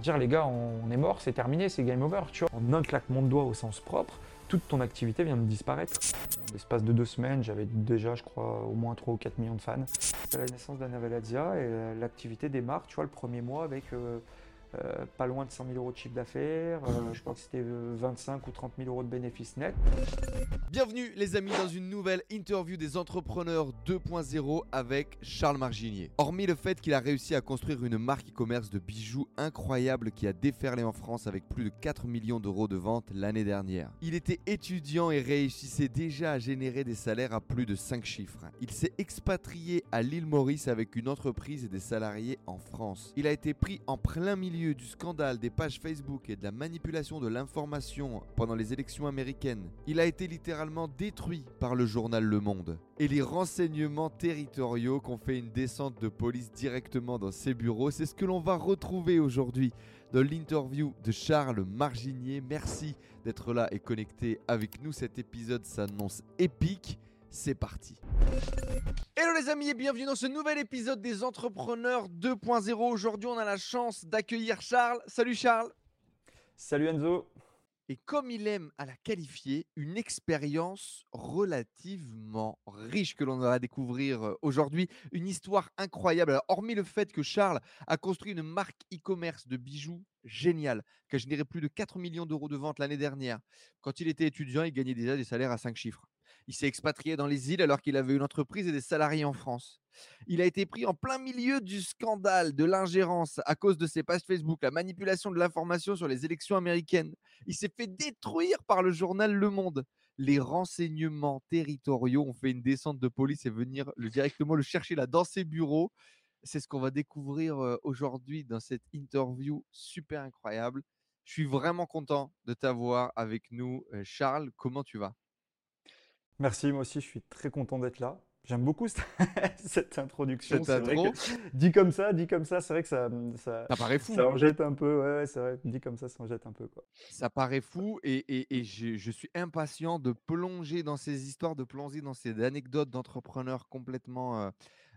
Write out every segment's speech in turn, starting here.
Dire les gars, on est mort, c'est terminé, c'est game over, tu vois. En un claquement de doigts au sens propre, toute ton activité vient de disparaître. En l'espace de deux semaines, j'avais déjà, je crois, au moins 3 ou 4 millions de fans. C'est la naissance d'Anna Velazia et l'activité démarre, tu vois, le premier mois avec euh, euh, pas loin de 100 000 euros de chiffre d'affaires. Euh, je crois que c'était 25 ou 30 000 euros de bénéfices nets. Bienvenue les amis dans une nouvelle interview des entrepreneurs 2.0 avec Charles Marginier. Hormis le fait qu'il a réussi à construire une marque e-commerce de bijoux incroyable qui a déferlé en France avec plus de 4 millions d'euros de ventes l'année dernière. Il était étudiant et réussissait déjà à générer des salaires à plus de 5 chiffres. Il s'est expatrié à l'île Maurice avec une entreprise et des salariés en France. Il a été pris en plein milieu du scandale des pages Facebook et de la manipulation de l'information pendant les élections américaines. Il a été littéralement détruit par le journal Le Monde. Et les renseignements territoriaux qu'on fait une descente de police directement dans ses bureaux, c'est ce que l'on va retrouver aujourd'hui dans l'interview de Charles Marginier. Merci d'être là et connecté avec nous. Cet épisode s'annonce épique. C'est parti. Hello les amis et bienvenue dans ce nouvel épisode des Entrepreneurs 2.0. Aujourd'hui, on a la chance d'accueillir Charles. Salut Charles. Salut Enzo et comme il aime à la qualifier, une expérience relativement riche que l'on va découvrir aujourd'hui. Une histoire incroyable. Alors, hormis le fait que Charles a construit une marque e-commerce de bijoux géniale, qui a généré plus de 4 millions d'euros de ventes l'année dernière. Quand il était étudiant, il gagnait déjà des salaires à 5 chiffres. Il s'est expatrié dans les îles alors qu'il avait une entreprise et des salariés en France. Il a été pris en plein milieu du scandale de l'ingérence à cause de ses pages Facebook, la manipulation de l'information sur les élections américaines. Il s'est fait détruire par le journal Le Monde. Les renseignements territoriaux ont fait une descente de police et venir directement le chercher là dans ses bureaux. C'est ce qu'on va découvrir euh, aujourd'hui dans cette interview super incroyable. Je suis vraiment content de t'avoir avec nous. Euh, Charles, comment tu vas? Merci, moi aussi, je suis très content d'être là. J'aime beaucoup cette introduction. C'est vrai que, dit comme ça, dit comme ça, c'est vrai que ça, ça, ça paraît fou. Ça en jette un peu. Ouais, c'est vrai. Dit comme ça, ça en jette un peu. Quoi. Ça paraît fou et, et, et je, je, suis impatient de plonger dans ces histoires, de plonger dans ces anecdotes d'entrepreneurs complètement euh,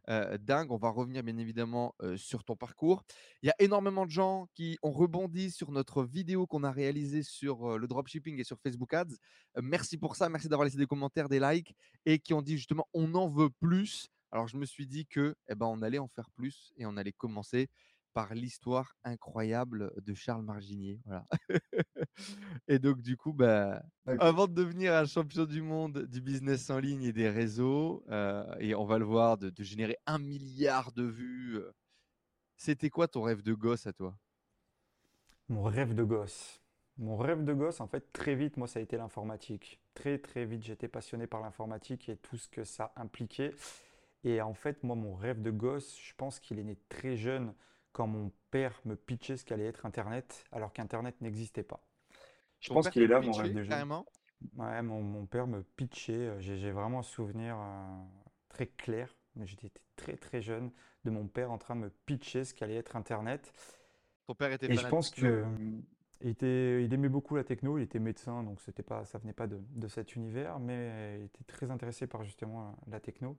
euh, dingue. On va revenir bien évidemment euh, sur ton parcours. Il y a énormément de gens qui ont rebondi sur notre vidéo qu'on a réalisée sur euh, le dropshipping et sur Facebook Ads. merci pour ça, merci d'avoir laissé des commentaires, des likes et qui ont dit justement on en veut plus. Alors je me suis dit que eh ben, on allait en faire plus et on allait commencer par l'histoire incroyable de Charles Marginier. Voilà. et donc, du coup, bah, avant de devenir un champion du monde du business en ligne et des réseaux, euh, et on va le voir, de, générer un milliard de vues, euh, c'était quoi ton rêve de gosse à toi? Mon rêve de gosse. Mon rêve de gosse, en fait, très vite, moi, ça a été l'informatique. Très, très vite, j'étais passionné par l'informatique et tout ce que ça impliquait. Et en fait, moi, mon rêve de gosse, je pense qu'il est né très jeune quand mon père me pitchait ce qu'allait être Internet, alors qu'Internet n'existait pas. Je pense qu'il est là, mon rêve de jeune. Ouais, mon, père me pitchait. Euh, j'ai vraiment un souvenir euh, très clair. J'étais très très jeune de mon père en train de me pitcher ce qu'allait être Internet. Ton père était Et je pense que il, était, il aimait beaucoup la techno. Il était médecin, donc c'était pas, ça venait pas de, de, cet univers, mais il était très intéressé par justement la techno.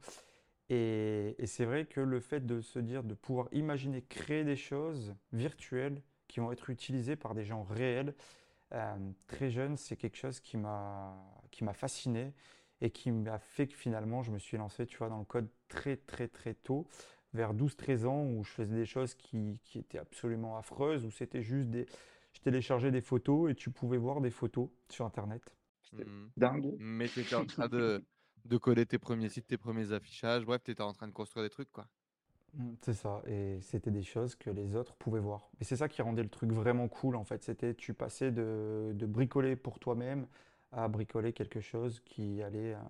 Et, c'est vrai que le fait de se dire, de pouvoir imaginer créer des choses virtuelles qui vont être utilisées par des gens réels, euh, très jeunes, c'est quelque chose qui m'a fasciné et qui m'a fait que finalement je me suis lancé tu vois, dans le code très très très tôt, vers 12-13 ans, où je faisais des choses qui, qui étaient absolument affreuses, où c'était juste des... Je téléchargeais des photos et tu pouvais voir des photos sur Internet. C'était mmh. dingue. Mais tu étais en train de, de coller tes premiers sites, tes premiers affichages. Bref, tu étais en train de construire des trucs, quoi. Mmh, c'est ça, et c'était des choses que les autres pouvaient voir. Et c'est ça qui rendait le truc vraiment cool, en fait. C'était, tu passais de, bricoler pour toi-même à bricoler quelque chose qui allait euh,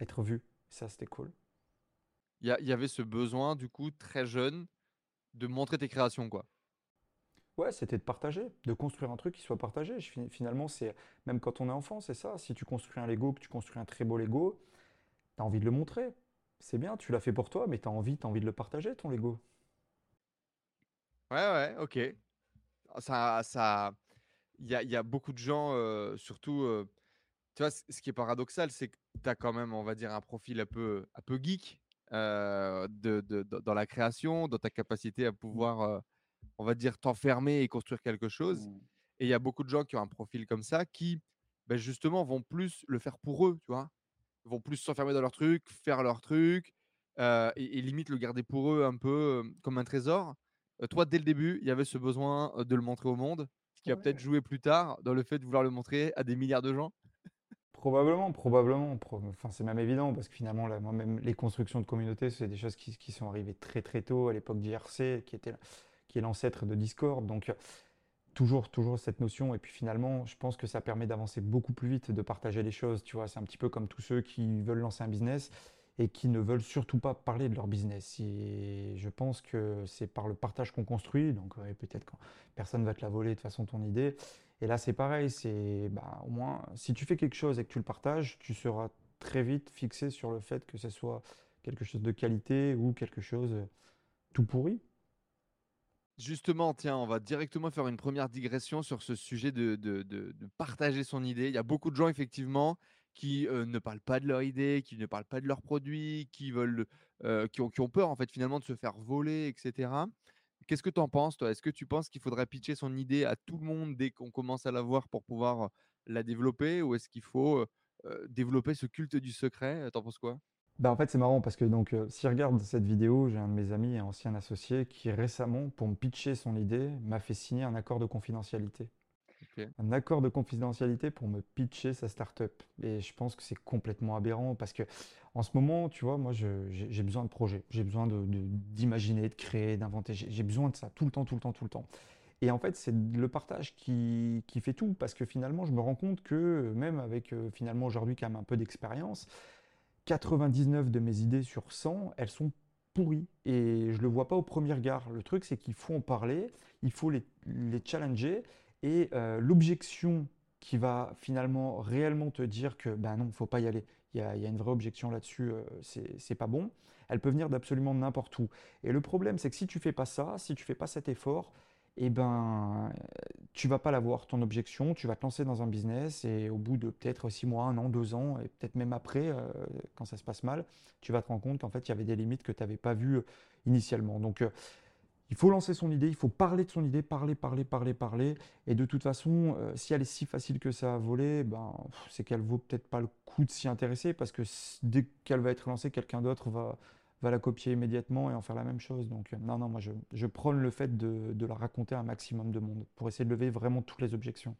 être vu. Ça, c'était cool. Il y, avait ce besoin, du coup, très jeune, de montrer tes créations, quoi. Ouais, c'était de partager, de construire un truc qui soit partagé. Finalement, c'est même quand on est enfant, c'est ça. Si tu construis un Lego, que tu construis un très beau Lego, tu as envie de le montrer. C'est bien, tu l'as fait pour toi, mais tu as envie, as envie de le partager, ton Lego. Ouais, ouais, ok. Ça, ça, il y a, y a, beaucoup de gens, euh, surtout, euh, tu vois, ce qui est paradoxal, c'est que tu as quand même, on va dire, un profil un peu, un peu geek euh, de, de, dans la création, dans ta capacité à pouvoir on va dire, t'enfermer et construire quelque chose. Mmh. Et il y a beaucoup de gens qui ont un profil comme ça qui, bah, justement, vont plus le faire pour eux, tu vois. Vont plus s'enfermer dans leur truc, faire leur truc, et et limite le garder pour eux un peu, comme un trésor. Toi, dès le début, il y avait ce besoin, de le montrer au monde, ce qui va peut-être jouer plus tard dans le fait de vouloir le montrer à des milliards de gens? Probablement, probablement. Pro- Enfin, c'est même évident parce que finalement, là, moi-même, les constructions de communautés, c'est des choses qui, qui sont arrivées très très tôt à l'époque d'IRC, qui était, qui est l'ancêtre de Discord. Donc, toujours, toujours cette notion. Et puis finalement, je pense que ça permet d'avancer beaucoup plus vite, de partager les choses. Tu vois, c'est un petit peu comme tous ceux qui veulent lancer un business et qui ne veulent surtout pas parler de leur business. Et je pense que c'est par le partage qu'on construit. Donc, peut-être quand personne va te la voler de façon ton idée. Et là, c'est pareil. C'est bah, au moins, si tu fais quelque chose et que tu le partages, tu seras très vite fixé sur le fait que ce soit quelque chose de qualité ou quelque chose euh, tout pourri. Justement, tiens, on va directement faire une première digression sur ce sujet de, de- de- partager son idée. Il y a beaucoup de gens, effectivement, qui euh, ne parlent pas de leur idée, qui ne parlent pas de leurs produits, qui euh, ont, peur, en fait, finalement, de se faire voler, etc. Qu'est-ce que tu en penses, toi? Est-ce que tu penses qu'il faudrait pitcher son idée à tout le monde dès qu'on commence à la voir pour pouvoir euh, la développer? Ou est-ce qu'il faut développer ce culte du secret? T'en penses quoi? Bah, en fait, c'est marrant parce que donc, euh, s'il regarde cette vidéo, j'ai un de mes amis, un ancien associé, qui récemment, pour me pitcher son idée, m'a fait signer un accord de confidentialité. Ok. Un accord de confidentialité pour me pitcher sa startup. Et je pense que c'est complètement aberrant parce que en ce moment, tu vois, moi, je- j'ai j'ai besoin de projets. J'ai besoin de, de- d'imaginer, de créer, d'inventer. J'ai j'ai besoin de ça tout le temps, tout le temps, tout le temps. Et en fait, c'est le partage qui, qui fait tout parce que finalement, je me rends compte que même avec euh, finalement aujourd'hui quand même un peu d'expérience, 99 de mes idées sur 100, elles sont pourries. Et je le vois pas au premier regard. Le truc, c'est qu'il faut en parler, il faut les, les challenger. Et euh, l'objection qui va finalement réellement te dire que ben non, faut pas y aller. Il y a, une vraie objection là-dessus, euh, c'est pas bon. Elle peut venir d'absolument n'importe où. Et le problème, c'est que si tu fais pas ça, si tu fais pas cet effort, eh ben, tu vas pas l'avoir, ton objection, tu vas te lancer dans un business et au bout de peut-être six mois, un an, deux ans, et peut-être même après, euh, quand ça se passe mal, tu vas te rendre compte qu'en fait, il y avait des limites que tu n'avais pas vues euh, initialement. Donc, euh, il faut lancer son idée, il faut parler de son idée, parler, parler, parler, parler. Et de toute façon, si elle est si facile que ça à voler, ben, c'est qu'elle vaut peut-être pas le coup de s'y intéresser parce que dès qu'elle va être lancée, quelqu'un d'autre va, va la copier immédiatement et en faire la même chose. Donc, euh, non, non, moi, je, je prône le fait de, de la raconter à un maximum de monde pour essayer de lever vraiment toutes les objections.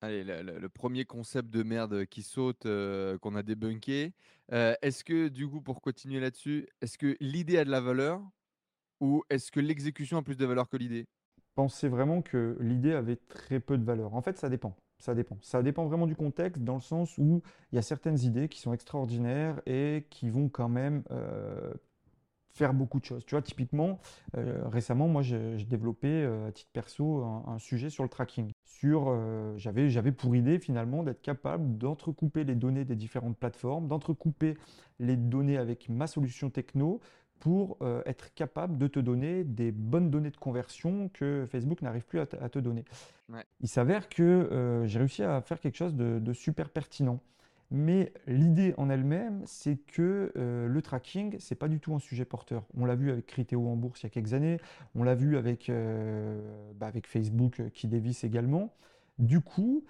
Allez, le, le- le premier concept de merde qui saute, euh, qu'on a débunké. Euh, est-ce que, du coup, pour continuer là-dessus, est-ce que l'idée a de la valeur ou est-ce que l'exécution a plus de valeur que l'idée? Pensais vraiment que l'idée avait très peu de valeur. En fait, ça dépend. Ça dépend. Ça dépend vraiment du contexte, dans le sens où il y a certaines idées qui sont extraordinaires et qui vont quand même euh, faire beaucoup de choses. Tu vois, typiquement, euh, récemment, moi, j'ai développé euh, à titre perso un, sujet sur le tracking. Sur, j'avais, j'avais pour idée finalement d'être capable d'entrecouper les données des différentes plateformes, d'entrecouper les données avec ma solution techno pour euh, être capable de te donner des bonnes données de conversion que Facebook n'arrive plus à, te à te donner. Ouais. Il s'avère que euh, j'ai réussi à faire quelque chose de, de super pertinent. Mais l'idée en elle-même, c'est que euh, le tracking, c'est pas du tout un sujet porteur. On l'a vu avec Criteo en bourse il y a quelques années, on l'a vu avec, bah, avec Facebook qui dévisse également. Du coup,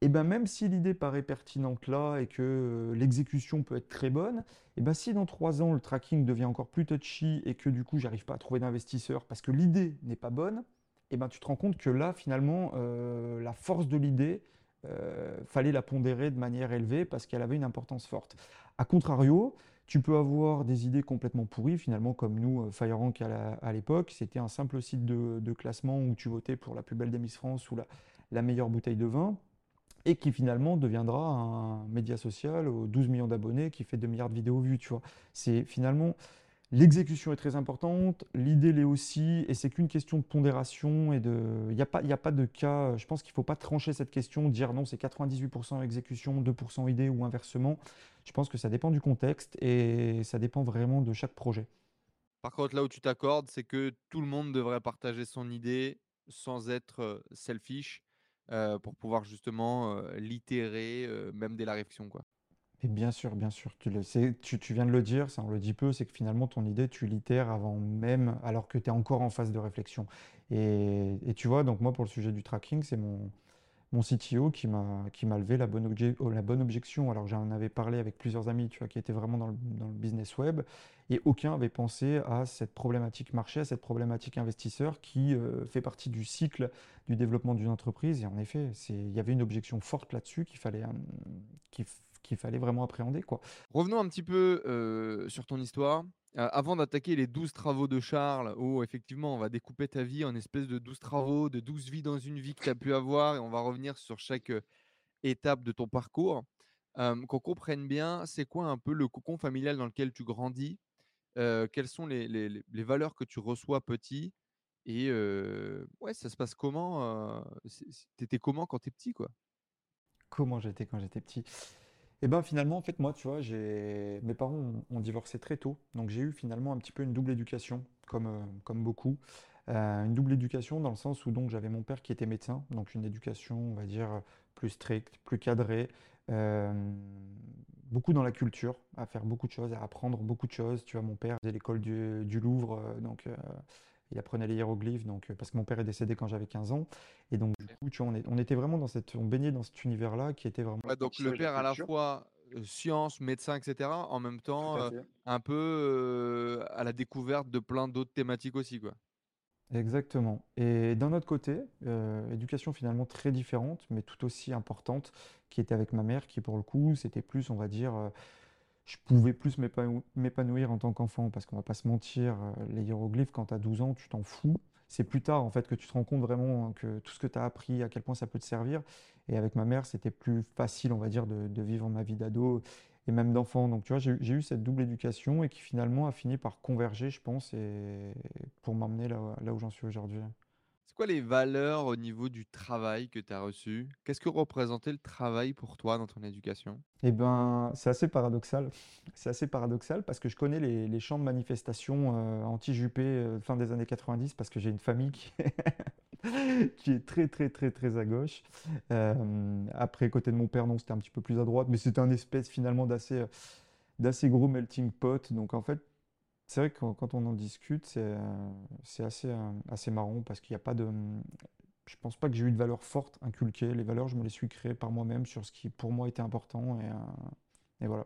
et ben même si l'idée paraît pertinente là et que euh, l'exécution peut être très bonne, et ben si dans trois ans le tracking devient encore plus touchy et que du coup j'arrive pas à trouver d'investisseurs parce que l'idée n'est pas bonne, et ben tu te rends compte que là finalement euh, la force de l'idée euh, fallait la pondérer de manière élevée parce qu'elle avait une importance forte. A contrario, tu peux avoir des idées complètement pourries, finalement, comme nous, euh, FireRank à l'époque. C'était un simple site de, classement où tu votais pour la plus belle des Miss France ou la meilleure bouteille de vin, et qui finalement deviendra un média social aux 12 millions d'abonnés qui fait 2 milliards de vidéos vues, tu vois. C'est finalement L'exécution est très importante, l'idée l'est aussi, et c'est qu'une question de pondération et de. Il n'y a a pas de cas. Je pense qu'il ne faut pas trancher cette question, dire non, c'est 98% exécution, 2% idée ou inversement. Je pense que ça dépend du contexte et ça dépend vraiment de chaque projet. Par contre, là où tu t'accordes, c'est que tout le monde devrait partager son idée sans être euh, selfish euh, pour pouvoir justement euh, l'itérer, euh, même dès la réflexion, quoi. Et bien sûr, bien sûr, tu, le tu, tu viens de le dire, ça on le dit peu, c'est que finalement ton idée, tu l'itères avant même, alors que tu es encore en phase de réflexion. Et, et tu vois, donc moi pour le sujet du tracking, c'est mon, mon CTO qui m'a levé la bonne, oh, la bonne objection. Alors j'en avais parlé avec plusieurs amis, tu vois, qui étaient vraiment dans le, dans le business web, et aucun avait pensé à cette problématique marché, à cette problématique investisseur qui euh, fait partie du cycle du développement d'une entreprise. Et en effet, il y avait une objection forte là-dessus qu'il fallait, euh, fallait vraiment appréhender, quoi. Revenons un petit peu euh, sur ton histoire. Euh, avant d'attaquer les 12 travaux de Charles, où effectivement on va découper ta vie en espèce de 12 travaux, de 12 vies dans une vie que tu as pu avoir, et on va revenir sur chaque euh, étape de ton parcours, qu'on comprenne bien c'est quoi un peu le cocon familial dans lequel tu grandis, euh, quelles sont les, les- les- valeurs que tu reçois petit, et ouais, ça se passe comment T'étais comment quand t'es petit, quoi? Comment j'étais quand j'étais petit? Et ben finalement, en fait, moi, tu vois, j'ai mes parents ont, divorcé très tôt, donc j'ai eu finalement un petit peu une double éducation, comme, euh, comme beaucoup. Euh, une double éducation dans le sens où donc j'avais mon père qui était médecin, donc une éducation, on va dire, plus stricte, plus cadrée, euh, beaucoup dans la culture, à faire beaucoup de choses, à apprendre beaucoup de choses. Tu vois, mon père faisait l'école du, du Louvre, donc il apprenait les hiéroglyphes, donc, euh, parce que mon père est décédé quand j'avais 15 ans. Et donc, du coup, tu vois, on est- on était vraiment dans cette, on baignait dans cet univers-là qui était vraiment Ouais, donc le père à la fois euh, science, médecin, etc., en même temps euh, un peu euh, à la découverte de plein d'autres thématiques aussi, quoi. Exactement. Et d'un autre côté, euh, éducation finalement très différente, mais tout aussi importante, qui était avec ma mère, qui pour le coup, c'était plus, on va dire, euh, je pouvais plus m'épanou- m'épanouir en tant qu'enfant, parce qu'on va pas se mentir, euh, les hiéroglyphes, quand tu as 12 ans, tu t'en fous. C'est plus tard, en fait, que tu te rends compte vraiment que tout ce que tu as appris, à quel point ça peut te servir. Et avec ma mère, c'était plus facile, on va dire, de, vivre ma vie d'ado et même d'enfant. Donc, tu vois, j'ai eu cette double éducation et qui finalement a fini par converger, je pense, pour m'emmener là où j'en suis aujourd'hui. Quoi les valeurs au niveau du travail que tu as reçu? Qu'est-ce que représentait le travail pour toi dans ton éducation? Eh ben, c'est assez paradoxal. C'est assez paradoxal parce que je connais les, champs de manifestation euh, anti-Juppé euh, fin des années 90 parce que j'ai une famille qui est, très très très très à gauche. Euh, après, côté de mon père, non, c'était un petit peu plus à droite, mais c'était un espèce finalement d'assez d'assez gros melting pot. Donc en fait, c'est vrai que quand, on en discute, c'est euh, c'est assez, euh, assez marrant parce qu'il n'y a pas de... Je pense pas que j'ai eu de valeurs fortes inculquées. Les valeurs, je me les suis créées par moi-même sur ce qui pour moi était important et, euh, et voilà.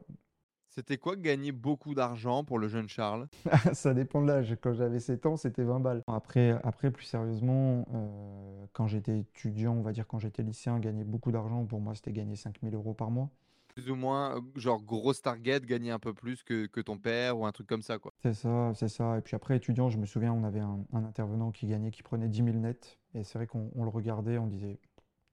C'était quoi gagner beaucoup d'argent pour le jeune Charles? Ça dépend de l'âge. Quand j'avais 7 ans, c'était 20 balles. Après, après plus sérieusement, euh, quand j'étais étudiant, on va dire quand j'étais lycéen, gagner beaucoup d'argent, pour moi, c'était gagner 5000 euros par mois. Plus ou moins, genre grosse target, gagner un peu plus que, que ton père ou un truc comme ça, quoi. C'est ça, c'est ça. Et puis après, étudiant, je me souviens, on avait un, un intervenant qui gagnait, qui prenait 10 000 nets. Et c'est vrai qu'on on le regardait, on disait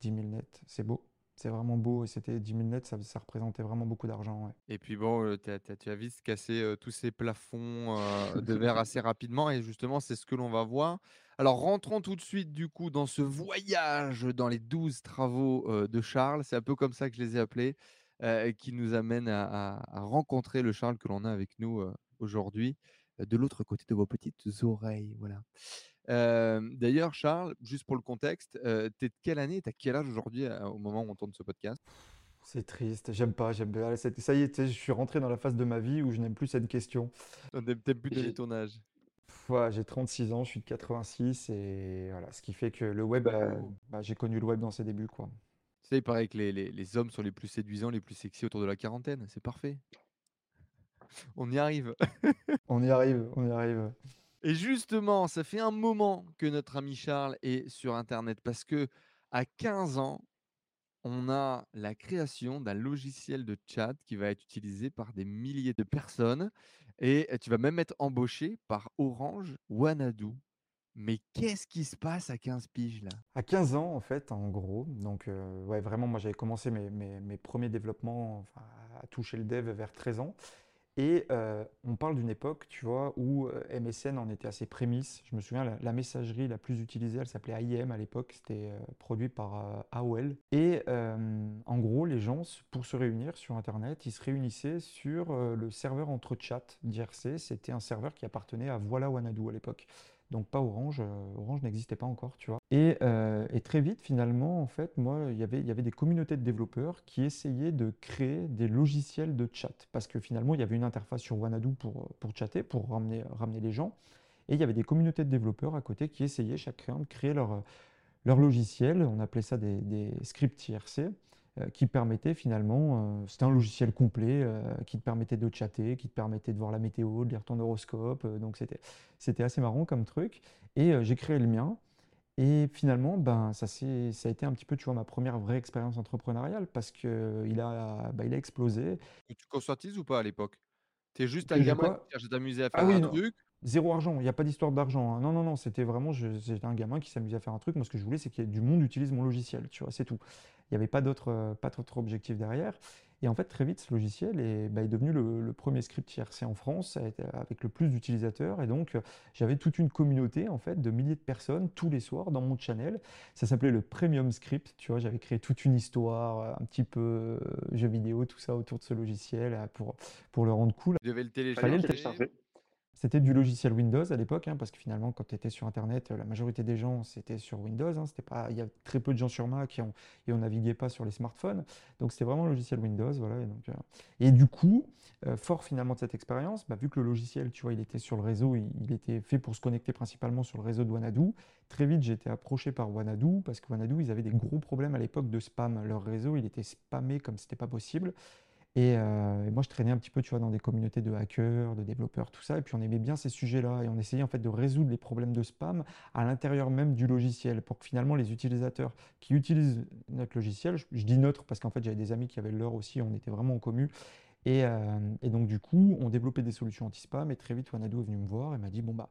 10 000 nets, c'est beau. C'est vraiment beau. Et c'était 10 000 nets, ça, ça représentait vraiment beaucoup d'argent. ouais. Et puis bon, tu as vite cassé euh, tous ces plafonds euh, de verre assez rapidement et justement, c'est ce que l'on va voir. Alors rentrons tout de suite du coup dans ce voyage dans les 12 travaux euh, de Charles, c'est un peu comme ça que je les ai appelés, euh, qui nous amène à, à- à rencontrer le Charles que l'on a avec nous euh, aujourd'hui, euh, de l'autre côté de vos petites oreilles. Voilà. D'ailleurs, Charles, juste pour le contexte, t'es de quelle année et t'as quel âge aujourd'hui au moment où on tourne ce podcast? C'est triste, j'aime pas, j'aime pas. Ça y est, je suis rentré dans la phase de ma vie où je n'aime plus cette question. Peut-être plus donné J'ai ton âge. Ouais, j'ai 36 ans, je suis de 86 et voilà, ce qui fait que le web, euh, Oh. bah, j'ai connu le web dans ses débuts, quoi. Sais, il paraît que les, les- les hommes sont les plus séduisants, les plus sexy autour de la quarantaine. C'est parfait. On y arrive. On y arrive, on y arrive. Et justement, ça fait un moment que notre ami Charles est sur Internet parce que à 15 ans, on a la création d'un logiciel de chat qui va être utilisé par des milliers de personnes et tu vas même être embauché par Orange Wanadu. Mais qu'est-ce qui se passe à 15 piges là? À 15 ans, en fait, en gros, donc euh, ouais, vraiment, moi j'avais commencé mes, mes- premiers développements, enfin, à toucher le dev vers 13 ans. Et on parle d'une époque, tu vois, où MSN en était à ses prémices. Je me souviens, la, messagerie la plus utilisée, elle s'appelait IM à l'époque, c'était produit par AOL. Et en gros, les gens, pour se réunir sur Internet, ils se réunissaient sur le serveur entre chat d'IRC. C'était un serveur qui appartenait à Voilà Wanadu à l'époque. Donc pas Orange. Orange n'existait pas encore, tu vois. Et, et, très vite, finalement, en fait, moi, il y avait, il y avait des communautés de développeurs qui essayaient de créer des logiciels de chat. Parce que finalement, il y avait une interface sur Wanadu pour, pour chatter, pour ramener, ramener les gens. Et il y avait des communautés de développeurs à côté qui essayaient chacun de créer leur, leur logiciel. On appelait ça des scripts IRC. Euh, qui permettait finalement, euh, c'était un logiciel complet euh, qui te permettait de chatter, qui te permettait de voir la météo, de lire ton horoscope, donc c'était, c'était assez marrant comme truc. Et j'ai créé le mien. Et finalement, ben, ça, c'est, ça a été un petit peu, tu vois, ma première vraie expérience entrepreneuriale parce qu'il a, bah, il a explosé. tu conscientises ou pas à l'époque? Tu es juste un gamin qui cherche à t'amuser à ah faire un truc? Zéro argent, il n'y a pas d'histoire d'argent. Hein. Non, non, non, c'était vraiment, j'étais un gamin qui s'amusait à faire un truc. Moi, ce que je voulais, c'est que du monde utilise mon logiciel, tu vois, c'est tout. Il n'y avait pas d'autre euh, pas d'autre objectif derrière. Et en fait, très vite, ce logiciel est, bah, est devenu le, premier script IRC en France avec le plus d'utilisateurs. Et donc, euh, j'avais toute une communauté en fait de milliers de personnes tous les soirs dans mon channel. Ça s'appelait le Premium Script. Tu vois, j'avais créé toute une histoire, euh, un petit peu jeux vidéo, tout ça autour de ce logiciel pour, pour le rendre cool. Je devais le télécharger. C'était du logiciel Windows à l'époque, hein, parce que finalement, quand tu étais sur Internet, la majorité des gens, c'était sur Windows. Hein, c'était pas, il y a très peu de gens sur Mac et on, et naviguait pas sur les smartphones. Donc, c'était vraiment un logiciel Windows. Voilà, et, euh, du coup, euh, fort finalement de cette expérience, bah, vu que le logiciel, tu vois, il était sur le réseau, il, était fait pour se connecter principalement sur le réseau de Wanadu. Très vite, j'ai été approché par Wanadu, parce que Wanadu, ils avaient des gros problèmes à l'époque de spam. Leur réseau, il était spammé comme c'était pas possible. Euh, et, moi, je traînais un petit peu, tu vois, dans des communautés de hackers, de développeurs, tout ça. Et puis, on aimait bien ces sujets-là. Et on essayait en fait de résoudre les problèmes de spam à l'intérieur même du logiciel pour que finalement les utilisateurs qui utilisent notre logiciel, je, dis notre parce qu'en fait, j'avais des amis qui avaient leur aussi, on était vraiment en commun. Et, euh, et, donc, du coup, on développait des solutions anti-spam. Et très vite, Wanadu est venu me voir et m'a dit Bon, bah,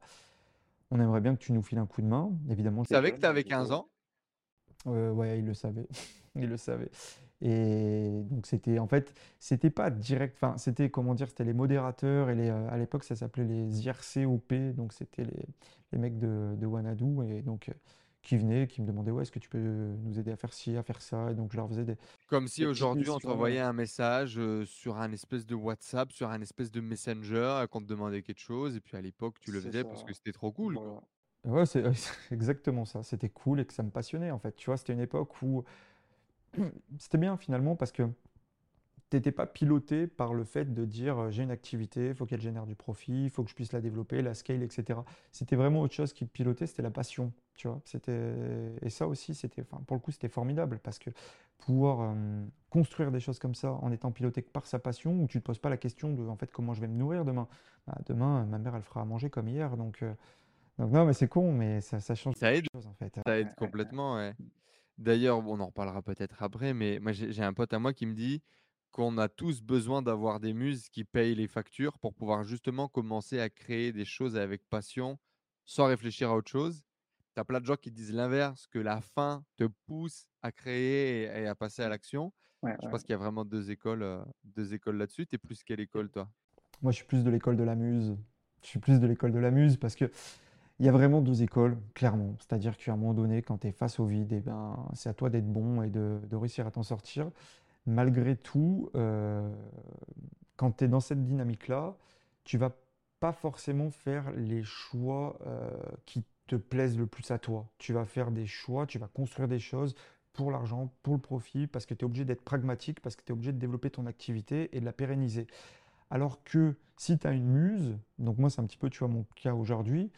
on aimerait bien que tu nous files un coup de main. Évidemment, tu savais que tu avais 15 ans? Euh, Ouais, il le savait. il le savait. Et donc c'était en fait, c'était pas direct, enfin c'était comment dire, c'était les modérateurs et les, euh, à l'époque ça s'appelait les IRCOP, donc c'était les, les, mecs de, de Wanadu et donc euh, qui venaient, qui me demandaient ouais est-ce que tu peux nous aider à faire ci, à faire ça, et donc je leur faisais des. Comme si aujourd'hui on t'envoyait un message euh, sur un espèce de WhatsApp, sur un espèce de Messenger, qu'on te demandait quelque chose et puis à l'époque tu le faisais parce que c'était trop cool. Ouais, c'est exactement ça. C'était cool et que ça me passionnait en fait. Tu vois, c'était une époque où c'était bien finalement parce que tu n'étais pas piloté par le fait de dire euh, j'ai une activité, il faut qu'elle génère du profit, il faut que je puisse la développer, la scale, etc. C'était vraiment autre chose qui pilotait, c'était la passion, tu vois. Et ça aussi, c'était, enfin, pour le coup, c'était formidable parce que pouvoir euh, construire des choses comme ça en étant piloté par sa passion, où tu ne te poses pas la question de en fait, comment je vais me nourrir demain. Bah, demain, ma mère, elle fera à manger comme hier, donc, euh, donc non, mais c'est con, mais ça, ça change. Ça aide, en fait. Ça aide complètement, ouais. D'ailleurs, on en reparlera peut-être après, mais moi j'ai un pote à moi qui me dit qu'on a tous besoin d'avoir des muses qui payent les factures pour pouvoir justement commencer à créer des choses avec passion sans réfléchir à autre chose. Tu as plein de gens qui disent l'inverse, que la fin te pousse à créer et, à passer à l'action. je pense qu'il y a vraiment deux écoles, euh, deux écoles là-dessus. Tu es plus quelle école, toi? Moi, je suis plus de l'école de la muse. Je suis plus de l'école de la muse parce que il y a vraiment deux écoles, clairement. C'est-à-dire qu'à un moment donné, quand tu es face au vide, eh ben, c'est à toi d'être bon et de, réussir à t'en sortir. Malgré tout, euh, quand tu es dans cette dynamique-là, tu vas pas forcément faire les choix euh, qui te plaisent le plus à toi. Tu vas faire des choix, tu vas construire des choses pour l'argent, pour le profit, parce que tu es obligé d'être pragmatique, parce que tu es obligé de développer ton activité et de la pérenniser. Alors que si tu as une muse, donc moi c'est un petit peu tu vois, mon cas aujourd'hui,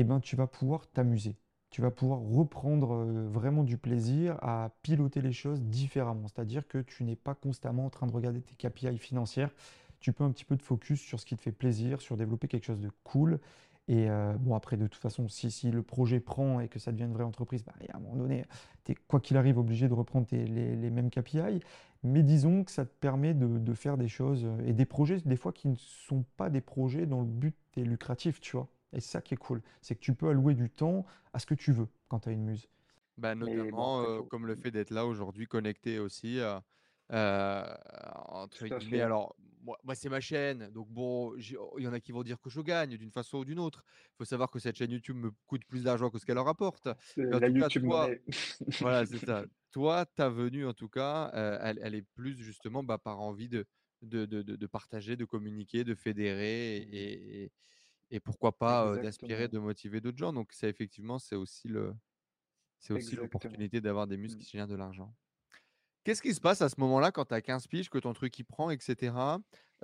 eh ben, tu vas pouvoir t'amuser. Tu vas pouvoir reprendre euh, vraiment du plaisir à piloter les choses différemment. C'est-à-dire que tu n'es pas constamment en train de regarder tes KPI financières. Tu peux un petit peu te focus sur ce qui te fait plaisir, sur développer quelque chose de cool. Et euh, bon, après, de toute façon, si, si, le projet prend et que ça devient une vraie entreprise, bah, à un moment donné, tu es, quoi qu'il arrive, obligé de reprendre les, mêmes KPI. Mais disons que ça te permet de, de, faire des choses euh, et des projets, des fois, qui ne sont pas des projets dont le but est lucratif, tu vois. Et c'est ça qui est cool, c'est que tu peux allouer du temps à ce que tu veux quand tu as une muse. Bah, notamment euh, comme le fait d'être là aujourd'hui connecté aussi. Euh, euh entre guillemets, alors moi, moi c'est ma chaîne, donc bon, il y en a qui vont dire que je gagne d'une façon ou d'une autre. Il faut savoir que cette chaîne YouTube me coûte plus d'argent que ce qu'elle leur rapporte. La YouTube toi, voilà, c'est ça. Toi, ta venue en tout cas, elle, elle, est plus justement bah, par envie de de, de, de, partager, de communiquer, de fédérer et, et pourquoi pas d'aspirer, de motiver d'autres gens. Donc, c'est effectivement, c'est aussi le, c'est aussi l'opportunité d'avoir des muscles Mmh. qui génèrent de l'argent. Qu'est-ce qui se passe à ce moment-là quand tu as 15 piges, que ton truc il prend, et?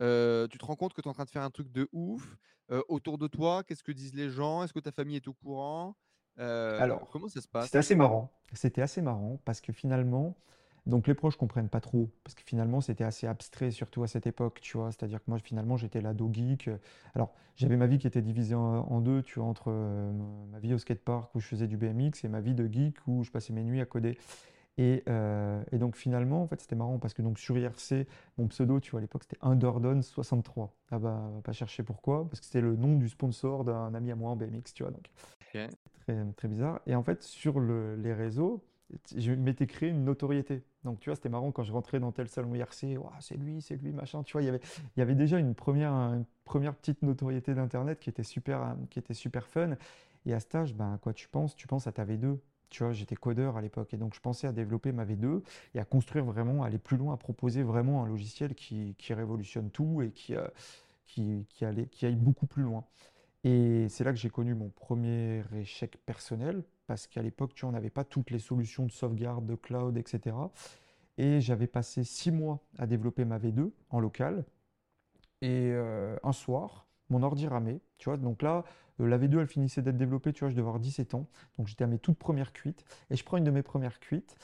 Heu, tu te rends compte que tu es en train de faire un truc de ouf, autour de toi, qu'est-ce que disent les gens? Est-ce que ta famille est au courant? Alors, comment ça se c'était passe? assez marrant. C'était assez marrant parce que finalement, donc les proches comprennent pas trop parce que finalement c'était assez abstrait, surtout à cette époque, tu vois. C'est-à-dire que moi finalement j'étais l'ado geek. Alors j'avais ma vie qui était divisée en, en deux, tu vois, entre euh, ma vie au skatepark où je faisais du BMX et ma vie de geek où je passais mes nuits à coder. Et, euh, et donc finalement, en fait, c'était marrant parce que donc sur IRC, mon pseudo, tu vois, à l'époque, c'était Underdone63. Ah bah, pas chercher pourquoi, parce que c'était le nom du sponsor d'un ami à moi en BMX, tu vois. Donc très, très bizarre. Et en fait, sur le- les réseaux, je m'étais créé une notoriété. Donc, tu vois, c'était marrant quand je rentrais dans tel salon IRC, c'est lui, c'est lui, machin. Tu vois, il y avait, il y avait déjà une première, une première petite notoriété d'Internet qui était super, qui était super fun. Et à cet âge, ben, quoi tu penses? Tu penses à ta V2. Tu vois, j'étais codeur à l'époque et donc je pensais à développer ma V2 et à construire vraiment, aller plus loin, à proposer vraiment un logiciel qui, qui révolutionne tout et qui, euh, qui, qui allait, qui aille beaucoup plus loin. Et c'est là que j'ai connu mon premier échec personnel, parce qu'à l'époque, tu n'avait pas toutes les solutions de sauvegarde, de cloud, etc. Et j'avais passé six mois à développer ma V2 en local. Et euh, un soir, mon ordi ramait, tu vois. Donc là, euh, la V2, elle finissait d'être développée, tu vois, je devais avoir 17 ans. Donc j'étais à mes toutes premières cuites. Et je prends une de mes premières cuites,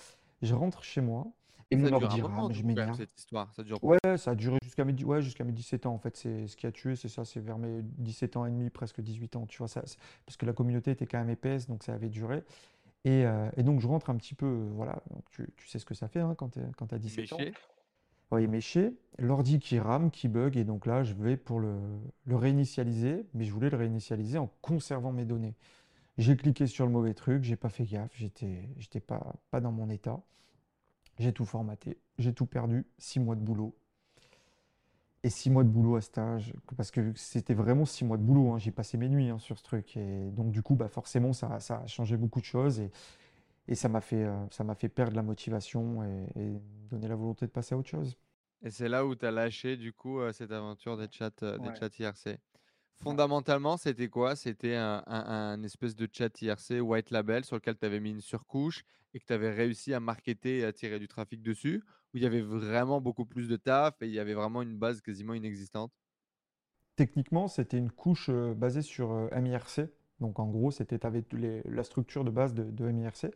je rentre chez moi, et Ça mon dure un ordi moment du je coup quand même m'énerve. cette histoire, ça dure Ouais, ça a duré jusqu'à mes, dix- ouais, jusqu'à mes 17 ans en fait. C'est ce qui a tué, c'est ça, c'est vers mes 17 ans et demi, presque 18 ans, tu vois, ça, c'est- parce que la communauté était quand même épaisse, donc ça avait duré. Et, euh, et donc je rentre un petit peu, euh, voilà, donc tu, tu sais ce que ça fait hein, quand tu quand t'as 17 ans. éméché? Ouais, éméché, l'ordi qui rame, qui bug, et donc là je vais pour le, le réinitialiser, mais je voulais le réinitialiser en conservant mes données. J'ai cliqué sur le mauvais truc, j'ai pas fait gaffe, j'étais, j'étais pas, pas dans mon état, j'ai tout formaté, j'ai tout perdu, six mois de boulot. Et six mois de boulot à stage, parce que c'était vraiment six mois de boulot, hein, j'ai passé mes nuits hein, sur ce truc. Et donc du coup, bah, forcément, ça, ça a changé beaucoup de choses et, et ça m'a fait, euh, ça m'a fait perdre la motivation et, et donner la volonté de passer à autre chose. Et c'est là où tu as lâché du coup, heu, cette aventure des chats, heu, des Ouais, chats IRC. Fondamentalement, c'était quoi? C'était un espèce de chat IRC white label sur lequel tu avais mis une surcouche et que tu avais réussi à marketer et attirer du trafic dessus? Où il y avait vraiment beaucoup plus de taf et il y avait vraiment une base quasiment inexistante? Techniquement, c'était une couche basée sur MIRC. Donc en gros, c'était, les- la structure de base de, MIRC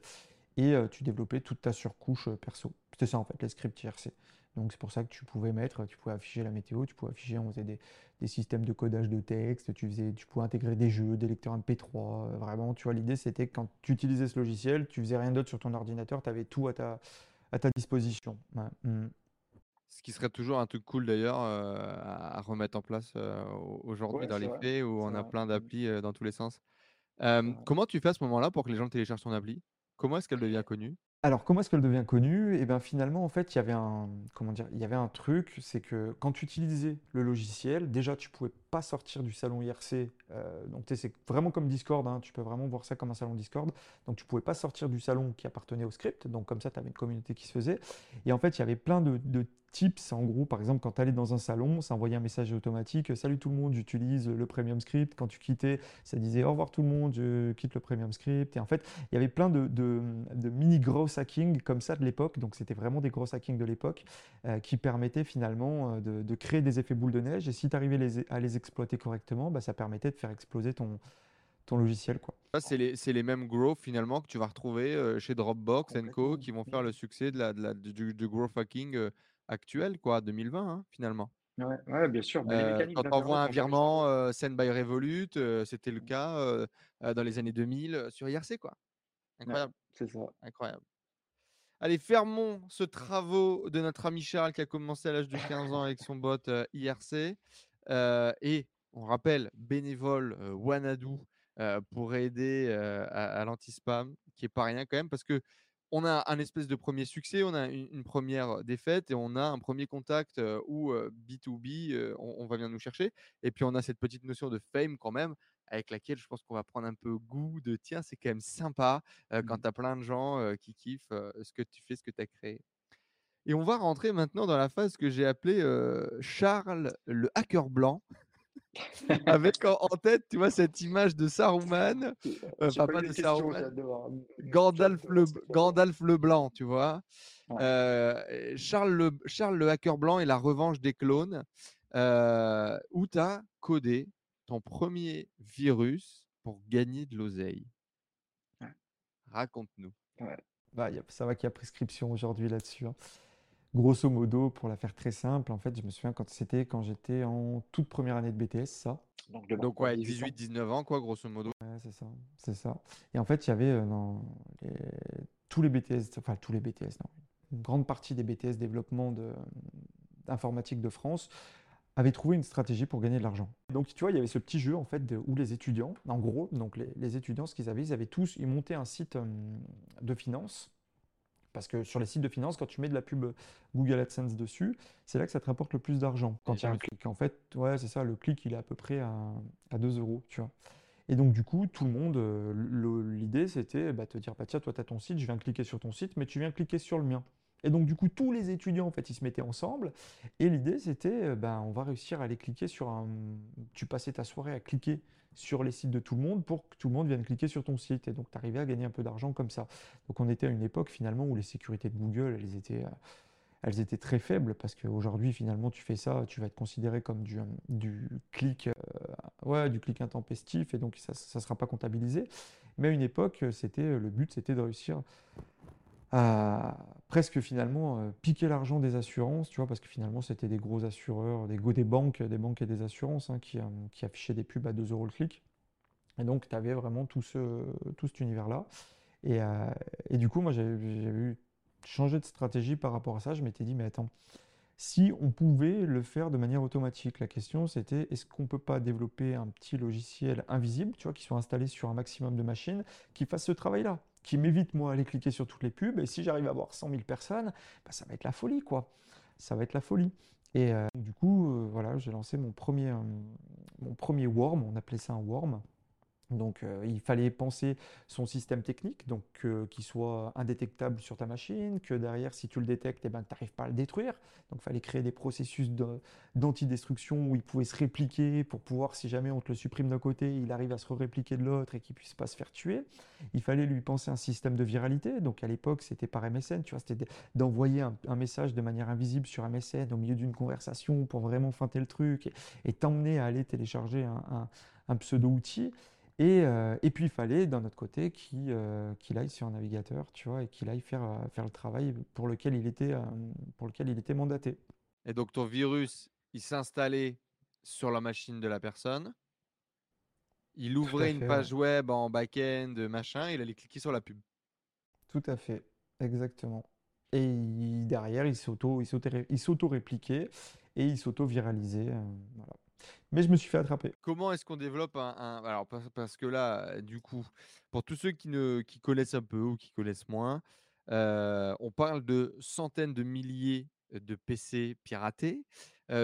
et tu développais toute ta surcouche perso. C'était ça en fait, les scripts IRC. Donc c'est pour ça que tu pouvais mettre, tu pouvais afficher la météo, tu pouvais afficher, on faisait des, des systèmes de codage de texte, tu faisais, tu pouvais intégrer des jeux, des lecteurs MP3. euh, vraiment, tu vois, l'idée c'était que quand tu utilisais ce logiciel, tu faisais rien d'autre sur ton ordinateur, tu avais tout à ta, à ta disposition. Ouais. Mm. Ce qui serait toujours un truc cool d'ailleurs, heu, à remettre en place, au aujourd'hui Ouais, dans les faits où on a vrai. plein d'applis, dans tous les sens. Comment tu fais à ce moment-là pour que les gens téléchargent ton appli? Comment est-ce qu'elle devient connue? Alors, comment est-ce qu'elle devient connue? Et bien finalement, en fait, il y avait un, comment dire, il y avait un truc, c'est que quand tu utilisais le logiciel, déjà, tu pouvais pas sortir du salon IRC. euh, donc, sais, c'est vraiment comme Discord, hein, tu peux vraiment voir ça comme un salon Discord. Donc, tu pouvais pas sortir du salon qui appartenait au script. Donc, comme ça, tu avais une communauté qui se faisait. Et en fait, il y avait plein de, de tips. En gros, par exemple, quand tu allais dans un salon, ça envoyait un message automatique. Salut tout le monde, j'utilise le premium script. Quand tu quittais, ça disait au revoir tout le monde, je quitte le premium script. Et en fait, il y avait plein de, mini gross hacking comme ça de l'époque. Donc, c'était vraiment des gross hacking de l'époque euh, qui permettaient finalement euh, de, créer des effets boules de neige. Et si tu arrivais à les exploiter correctement, bah, ça permettait de faire exploser ton, ton logiciel, quoi. Ça, c'est les c'est les mêmes growth finalement que tu vas retrouver, heu, chez Dropbox and Co, qui vont faire le succès de la de la du du growth hacking, heu, actuel quoi, 2020, hein, finalement. Ouais, ouais, bien sûr. Mécaniques quand envoies d'Internet un virement, send by Revolut, c'était le cas, dans les années 2000, heu, sur IRC quoi. Ouais, Incroyable, c'est ça. incroyable. Allez, fermons ce travaux de notre ami Charles qui a commencé à l'âge de 15 ans avec son bot, IRC. Et on rappelle, bénévole, heu, pour aider, à à l'anti-spam, qui est pas rien quand même parce que on a un espèce de premier succès, on a une 1 défaite et on a un premier contact, où, heu, B2B, heu, on va venir nous chercher et puis on a cette petite notion de fame quand même, avec laquelle je pense qu'on va prendre un peu goût de: «Tiens, c'est quand même sympa, quand Mm. tu as plein de gens, qui kiffent, ce que tu fais, ce que tu as créé». Et on va rentrer maintenant dans la phase que j'ai appelée, Charles le hacker blanc. avec en, tête, tu vois, cette image de Saruman, euh, pas de Saruman, Gandalf le, Gandalf le blanc, tu vois? Euh, Charles, le, Charles le hacker blanc et la revanche des clones, euh, où tu as codé ton premier virus pour gagner de l'oseille? Raconte-nous. Bah, ça va qu'il y a prescription aujourd'hui là-dessus. Hein. Grosso modo, pour la faire très simple, en fait, je me souviens quand c'était quand j'étais en toute première année de BTS, ça. Donc, Donc ouais, 18-19 ans, quoi, grosso modo. Ouais, c'est ça, c'est ça. Et en fait, il y avait euh, dans tous les BTS, enfin tous les BTS, non, une grande partie des BTS développement de... informatique de France avaient trouvé une stratégie pour gagner de l'argent. Donc tu vois, il y avait ce petit jeu en fait où les étudiants, en gros, donc les, étudiants, ce qu'ils avaient, ils avaient tous, ils montaient un site euh, de finance parce que sur les sites de finance, quand tu mets de la pub Google AdSense dessus, c'est là que ça te rapporte le plus d'argent. Quand il y a un clic. En fait, ouais, c'est ça, le clic, il est à peu près à, à 2 euros, tu vois. Et donc, du coup, tout le monde, euh, l'idée, c'était bah, te dire, bah, tiens, toi, tu as ton site, je viens cliquer sur ton site, mais tu viens cliquer sur le mien. Et donc, du coup, tous les étudiants, en fait, ils se mettaient ensemble. Et l'idée, c'était, ben, on va réussir à aller cliquer sur un. Tu passais ta soirée à cliquer sur les sites de tout le monde pour que tout le monde vienne cliquer sur ton site. Et donc, tu arrivais à gagner un peu d'argent comme ça. Donc, on était à une époque, finalement, où les sécurités de Google, elles étaient. Euh, elles étaient très faibles parce qu'aujourd'hui, finalement, tu fais ça, tu vas être considéré comme du, du clic, euh, ouais, du clic intempestif et donc ça ne sera pas comptabilisé. Mais à une époque, c'était le but, c'était de réussir à presque finalement euh, piquer l'argent des assurances, tu vois, parce que finalement c'était des gros assureurs, des, des banques, des banques et des assurances hein, qui, euh, qui, affichaient des pubs à 2 euros le clic. Et donc tu avais vraiment tout, ce, tout cet univers-là. Et, euh, et, du coup, moi j'ai eu changé de stratégie par rapport à ça. Je m'étais dit, mais attends, si on pouvait le faire de manière automatique, la question c'était est-ce qu'on ne peut pas développer un petit logiciel invisible, tu vois, qui soit installé sur un maximum de machines, qui fasse ce travail-là? Qui m'évite moi aller cliquer sur toutes les pubs. Et si j'arrive à avoir 100 000 personnes, bah, ça va être la folie quoi. Ça va être la folie. Et euh, du coup, euh, voilà, j'ai lancé mon premier, euh, mon premier worm, on appelait ça un worm. Donc euh, il fallait penser son système technique, donc euh, qu'il soit indétectable sur ta machine, que derrière si tu le détectes, eh ben, tu n'arrives pas à le détruire. Donc il fallait créer des processus d'antidestruction où il pouvait se répliquer pour pouvoir, si jamais on te le supprime d'un côté, il arrive à se répliquer de l'autre et qu'il puisse pas se faire tuer. Il fallait lui penser un système de viralité. Donc à l'époque c'était par MSN, tu vois, c'était d'envoyer un, message de manière invisible sur MSN au milieu d'une conversation pour vraiment feinter le truc et t'emmener à aller télécharger un pseudo-outil. Euh, et, puis il fallait d'un autre côté euh, qu'il aille sur un navigateur, tu vois, et qu'il aille faire, euh, faire le travail pour lequel, il était, pour lequel il était mandaté. Et donc ton virus, il s'installait sur la machine de la personne, il ouvrait une page web en back-end, machin, il allait cliquer sur la pub. Tout à fait, exactement. Et derrière, il s'auto-répliquait et il s'auto-viralisait. voilà. Mais je me suis fait attraper. Comment est-ce qu'on développe un, Alors parce que là, du coup, pour tous ceux qui connaissent un peu ou qui connaissent moins, euh, on parle de centaines de milliers de PC piratés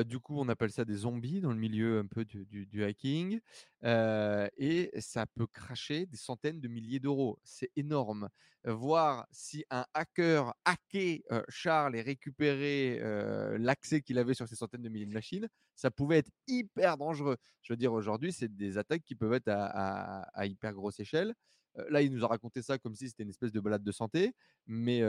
du coup, on appelle ça des zombies dans le milieu un peu du, hacking. et ça peut cracher des centaines de milliers d'euros. C'est énorme. voir si un hacker hacké Charles et récupéré l'accès qu'il avait sur ces centaines de milliers de machines, ça pouvait être hyper dangereux. Je veux dire, aujourd'hui, c'est des attaques qui peuvent être à, hyper grosse échelle. Là, il nous a raconté ça comme si c'était une espèce de balade de santé, mais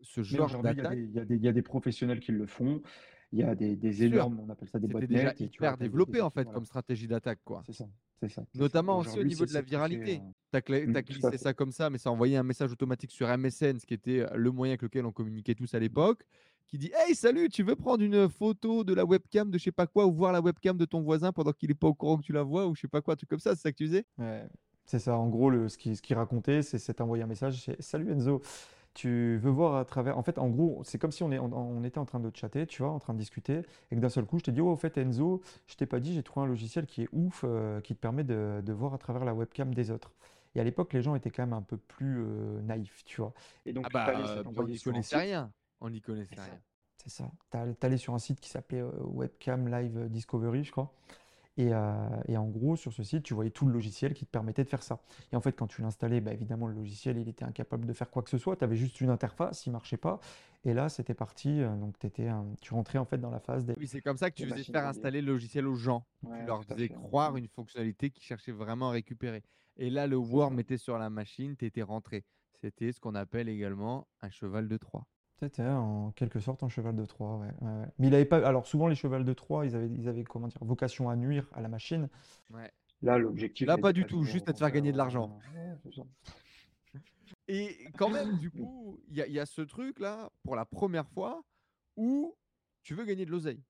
ce genre d'attaque. Il y, a des professionnels qui le font. Il y a des, des énormes, on appelle ça des botnets. déjà hyper développé en fait comme stratégie d'attaque. quoi. C'est ça. C'est ça. Notamment aussi au niveau de la viralité. Tu as, mmh, glissé ça comme ça, mais ça envoyé un message automatique sur MSN, ce qui était euh, le moyen avec lequel on communiquait tous à l'époque, qui dit Hey, salut, tu veux prendre une photo de la webcam de je sais pas quoi ou voir la webcam de ton voisin pendant qu'il n'est pas au courant que tu la vois ou je sais pas quoi, tout comme ça, c'est ça que tu disais ouais. C'est ça, en gros, le, ce qu'il ce qui racontait, c'est envoyer un message c'est Salut Enzo, tu veux voir à travers. En fait, en gros, c'est comme si on, est, on, était en train de chatter, tu vois, en train de discuter, et que d'un seul coup, je t'ai dit, oh, au fait, Enzo, je t'ai pas dit, j'ai trouvé un logiciel qui est ouf, euh, qui te permet de, de, voir à travers la webcam des autres. Et à l'époque, les gens étaient quand même un peu plus euh, naïfs, tu vois. Et donc, ah bah, euh, on n'y connaissait rien. On n'y connaissait rien. C'est ça. Tu allé sur un site qui s'appelait Webcam Live Discovery, je crois. Euh, et, en gros, sur ce site, tu voyais tout le logiciel qui te permettait de faire ça. Et en fait, quand tu l'installais, bah, évidemment, le logiciel, il était incapable de faire quoi que ce soit. Tu avais juste une interface, il ne marchait pas. Et là, c'était parti. euh, donc, t'étais, un- tu rentrais en fait dans la phase des. Oui, c'est comme ça que tu faisais faire installer le logiciel aux gens. Ouais, tu leur faisais croire une fonctionnalité qu'ils cherchaient vraiment à récupérer. Et là, le worm était sur la machine, tu étais rentré. C'était ce qu'on appelle également un cheval de Troie. C'était en quelque sorte un cheval de Troie, ouais, ouais, ouais. Mais il avait pas. Alors souvent les chevals de Troie, ils avaient, ils avaient comment dire, vocation à nuire à la machine. Ouais. Là, l'objectif. Là, pas du tout, juste à te faire gagner de l'argent. euh. Et quand même, du coup, il y, a- il y a ce truc-là, pour la première fois, où tu veux gagner de l'oseille.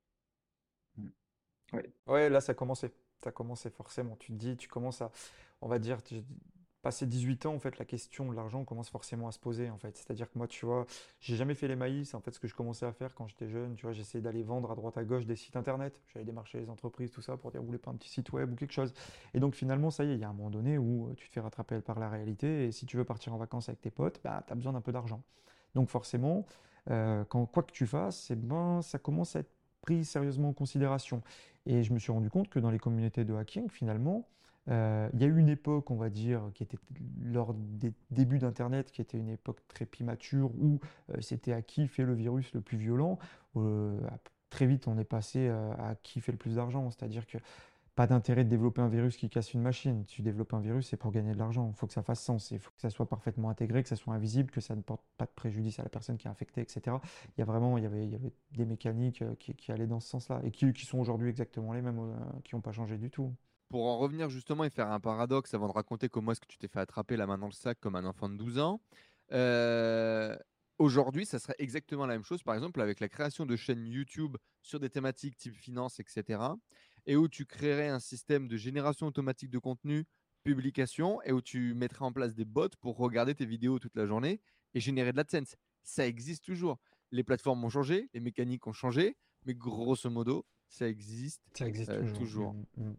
Ouais, là ça commençait. Ça commençait forcément. Tu te dis, tu commences à, on va dire, tu- passer 18 ans, en fait, la question de l'argent commence forcément à se poser, en fait. C'est-à-dire que moi, tu vois, j'ai jamais fait les maïs. En fait, ce que je commençais à faire quand j'étais jeune, tu vois, j'essayais d'aller vendre à droite à gauche des sites internet. J'allais démarcher les entreprises, tout ça, pour dire, vous voulez pas un petit site web ou quelque chose. Et donc finalement, ça y est, il y a un moment donné où euh, tu te fais rattraper par la réalité. Et si tu veux partir en vacances avec tes potes, bah, tu as besoin d'un peu d'argent. Donc forcément, euh, quand, quoi que tu fasses, eh ben, ça commence à être pris sérieusement en considération. Et je me suis rendu compte que dans les communautés de hacking, finalement, euh, il y a eu une époque, on va dire, qui était lors des débuts d'Internet, qui était une époque très primature, où euh, c'était à qui fait le virus le plus violent. Euh, très vite, on est passé à qui fait le plus d'argent. C'est-à-dire que pas d'intérêt de développer un virus qui casse une machine. Tu développes un virus, c'est pour gagner de l'argent. Il faut que ça fasse sens. Il faut que ça soit parfaitement intégré, que ça soit invisible, que ça ne porte pas de préjudice à la personne qui est infectée, etc. Il y a vraiment, il y avait, des mécaniques qui, allaient dans ce sens-là et qui, sont aujourd'hui exactement les mêmes, qui n'ont pas changé du tout. Pour en revenir justement et faire un paradoxe avant de raconter comment est-ce que tu t'es fait attraper la main dans le sac comme un enfant de 12 ans, euh, aujourd'hui, ça serait exactement la même chose, par exemple, avec la création de chaînes YouTube sur des thématiques type finance, etc. Et où tu créerais un système de génération automatique de contenu, publication, et où tu mettrais en place des bots pour regarder tes vidéos toute la journée et générer de l'AdSense. Ça existe toujours. Les plateformes ont changé, les mécaniques ont changé, mais grosso modo, ça existe. Ça existe Euh, toujours. toujours. Mm, mm.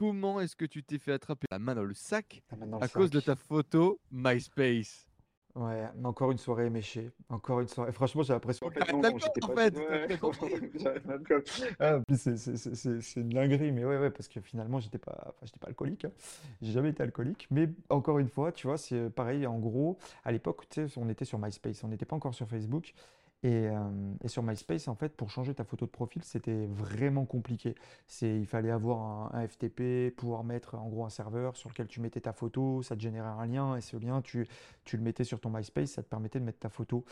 Comment est-ce que tu t'es fait attraper la main dans le sac à cause de ta photo MySpace? Ouais, mais encore une soirée éméchée. Encore une soirée. Franchement, j'ai l'impression en pas- fait, Ouais, j'arrête l'alcool. Ah, en c'est- une dinguerie, mais ouais, ouais, parce que finalement, j'étais pas, enfin, j'étais pas alcoolique. hein. J'ai jamais été alcoolique, mais encore une fois, tu vois, c'est pareil. En gros, à l'époque, tu sais, on était sur MySpace, on n'était pas encore sur Facebook. Et, euh, et sur MySpace, en fait, pour changer ta photo de profil, c'était vraiment compliqué. C'est, il fallait avoir un, un FTP, pouvoir mettre en gros un serveur sur lequel tu mettais ta photo, ça te générait un lien, et ce lien, tu, tu le mettais sur ton MySpace, ça te permettait de mettre ta photo.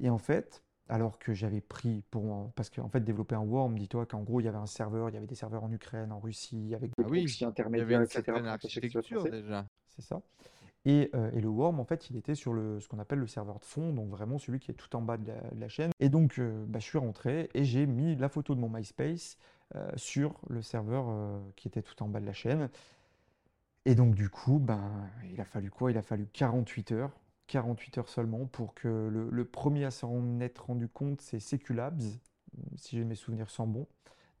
Et en fait, alors que j'avais pris pour. Parce qu'en fait, développer un worm, dis-toi qu'en gros, il y avait un serveur, il y avait des serveurs en Ukraine, en Russie, avec Le Ah oui, proxy Il y avait une etc. architecture déjà. c'est ça. Et, euh, et le worm, en fait, il était sur ce qu'on appelle le serveur de fond, donc vraiment celui qui est tout en bas de la, chaîne. Et donc, euh, bah, je suis rentré et j'ai mis la photo de mon MySpace euh, sur le serveur qui était tout en bas de la chaîne. Et donc, du coup, ben, il a fallu quoi? Il a fallu 48 heures. 48 heures seulement pour que le, le premier à s'en être rendu compte, c'est Seculabs, si j'ai mes souvenirs sont bons.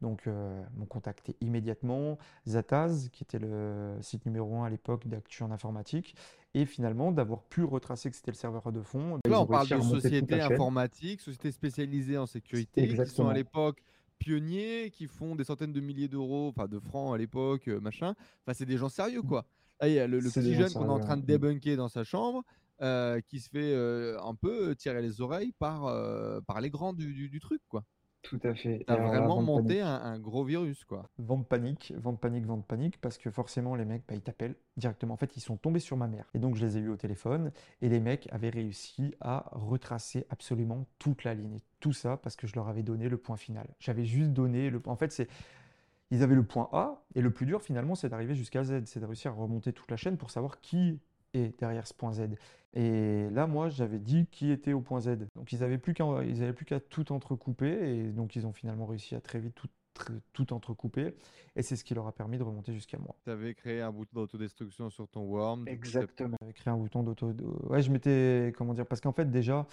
Donc, euh, m'ont contacté immédiatement. Zataz, qui était le site numéro 1 à l'époque d'actu en informatique. Et finalement, d'avoir pu retracer que c'était le serveur de fond. Là, on parle de chaîne. informatiques, sociétés spécialisées en sécurité, qui sont à l'époque pionniers, qui font des centaines de milliers d'euros, enfin de francs à l'époque, euh, machin. Enfin, c'est des gens sérieux, quoi. Là, il y a le, le petit jeune qu'on est en train de ouais. débunker dans sa chambre, euh, qui se fait euh, un peu tirer les oreilles par, euh, par les grands du, du- du truc, quoi. Tout à fait. T'as vraiment monté un, un gros virus, quoi. Vente panique, vente panique, vente panique, parce que forcément, les mecs, bah, ils t'appellent directement. En fait, ils sont tombés sur ma mère. Et donc, je les ai eus au téléphone. Et les mecs avaient réussi à retracer absolument toute la ligne. Et tout ça parce que je leur avais donné le point final. J'avais juste donné le. En fait, c'est. Ils avaient le point A, et le plus dur finalement, c'est d'arriver jusqu'à Z. C'est de réussir à remonter toute la chaîne pour savoir qui est derrière ce point Z. Et là, moi, j'avais dit qui était au point Z. Donc, ils n'avaient plus qu'à ils avaient plus qu'à tout entrecouper. Et donc, ils ont finalement réussi à très vite tout, tr- tout entrecouper. Et c'est ce qui leur a permis de remonter jusqu'à moi. Tu avais créé un bouton d'autodestruction sur ton worm. Exactement. J'avais créé un bouton d'auto. Ouais, je m'étais. Comment dire Parce qu'en fait, déjà,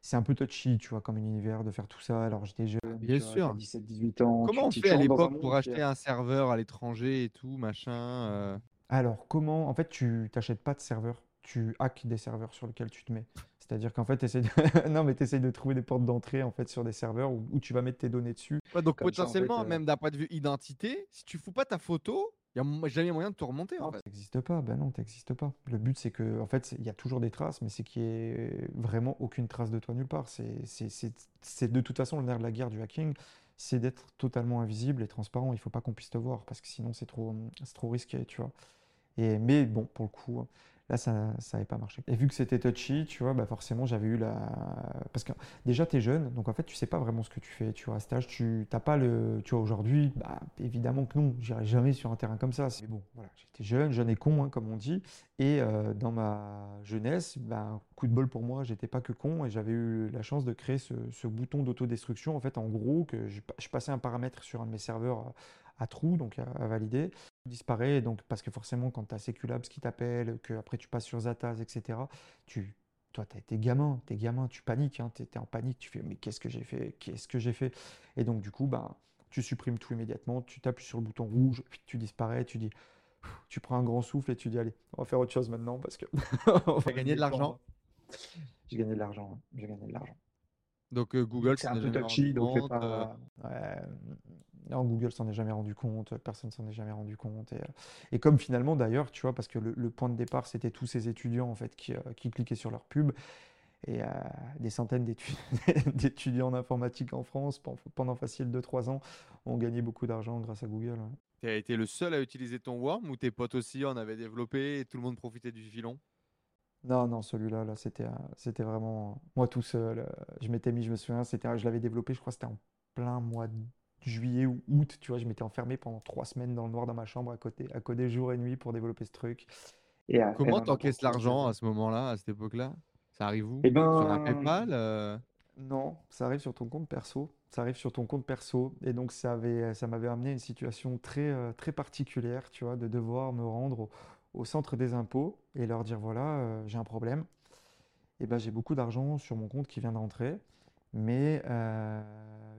c'est un peu touchy, tu vois, comme univers de faire tout ça. Alors, j'étais jeune. Bien vois, sûr. t'as 17, 18 ans. Comment on fait à un l'époque pour acheter un serveur à l'étranger et tout, machin euh, Alors, comment. En fait, tu t'achètes pas de serveur. Tu hacks des serveurs sur lesquels tu te mets. C'est-à-dire qu'en fait, tu de... non, mais essayes de trouver des portes d'entrée en fait, sur des serveurs où, où tu vas mettre tes données dessus. Ouais, donc Comme ça, en fait, potentiellement, euh, même d'un point de vue identité, si tu fous pas ta photo, il n'y a jamais moyen de te remonter en Non, fait. ça n'existe pas. Ben non, t'existes pas. Le but, c'est que, en fait, il y a toujours des traces, mais c'est qu'il n'y ait vraiment aucune trace de toi nulle part. C'est, de toute façon le nerf de la guerre du hacking, c'est d'être totalement invisible et transparent. Il faut pas qu'on puisse te voir parce que sinon c'est trop, c'est trop risqué, tu vois. Et, mais bon, pour le coup, là, ça n'avait pas marché. Et vu que c'était touchy, tu vois, bah forcément, j'avais eu la. Parce que déjà, tu es jeune, donc en fait, tu sais pas vraiment ce que tu fais. Tu vois, à cet âge, tu n'as pas le. Tu vois, aujourd'hui, bah, évidemment que non, j'irai jamais sur un terrain comme ça. Mais bon, voilà, j'étais jeune, jeune et con, hein, comme on dit. Et euh, dans ma jeunesse, bah, coup de bol pour moi, j'étais pas que con et j'avais eu la chance de créer ce, bouton d'autodestruction. En fait, en gros, que je, je passais un paramètre sur un de mes serveurs à, trous, donc à, à valider disparaît. Donc, parce que forcément, quand tu as Seculabs qui t'appelle, que après tu passes sur Zataz, etc., tu, toi, t'es gamin, t'es gamin, tu paniques, hein, tu es, en panique, tu fais mais qu'est-ce que j'ai fait Qu'est-ce que j'ai fait? Et donc, du coup, bah, tu supprimes tout immédiatement, tu t'appuies sur le bouton rouge, puis tu disparais, tu dis, tu prends un grand souffle et tu dis, allez, on va faire autre chose maintenant parce que. Tu as gagné de l'argent J'ai gagné de l'argent, j'ai gagné de l'argent. Donc euh, Google, C'est s'en un est peu jamais touchy, rendu donc compte, pas. euh, Ouais, non, Google s'en est jamais rendu compte, personne s'en est jamais rendu compte. Et, euh, et comme finalement d'ailleurs, tu vois, parce que le, le point de départ, c'était tous ces étudiants en fait qui, euh, qui cliquaient sur leur pub. Et euh, des centaines d'étu- d'étudiants en informatique en France, pen- pendant facile 2-3 ans, ont gagné beaucoup d'argent grâce à Google. ouais. Tu as été le seul à utiliser ton Worm ou tes potes aussi en avaient développé et tout le monde profitait du filon? Non, non, celui-là, là, c'était, euh, c'était vraiment moi tout seul. euh, Je m'étais mis, je me souviens, c'était, je l'avais développé, je crois, que c'était en plein mois de juillet ou août. Tu vois, je m'étais enfermé pendant trois semaines dans le noir dans ma chambre à côté, à coder jour et nuit pour développer ce truc. Et Comment t'encaisses l'argent à ce moment-là, à cette époque-là? Ça arrive où? Eh Sur un ben, PayPal euh, Non, ça arrive sur ton compte perso. Ça arrive sur ton compte perso. Et donc, ça avait, ça m'avait amené à une situation très, euh, très particulière, tu vois, de devoir me rendre au, au centre des impôts et leur dire, voilà, euh, j'ai un problème. Et ben, j'ai beaucoup d'argent sur mon compte qui vient de rentrer, mais euh,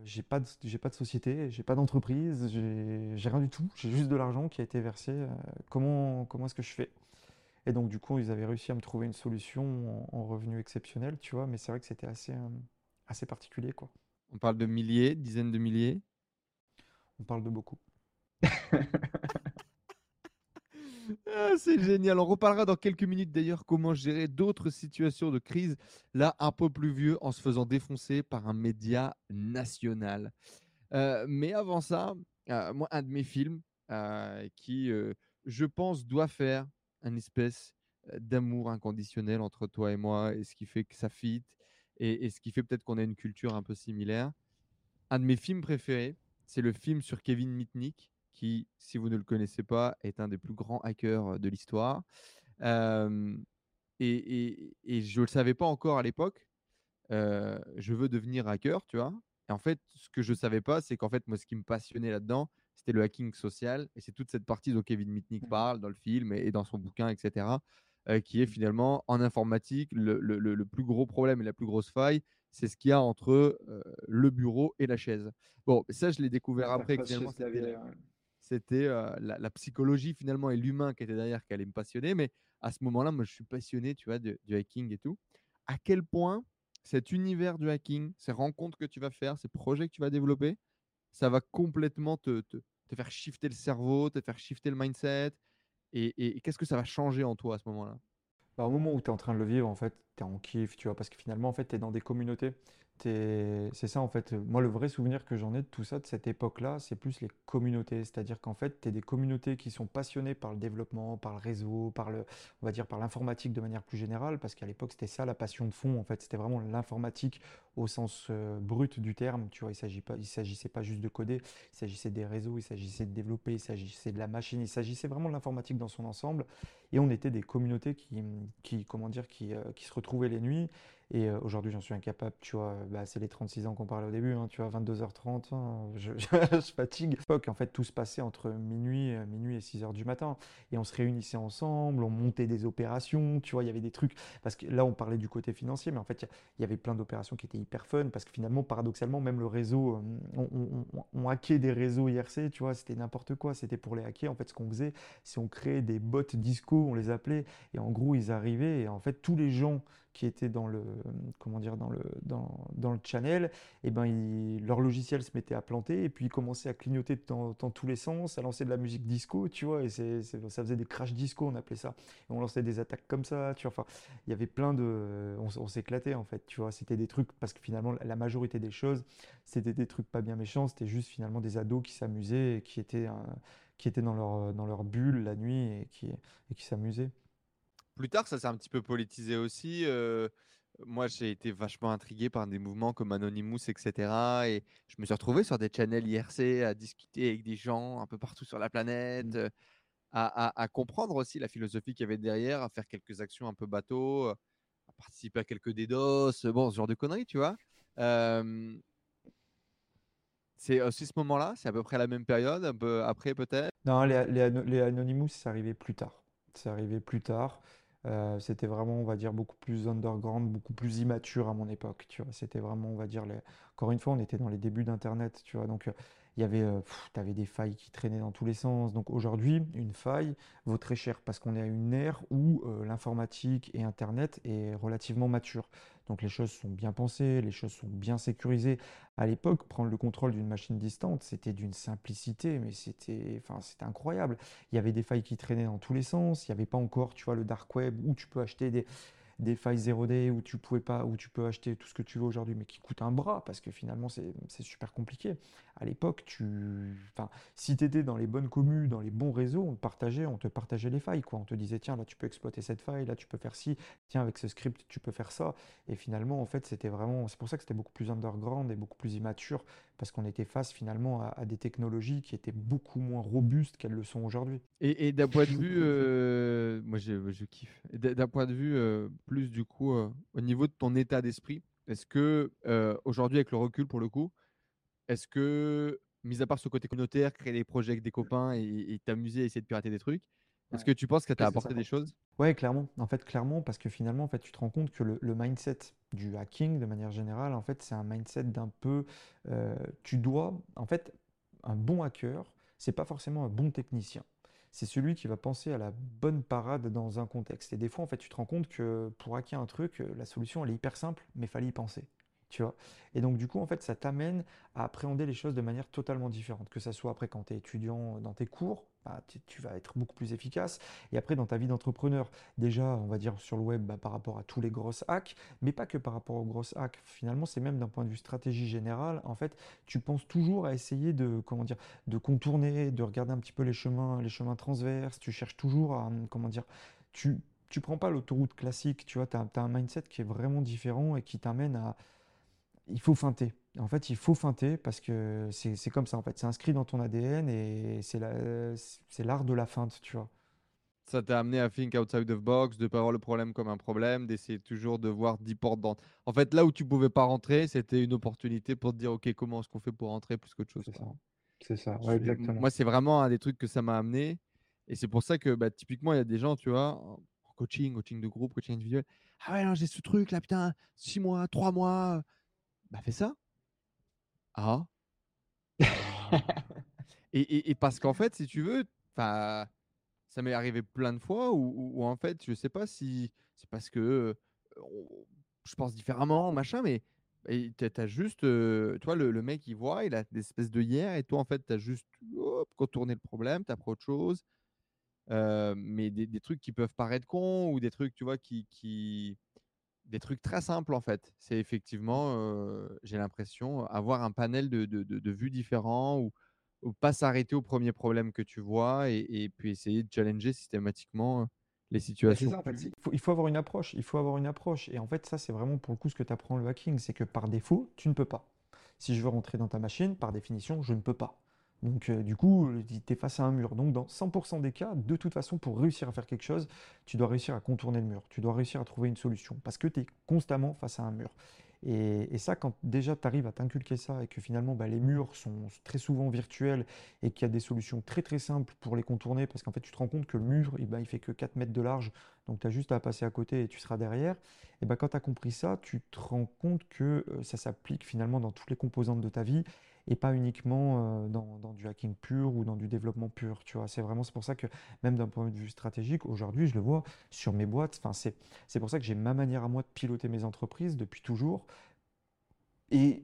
j'ai pas de, j'ai pas de société, j'ai pas d'entreprise, j'ai j'ai rien du tout. J'ai juste de l'argent qui a été versé. euh, comment, comment est-ce que je fais? Et donc, du coup, ils avaient réussi à me trouver une solution en, en revenu exceptionnel, tu vois, mais c'est vrai que c'était assez, assez particulier, quoi. On parle de milliers, dizaines de milliers? On parle de beaucoup. Ah, c'est génial. On reparlera dans quelques minutes d'ailleurs comment gérer d'autres situations de crise, là un peu plus vieux, en se faisant défoncer par un média national. Euh, mais avant ça, euh, moi, un de mes films euh, qui, je pense, doit faire un espèce d'amour inconditionnel entre toi et moi, et ce qui fait que ça fit, et, et ce qui fait peut-être qu'on a une culture un peu similaire. Un de mes films préférés, c'est le film sur Kevin Mitnick, qui, si vous ne le connaissez pas, est un des plus grands hackers de l'histoire. Euh, et, et- et je ne le savais pas encore à l'époque. Euh, je veux devenir hacker, tu vois. Et en fait, ce que je ne savais pas, c'est qu'en fait, moi, ce qui me passionnait là-dedans, c'était le hacking social. Et c'est toute cette partie dont Kevin Mitnick Mhm. parle dans le film et, et dans son bouquin, etc., euh, qui est finalement en informatique le, le- le- le plus gros problème et la plus grosse faille, c'est ce qu'il y a entre le bureau et la chaise. Bon, ça, je l'ai découvert après. que Finalement, c'était la- psychologie finalement et l'humain qui était derrière qui allait me passionner. Mais à ce moment-là, moi, je suis passionné, tu vois, du hacking et tout. À quel point cet univers du hacking, ces rencontres que tu vas faire, ces projets que tu vas développer, ça va complètement te, te- faire shifter le cerveau, te faire shifter le mindset. Et, et- et qu'est-ce que ça va changer en toi à ce moment-là? Bah, au moment où tu es en train de le vivre, en fait, tu es en kiff, tu vois, parce que finalement, en fait, tu es dans des communautés. C'est ça, en fait. Moi, le vrai souvenir que j'en ai de tout ça, de cette époque-là, c'est plus les communautés. C'est-à-dire qu'en fait, tu es des communautés qui sont passionnées par le développement, par le réseau, par le, on va dire, par l'informatique de manière plus générale, parce qu'à l'époque, c'était ça la passion de fond, en fait. C'était vraiment l'informatique au sens euh, brut du terme, tu. Il s'agit pas, s'agissait pas juste de coder, il s'agissait des réseaux, il s'agissait de développer, il s'agissait de la machine, il s'agissait vraiment de l'informatique dans son ensemble. Et on était des communautés qui, qui comment dire, qui, euh, qui se retrouvaient les nuits. Et euh, aujourd'hui, j'en suis incapable, tu vois. Bah, c'est les 36 ans qu'on parlait au début, hein, tu vois, 22h30, hein, je, je, je fatigue. En fait, tout se passait entre minuit, euh, minuit et 6h du matin. Et on se réunissait ensemble, on montait des opérations, tu vois, il y avait des trucs. Parce que là, on parlait du côté financier, mais en fait, il y, avait plein d'opérations qui étaient hyper fun. Parce que finalement, paradoxalement, même le réseau, on- on hackait des réseaux IRC, tu vois, c'était n'importe quoi. C'était pour les hacker. En fait, ce qu'on faisait, c'est on créait des bots disco, on les appelait. Et en gros, ils arrivaient et en fait, tous les gens qui étaient dans le, comment dire, dans le, dans, le channel, et ben ils- leur logiciel se mettait à planter et puis ils commençaient à clignoter dans, tous les sens, à lancer de la musique disco, tu vois, et c'est, ça faisait des crash disco, on appelait ça. Et on lançait des attaques comme ça, tu vois. Enfin, il y avait plein de, on, s'éclatait en fait, tu vois. C'était des trucs parce que finalement la majorité des choses, c'était des trucs pas bien méchants, c'était juste finalement des ados qui s'amusaient qui étaient, qui étaient dans leur, dans leur bulle la nuit et qui, et qui s'amusaient. Plus tard, ça s'est un petit peu politisé aussi. euh, moi, j'ai été vachement intrigué par des mouvements comme Anonymous, etc. Et je me suis retrouvé sur des channels IRC à discuter avec des gens un peu partout sur la planète, Mm. euh, à, à- à comprendre aussi la philosophie qu'il y avait derrière, à faire quelques actions un peu bateau, euh, à participer à quelques DDoS, euh, bon, ce genre de conneries, tu vois. Euh, c'est aussi ce moment-là, c'est à peu près la même période, un peu après peut-être? Non, les, les, Ano- les Anonymous, c'est arrivé plus tard. C'est arrivé plus tard. Euh, c'était vraiment, on va dire, beaucoup plus underground, beaucoup plus immature à mon époque, tu vois. C'était vraiment, on va dire, encore une fois, on était dans les débuts d'Internet, tu vois. Donc, euh, il y avait, euh, t'avais des failles qui traînaient dans tous les sens. Donc, aujourd'hui, une faille vaut très cher parce qu'on est à une ère où euh, l'informatique et Internet est relativement mature. Donc, les choses sont bien pensées, les choses sont bien sécurisées. À l'époque, prendre le contrôle d'une machine distante, c'était d'une simplicité, mais c'était, enfin, incroyable. Il y avait des failles qui traînaient dans tous les sens. Il n'y avait pas encore, tu vois, le dark web où tu peux acheter des, des failles 0D où tu pouvais pas, où tu peux acheter tout ce que tu veux aujourd'hui, mais qui coûte un bras parce que finalement c'est super compliqué. À l'époque, tu, enfin, si tu étais dans les bonnes communes, dans les bons réseaux, on te partageait, on te partageait les failles, quoi. On te disait tiens là tu peux exploiter cette faille, là tu peux faire ci, tiens avec ce script tu peux faire ça. Et finalement en fait c'était vraiment, c'est pour ça que c'était beaucoup plus underground et beaucoup plus immature parce qu'on était face finalement à, à des technologies qui étaient beaucoup moins robustes qu'elles le sont aujourd'hui. Et, et d'un point de vue, euh, moi je, je kiffe. D'un point de vue euh, plus du coup euh, au niveau de ton état d'esprit, est-ce que euh, aujourd'hui avec le recul pour le coup, est-ce que mis à part ce côté communautaire, créer des projets avec des copains et et t'amuser à essayer de pirater des trucs, est-ce Ouais. que tu penses que Oui, c'est apporté des choses? Ouais, clairement. En fait, clairement, parce que finalement, en fait, tu te rends compte que le, le mindset du hacking, de manière générale, en fait, c'est un mindset d'un peu, euh, tu dois, en fait, un bon hacker, c'est pas forcément un bon technicien. C'est celui qui va penser à la bonne parade dans un contexte. Et des fois, en fait, tu te rends compte que pour hacker un truc, euh, la solution, elle est hyper simple, mais fallait y penser. Tu vois? Et donc, du coup, en fait, ça t'amène à appréhender les choses de manière totalement différente. Que ça soit après quand tu es étudiant dans tes cours, bah, tu vas être beaucoup plus efficace. Et après, dans ta vie d'entrepreneur, déjà, on va dire sur le web, bah, par rapport à tous les grosses hacks, mais pas que par rapport aux grosses hacks. Finalement, c'est même d'un point de vue stratégie générale. En fait, tu penses toujours à essayer de, comment dire, de contourner, de regarder un petit peu les chemins, les chemins transverses. Tu cherches toujours à, comment dire, tu, tu prends pas l'autoroute classique, tu vois, tu as, un mindset qui est vraiment différent et qui t'amène à, il faut feinter. En fait, il faut feinter parce que c'est comme ça, en fait. C'est inscrit dans ton ADN et c'est la- c'est l'art de la feinte, tu vois. Ça t'a amené à think outside the box, de pas voir le problème comme un problème, d'essayer toujours de voir 10 portes dans. En fait, là où tu pouvais pas rentrer, c'était une opportunité pour te dire, OK, comment est-ce qu'on fait pour rentrer plus qu'autre chose, C'est ça. C'est ça, ouais, exactement. Moi, c'est vraiment un des trucs que ça m'a amené. Et c'est pour ça que bah, typiquement, il y a des gens, tu vois, en coaching, coaching de groupe, coaching individuel. Ah ouais, j'ai ce truc là, putain, 6 mois, 3 mois. Bah, fais ça. Ah. Et, et- et parce qu'en fait, si tu veux, ça m'est arrivé plein de fois où, où- où, en fait, je sais pas si c'est parce que euh, je pense différemment, machin, mais t'as t'as juste, euh, tu vois, le, le mec, il voit, il a des espèces de hier, et toi, en fait, tu as juste hop, contourné le problème, tu apprends autre chose. Euh, mais des, des trucs qui peuvent paraître cons ou des trucs, tu vois, qui, qui... des trucs très simples, en fait. C'est effectivement, euh, j'ai l'impression, avoir un panel de, de, de- de vues différents ou, ou pas s'arrêter au premier problème que tu vois et, et puis essayer de challenger systématiquement les Bah, c'est situations. ça, en fait. c'est- Il faut, il faut avoir une approche, il faut avoir une approche. Et en fait, ça, c'est vraiment pour le coup ce que t'apprends le hacking, c'est que par défaut, tu ne peux pas. Si je veux rentrer dans ta machine, par définition, je ne peux pas. Donc, euh, du coup, tu es face à un mur. Donc, dans 100% des cas, de toute façon, pour réussir à faire quelque chose, tu dois réussir à contourner le mur. Tu dois réussir à trouver une solution parce que tu es constamment face à un mur. Et, et ça, quand déjà tu arrives à t'inculquer ça et que finalement bah, les murs sont très souvent virtuels et qu'il y a des solutions très très simples pour les contourner parce qu'en fait tu te rends compte que le mur, eh ben, il fait que 4 mètres de large. donc tu as juste à passer à côté et tu seras derrière. Et ben, quand tu as compris ça, tu te rends compte que euh, ça s'applique finalement dans toutes les composantes de ta vie et pas uniquement euh, dans, du hacking pur ou dans du développement pur. Tu vois, c'est vraiment c'est pour ça que même d'un point de vue stratégique, aujourd'hui, je le vois sur mes boîtes. Enfin, c'est, c'est pour ça que j'ai ma manière à moi de piloter mes entreprises depuis toujours. Et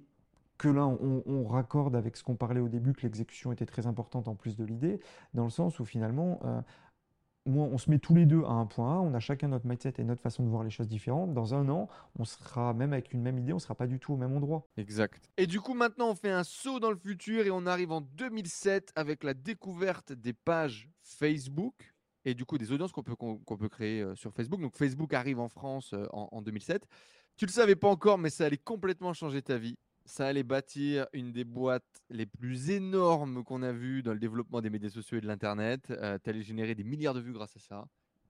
que là, on, raccorde avec ce qu'on parlait au début, que l'exécution était très importante en plus de l'idée, dans le sens où finalement, euh, on se met tous les deux à un point on a chacun notre mindset et notre façon de voir les choses différentes. Dans un an, on sera, même avec une même idée, on sera pas du tout au même endroit. Exact. Et du coup, maintenant, on fait un saut dans le futur et on arrive en 2007 avec la découverte des pages Facebook et du coup des audiences qu'on peut, qu'on, peut créer euh, sur Facebook. Donc Facebook arrive en France euh, en, en 2007. Tu le savais pas encore, mais ça allait complètement changer ta vie ça allait bâtir une des boîtes les plus énormes qu'on a vues dans le développement des médias sociaux et de l'Internet. Euh, tu allais générer des milliards de vues grâce à ça.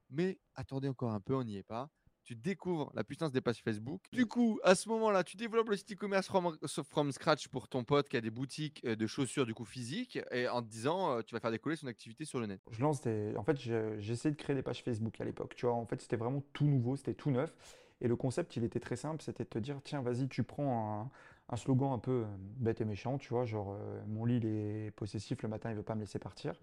Mais attendez encore un peu, on n'y est pas. Tu découvres la puissance des pages Facebook. Du coup, à ce moment-là, tu développes le site e-commerce from, scratch pour ton pote qui a des boutiques euh, de chaussures du coup physiques et en te disant, euh, tu vas faire décoller son activité sur le net. Je lance des... En fait, j'essaie de créer des pages Facebook à l'époque. Tu vois, en fait, c'était vraiment tout nouveau, c'était tout neuf. Et le concept, il était très simple, c'était de te dire, tiens, vas-y, tu prends un, un slogan un peu euh, bête et méchant, tu vois, genre euh, mon lit il est possessif, le matin il veut pas me laisser partir.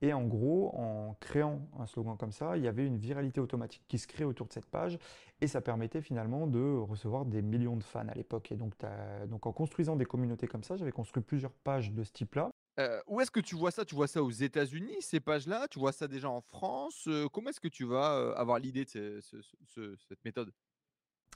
Et en gros, en créant un slogan comme ça, il y avait une viralité automatique qui se crée autour de cette page et ça permettait finalement de recevoir des millions de fans à l'époque. Et donc, en construisant des communautés comme ça, j'avais construit plusieurs pages de ce type-là. Euh, où est-ce que tu vois ça? Tu vois ça aux États-Unis, ces pages-là? Tu vois ça déjà en France? Comment est-ce que tu vas avoir l'idée de cette méthode?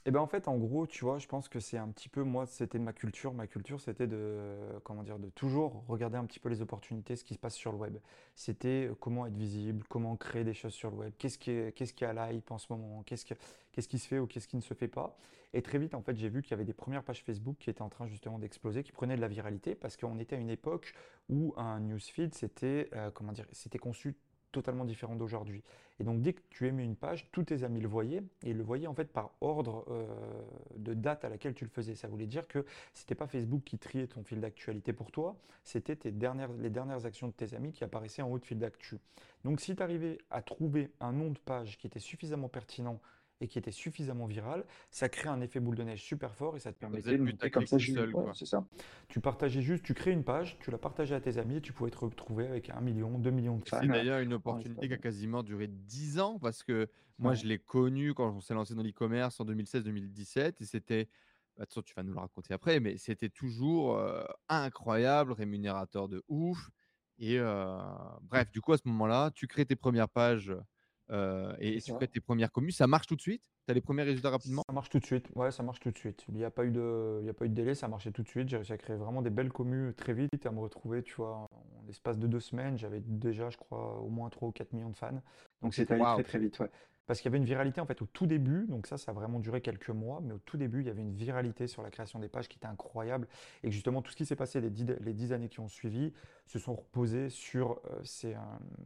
Et ben en fait, en gros, tu vois, je pense que c'est un petit peu, moi, c'était ma culture. Ma culture, c'était de, comment dire, de toujours regarder un petit peu les opportunités, ce qui se passe sur le web. C'était euh, comment être visible, comment créer des choses sur le web, qu'est-ce qui est, qu'est-ce à l'hype en ce moment, qu'est-ce, qu'est-ce qui se fait ou qu'est-ce qui ne se fait pas? Et très vite, en fait, j'ai vu qu'il y avait des premières pages Facebook qui étaient en train justement d'exploser, qui prenaient de la viralité, parce qu'on était à une époque où un newsfeed, c'était, euh, comment dire, c'était conçu totalement différent d'aujourd'hui. Et donc dès que tu aimais une page, tous tes amis le voyaient et le voyaient en fait par ordre euh, de date à laquelle tu le faisais. Ça voulait dire que c'était pas Facebook qui triait ton fil d'actualité pour toi, c'était tes dernières, les dernières actions de tes amis qui apparaissaient en haut de fil d'actu. Donc si tu arrivais à trouver un nom de page qui était suffisamment pertinent et qui était suffisamment viral, ça crée un effet boule de neige super fort et ça te permettait de monter comme ça. Seul, c'est ça. Tu partageais juste, tu crées une page, tu la partageais à tes amis et tu pouvais te retrouver avec un million, deux millions de fans. C'est d'ailleurs une opportunité qui a quasiment duré dix ans parce que moi je l'ai connu quand on s'est lancé dans l'e-commerce en 2016-2017 et c'était bah, tu vas nous le raconter après, mais c'était toujours euh, incroyable, rémunérateur de ouf. Et euh, bref, du coup, à ce moment-là, tu crées tes premières pages euh, et, tu fais tes premières communes, ça marche tout de suite? Tu as les premiers résultats rapidement? Ça marche tout de suite, ouais, ça marche tout de suite. Il n'y a, pas eu de, il y a pas eu de délai, ça marchait tout de suite. J'ai réussi à créer vraiment des belles communes très vite et à me retrouver, tu vois, en l'espace de deux semaines, j'avais déjà, je crois, au moins 3 ou 4 millions de fans. Donc c'était allé très très vite, ouais. Parce qu'il y avait une viralité en fait au tout début, donc ça, ça a vraiment duré quelques mois, mais au tout début, il y avait une viralité sur la création des pages qui était incroyable. Et que justement, tout ce qui s'est passé les dix, années qui ont suivi se sont reposés sur euh, ces, euh,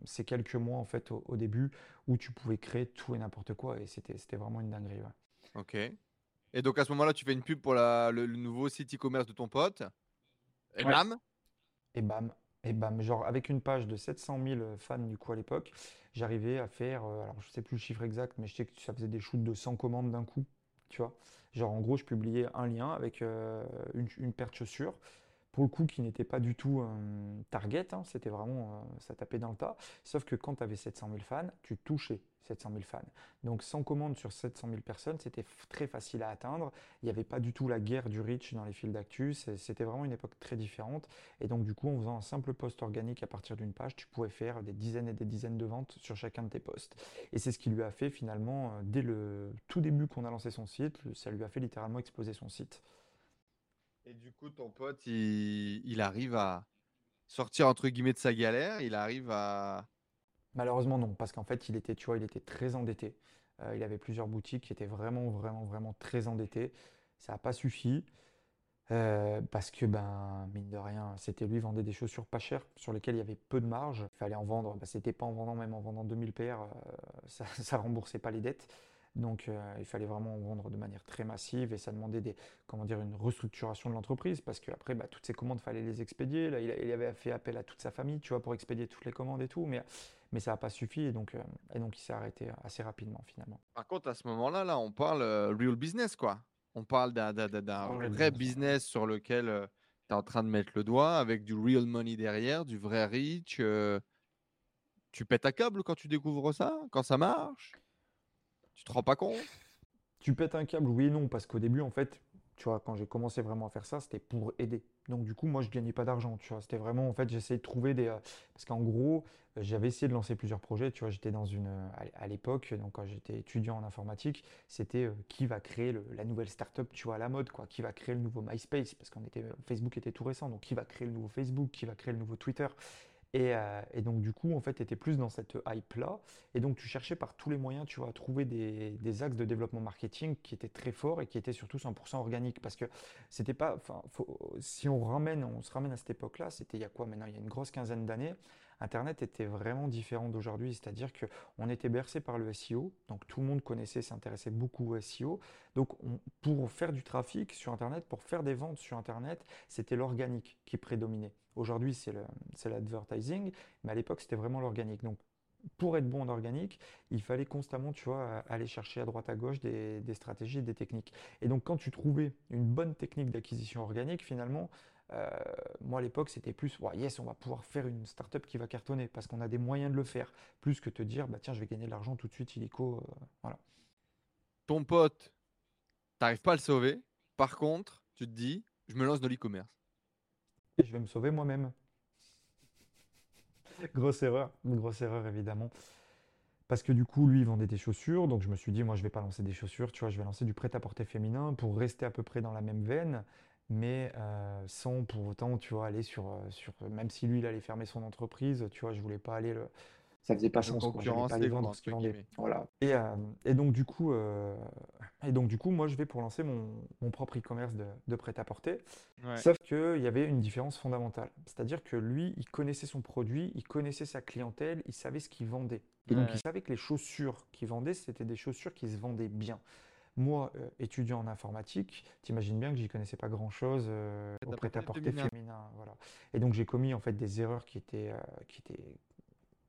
ces, quelques mois en fait au, début où tu pouvais créer tout et n'importe quoi. Et c'était vraiment une dinguerie. Ok. Et donc à ce moment-là, tu fais une pub pour la, le, nouveau site e-commerce de ton pote. Et bam? Et bam et bam, genre avec une page de 700 000 fans du coup à l'époque, j'arrivais à faire, euh, alors je sais plus le chiffre exact, mais je sais que ça faisait des shoots de 100 commandes d'un coup, tu vois. Genre en gros, je publiais un lien avec euh, une, paire de chaussures, pour le coup qui n'était pas du tout un target, hein, c'était vraiment, euh, ça tapait dans le tas. Sauf que quand tu avais 700 000 fans, tu touchais 700 000 fans. Donc 100 commandes sur 700 000 personnes, c'était très facile à atteindre. Il n'y avait pas du tout la guerre du reach dans les fils d'actu. C'était vraiment une époque très différente. Et donc du coup, en faisant un simple post organique à partir d'une page, tu pouvais faire des dizaines et des dizaines de ventes sur chacun de tes posts. Et c'est ce qui lui a fait finalement, euh, dès le tout début qu'on a lancé son site, ça lui a fait littéralement exploser son site. Et du coup, ton pote, il, arrive à sortir entre guillemets de sa galère, il arrive à Malheureusement non, parce qu'en fait il était, tu vois, il était très endetté. Euh, il avait plusieurs boutiques qui étaient vraiment, vraiment, vraiment très endettées. Ça n'a pas suffi. Euh, parce que, ben, mine de rien, c'était lui vendait des chaussures pas chères sur lesquelles il y avait peu de marge. Il fallait en vendre, ben, c'était pas en vendant, même en vendant 2000 paires, euh, ça, ne remboursait pas les dettes. Donc il fallait vraiment vendre de manière très massive et ça demandait des, comment dire, une restructuration de l'entreprise parce qu'après, bah, toutes ces commandes, il fallait les expédier. Là, il, avait fait appel à toute sa famille, tu vois, pour expédier toutes les commandes et tout. Mais mais ça n'a pas suffi et donc, et donc il s'est arrêté assez rapidement finalement. Par contre, à ce moment-là, là, on parle real business, quoi. On parle d'un vrai business sur lequel tu es en train de mettre le doigt, avec du real money derrière, du vrai reach. tu pètes un câble quand tu découvres ça, quand ça marche? Tu te rends pas compte? Tu pètes un câble, oui et non, parce qu'au début, en fait, tu vois, quand j'ai commencé vraiment à faire ça, c'était pour aider. Donc du coup, moi, je gagnais pas d'argent, tu vois. C'était vraiment, en fait, j'essayais de trouver des... Euh, parce qu'en gros, euh, j'avais essayé de lancer plusieurs projets, tu vois. J'étais dans une... Euh, à l'époque, donc quand j'étais étudiant en informatique, c'était qui va créer la nouvelle startup, tu vois, à la mode, quoi. Qui va créer le nouveau MySpace, parce qu'on était... Facebook était tout récent, donc qui va créer le nouveau Facebook, qui va créer le nouveau Twitter. Euh, et, donc, du coup, en fait, tu étais plus dans cette hype-là. Et donc, tu cherchais par tous les moyens, tu vois, à trouver des, axes de développement marketing qui étaient très forts et qui étaient surtout 100% organiques. Parce que c'était pas. Si on ramène, on se ramène à cette époque-là, c'était il y a quoi maintenant Il y a une grosse quinzaine d'années. Internet était vraiment différent d'aujourd'hui, c'est-à-dire qu'on était bercé par le SEO, donc tout le monde connaissait, s'intéressait beaucoup au SEO. Donc pour faire du trafic sur Internet, pour faire des ventes sur Internet, c'était l'organique qui prédominait. Aujourd'hui, c'est l'advertising, mais à l'époque, c'était vraiment l'organique. Donc pour être bon en organique, il fallait constamment, tu vois, aller chercher à droite à gauche des, des stratégies, des techniques. Et donc, quand tu trouvais une bonne technique d'acquisition organique, finalement, euh, moi, à l'époque, c'était plus, yes, on va pouvoir faire une startup qui va cartonner parce qu'on a des moyens de le faire, plus que te dire, bah tiens, je vais gagner de l'argent tout de suite, illico. Euh, voilà. Ton pote, t'arrives pas à le sauver. Par contre, tu te dis, je me lance dans l'e-commerce. Et je vais me sauver moi-même. grosse erreur, grosse erreur évidemment. Parce que du coup, lui, il vendait des chaussures. Donc je me suis dit, moi, je vais pas lancer des chaussures, tu vois, je vais lancer du prêt-à-porter féminin pour rester à peu près dans la même veine mais euh, sans pour autant, tu vois, aller sur, euh, sur, même si lui, il allait fermer son entreprise, tu vois, je voulais pas aller le, ça faisait pas sens, quoi. Je pas aller vendre ce qu'il vendait. Voilà. Et, euh, et, donc du coup, et donc du coup, moi, je vais pour lancer mon, mon propre e-commerce de, de prêt-à-porter. Sauf qu'il y avait une différence fondamentale, c'est-à-dire que lui, il connaissait son produit, il connaissait sa clientèle, il savait ce qu'il vendait. Et donc, il savait que les chaussures qu'il vendait, c'était des chaussures qui se vendaient bien. Moi, euh, étudiant en informatique, t'imagines bien que j'y connaissais pas grand-chose euh, au prêt-à-porter féminin. voilà. Et donc j'ai commis en fait des erreurs qui étaient, euh, qui étaient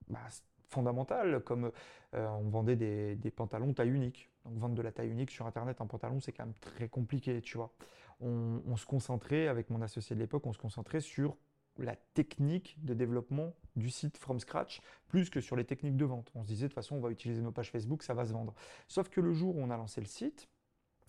bah, fondamentales, comme on vendait des, pantalons taille unique. Donc vendre de la taille unique sur Internet en pantalon, c'est quand même très compliqué, tu vois. on se concentrait, avec mon associé de l'époque, on se concentrait sur la technique de développement du site from scratch plus que sur les techniques de vente. On se disait de toute façon on va utiliser nos pages Facebook, ça va se vendre. Sauf que le jour où on a lancé le site,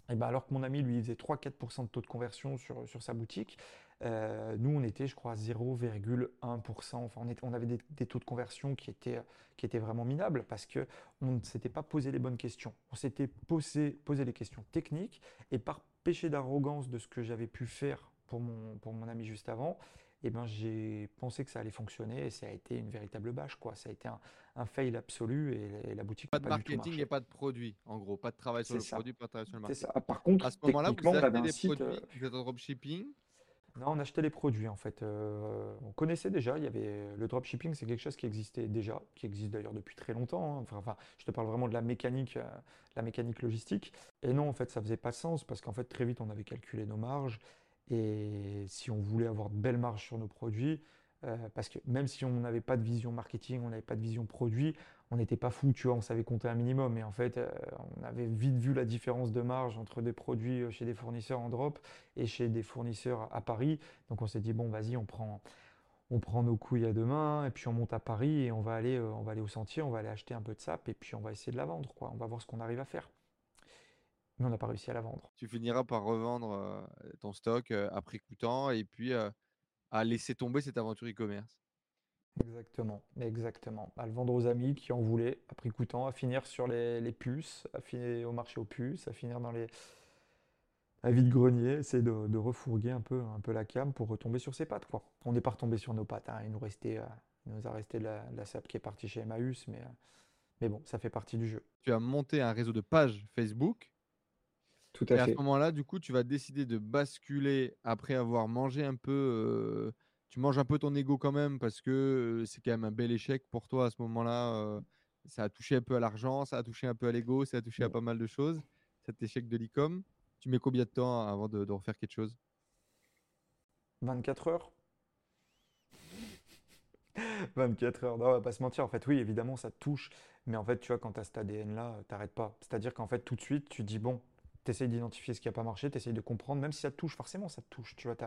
et eh ben alors que mon ami lui faisait 3-4% de taux de conversion sur, sur sa boutique, euh, nous on était je crois à 0,1%. Enfin on, on avait des, taux de conversion qui étaient, qui étaient vraiment minables parce qu'on ne s'était pas posé les bonnes questions. On s'était posé, posé les questions techniques et par péché d'arrogance de ce que j'avais pu faire pour mon, pour mon ami juste avant, eh ben, j'ai pensé que ça allait fonctionner et ça a été une véritable bâche. Quoi. Ça a été un, fail absolu et, la boutique Pas de marketing et pas de produit, en gros. Pas de travail sur le produit, pas de travail sur le marketing. Ça. Par contre, à ce moment-là, vous achetez des produits, euh, vous êtes en dropshipping non, on achetait les produits en fait. Euh, on connaissait déjà, il y avait le dropshipping, c'est quelque chose qui existait déjà, qui existe d'ailleurs depuis très longtemps. Hein. Enfin, je te parle vraiment de la mécanique, euh, la mécanique logistique. Et non, en fait, ça faisait pas sens parce qu'en fait, très vite, on avait calculé nos marges et si on voulait avoir de belles marges sur nos produits, euh, parce que même si on n'avait pas de vision marketing, on n'avait pas de vision produit, on n'était pas fou, tu vois, on savait compter un minimum. Et en fait, euh, on avait vite vu la différence de marge entre des produits euh, chez des fournisseurs en drop et chez des fournisseurs à Paris. Donc on s'est dit, bon, vas-y, on prend, on prend nos couilles à deux mains et puis on monte à Paris et on va aller, on va aller au sentier, on va aller acheter un peu de sap et puis on va essayer de la vendre, quoi. On va voir ce qu'on arrive à faire mais on n'a pas réussi à la vendre. Tu finiras par revendre ton stock à prix coûtant et puis à laisser tomber cette aventure e-commerce. Exactement, exactement. À le vendre aux amis qui en voulaient à prix coûtant, à finir sur les, puces, à finir au marché aux puces, à finir dans les à vide-grenier, essayer de, refourguer un peu, un peu la cam pour retomber sur ses pattes. Quoi. On n'est pas retombé sur nos pattes, hein. il, nous restait, nous a resté la, la SAP qui est partie chez Emmaüs, mais, mais bon, ça fait partie du jeu. Tu as monté un réseau de pages Facebook tout à et à ce moment-là, du coup, tu vas décider de basculer après avoir mangé un peu. tu manges un peu ton ego quand même parce que c'est quand même un bel échec pour toi à ce moment-là Ça a touché un peu à l'argent, ça a touché un peu à l'ego, ça a touché à pas mal de choses. Cet échec de l'e-com. Tu mets combien de temps avant de, refaire quelque chose? 24 heures. 24 heures. Non, on va pas se mentir. En fait, oui, évidemment, ça touche. Mais en fait, tu vois, quand tu as cet ADN-là, t'arrêtes pas. C'est-à-dire qu'en fait, tout de suite, tu dis, bon, tu essayes d'identifier ce qui n'a pas marché, tu essayes de comprendre, même si ça te touche, forcément ça te touche. Tu vois, tu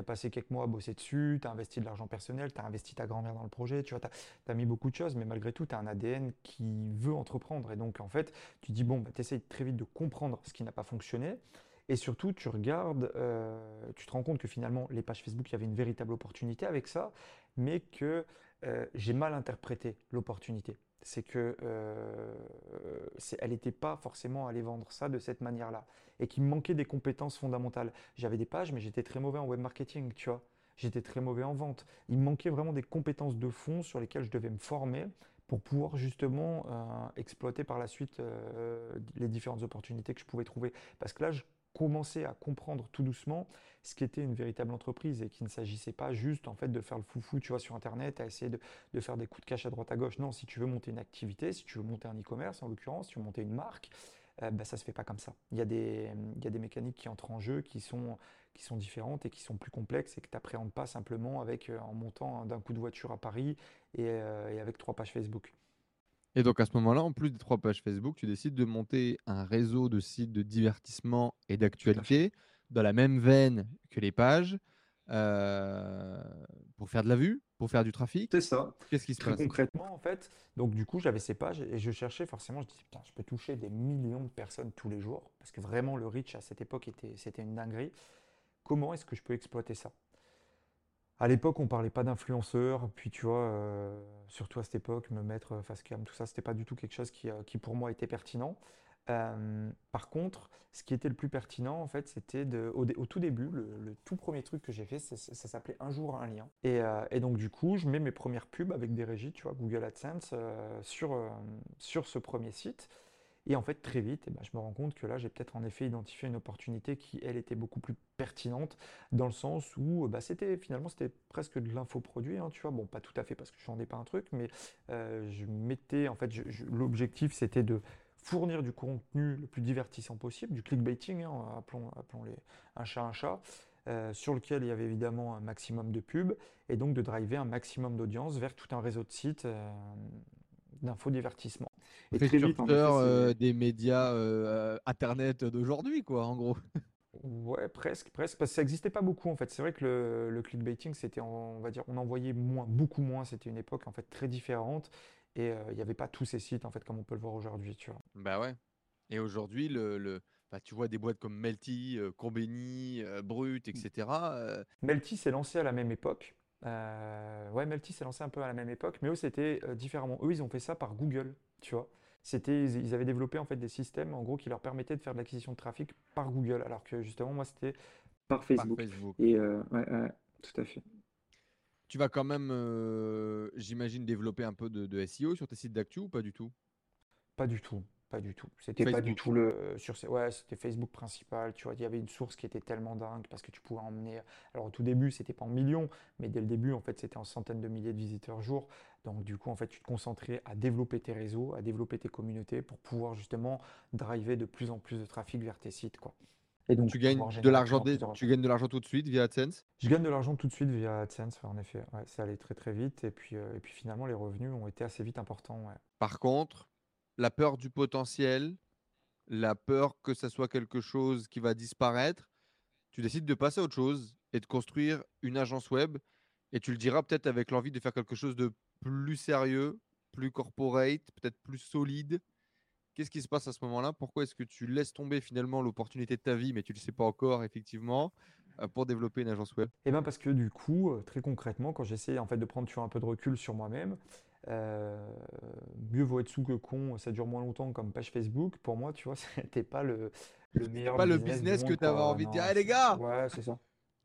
as, passé quelques mois à bosser dessus, tu as investi de l'argent personnel, tu as investi ta grand-mère dans le projet, tu vois, tu as, mis beaucoup de choses, mais malgré tout, tu as un ADN qui veut entreprendre. Et donc, en fait, tu dis, bon, bah, tu essayes très vite de comprendre ce qui n'a pas fonctionné. Et surtout, tu regardes, euh, tu te rends compte que finalement, les pages Facebook, il y avait une véritable opportunité avec ça, mais que euh, j'ai mal interprété l'opportunité c'est que euh, elle n'était pas forcément allée vendre ça de cette manière-là et qu'il me manquait des compétences fondamentales. J'avais des pages, mais j'étais très mauvais en web marketing, tu vois. J'étais très mauvais en vente. Il me manquait vraiment des compétences de fond sur lesquelles je devais me former pour pouvoir justement euh, exploiter par la suite euh, les différentes opportunités que je pouvais trouver. Parce que là, je commencer à comprendre tout doucement ce qu'était une véritable entreprise et qu'il ne s'agissait pas juste en fait de faire le foufou tu sur internet à essayer de, faire des coups de cash à droite à gauche. Non si tu veux monter une activité si tu veux monter un e-commerce en l'occurrence si tu veux monter une marque euh, bah, ça se fait pas comme ça. Il y, a des, il y a des mécaniques qui entrent en jeu qui sont, qui sont différentes et qui sont plus complexes et que tu n'appréhendes pas simplement avec euh, en montant d'un coup de voiture à Paris et, euh, et avec trois pages Facebook et donc à ce moment-là, en plus des trois pages Facebook, tu décides de monter un réseau de sites de divertissement et d'actualité dans la même veine que les pages euh, pour faire de la vue, pour faire du trafic. C'est ça. Qu'est-ce qui se passe? concrètement en fait Donc du coup, j'avais ces pages et je cherchais forcément. Je disais putain, je peux toucher des millions de personnes tous les jours parce que vraiment le reach à cette époque était c'était une dinguerie. Comment est-ce que je peux exploiter ça? À l'époque, on parlait pas d'influenceurs, puis tu vois, euh, surtout à cette époque, me mettre euh, face cam, tout ça, c'était pas du tout quelque chose qui, euh, pour moi était pertinent. par contre, ce qui était le plus pertinent, en fait, c'était au, au, tout début, le, tout premier truc que j'ai fait, ça, s'appelait Un jour un lien. Et, et, donc, du coup, je mets mes premières pubs avec des régies, tu vois, Google AdSense, sur, sur ce premier site. Et en fait, très vite, eh ben, je me rends compte que là, j'ai peut-être en effet identifié une opportunité qui, elle, était beaucoup plus pertinente dans le sens où bah, c'était finalement c'était presque de l'infoproduit, hein, tu vois. Bon, pas tout à fait parce que je vendais pas un truc, mais euh, je mettais, en fait, l'objectif c'était de fournir du contenu le plus divertissant possible, du clickbaiting, hein, appelons, appelons les, un chat un chat. Euh, sur lequel il y avait évidemment un maximum de pubs, et donc de driver un maximum d'audience vers tout un réseau de sites euh, d'infodivertissement. Et très vite, euh, des médias euh, internet d'aujourd'hui, quoi, en gros. Ouais, presque, presque, parce que ça n'existait pas beaucoup en fait. C'est vrai que le, le clickbaiting, c'était, on va dire, on envoyait moins, beaucoup moins. C'était une époque en fait très différente et euh, il n'y avait pas tous ces sites en fait comme on peut le voir aujourd'hui, tu vois. Bah ouais. Et aujourd'hui, le, le... Bah, tu vois des boîtes comme Melty, Combini, Brut, etc. Melty s'est lancé à la même époque. Ouais, Melty s'est lancé un peu à la même époque, mais eux c'était différemment. Eux, ils ont fait ça par Google, tu vois c'était ils avaient développé en fait des systèmes en gros qui leur permettaient de faire de l'acquisition de trafic par Google, alors que justement moi c'était par Facebook. Et euh, ouais, tout à fait. Tu vas quand même, euh, j'imagine, développer un peu de, SEO sur tes sites d'actu ou pas du tout? Pas du tout. Pas du tout. C'était pas du tout le sur ouais, c'était Facebook principal. Tu vois, il y avait une source qui était tellement dingue parce que tu pouvais emmener. Alors au tout début, c'était pas en millions, mais dès le début, en fait, c'était en centaines de milliers de visiteurs jour. Donc du coup, en fait, tu te concentrais à développer tes réseaux, à développer tes communautés pour pouvoir justement driver de plus en plus de trafic vers tes sites, quoi. Et donc, tu gagnes de l'argent, tu gagnes de l'argent tout de suite via AdSense? Je gagne de l'argent tout de suite via AdSense, en effet. Ouais, ça allait très très vite et puis, euh, et puis finalement les revenus ont été assez vite importants. Ouais. Par contre, la peur du potentiel, la peur que ça soit quelque chose qui va disparaître, tu décides de passer à autre chose et de construire une agence web. Et tu le diras peut-être avec l'envie de faire quelque chose de plus sérieux, plus corporate, peut-être plus solide. Qu'est-ce qui se passe à ce moment-là? Pourquoi est-ce que tu laisses tomber finalement l'opportunité de ta vie, mais tu ne le sais pas encore effectivement, euh, pour développer une agence web? Eh bien parce que du coup, euh, très concrètement, quand j'essaie en fait de prendre un peu de recul sur moi-même, euh, mieux vaut être sous que con, ça dure moins longtemps comme page Facebook. Pour moi, tu vois, c'était pas le, le meilleur pas le business que tu avais envie de dire. Hey, les gars Ouais, c'est ça.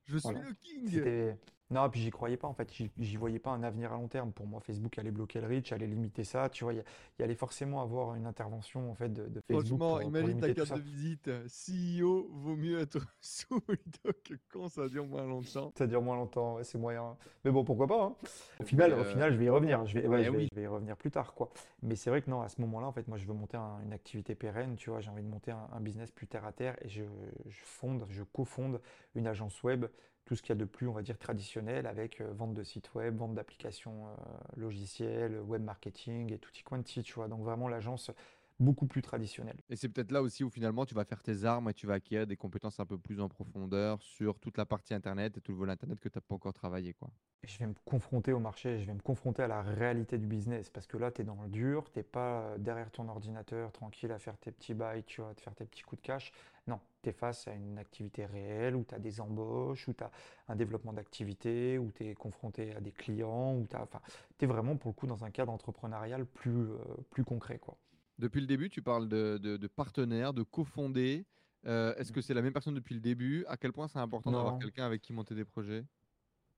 Je suis le king Non, puis j'y croyais pas en fait, j'y voyais pas un avenir à long terme. Pour moi, Facebook allait bloquer le reach, allait limiter ça. Tu vois, il y, allait forcément avoir une intervention en fait de, Facebook. Franchement, imagine ta carte de visite, CEO vaut mieux être sous que quand ça dure moins longtemps. Ça dure moins longtemps, c'est moyen. Mais bon, pourquoi pas. Hein. Au final, au final, je vais y revenir. Je vais, je, vais, y revenir plus tard, quoi. Mais c'est vrai que non, à ce moment-là, en fait, moi, je veux monter une activité pérenne. Tu vois, j'ai envie de monter un, business plus terre à terre et je, je fonde, je cofonde une agence web tout ce qu'il y a de plus, on va dire, traditionnel avec euh, vente de sites web, vente d'applications euh, logicielles, web marketing et tout y quanti, tu vois. Donc vraiment l'agence beaucoup plus traditionnelle. Et c'est peut-être là aussi où finalement tu vas faire tes armes et tu vas acquérir des compétences un peu plus en profondeur sur toute la partie Internet et tout le volet Internet que tu n'as pas encore travaillé. Quoi. je vais me confronter au marché, je vais me confronter à la réalité du business parce que là, tu es dans le dur, tu n'es pas euh, derrière ton ordinateur tranquille à faire tes petits bails, tu vois, à te faire tes petits coups de cash. Non, tu es face à une activité réelle où tu as des embauches, où tu as un développement d'activité, où tu es confronté à des clients, où tu enfin, es vraiment pour le coup dans un cadre entrepreneurial plus, euh, plus concret. quoi. Depuis le début, tu parles de, de, partenaires, de cofondés. Euh, est-ce que c'est la même personne depuis le début? À quel point c'est important d'avoir quelqu'un avec qui monter des projets?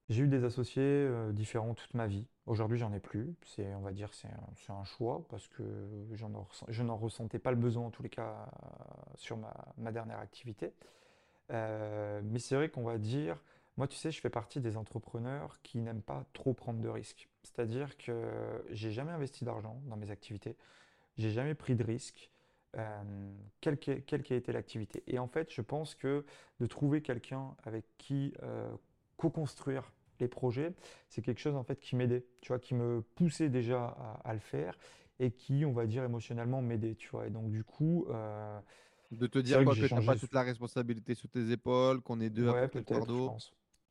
J'ai eu des associés euh, différents toute ma vie. Aujourd'hui, j'en ai plus. C'est, on va dire, c'est un, un, choix parce que je n'en ressentais pas le besoin en tous les cas sur ma, ma dernière activité. Euh, mais c'est vrai qu'on va dire, moi, tu sais, je fais partie des entrepreneurs qui n'aiment pas trop prendre de risques. C'est-à-dire que j'ai jamais investi d'argent dans mes activités. J'ai jamais pris de risque, euh, quelle qu'ait été l'activité. Et en fait, je pense que de trouver quelqu'un avec qui euh, co-construire les projets, c'est quelque chose en fait qui m'aidait, tu vois, qui me poussait déjà à, le faire et qui, on va dire, émotionnellement m'aidait, tu vois. Et donc, du coup. Euh, de te dire que, tu n'as pas toute la responsabilité sur tes épaules, qu'on est deux à porter le fardeau.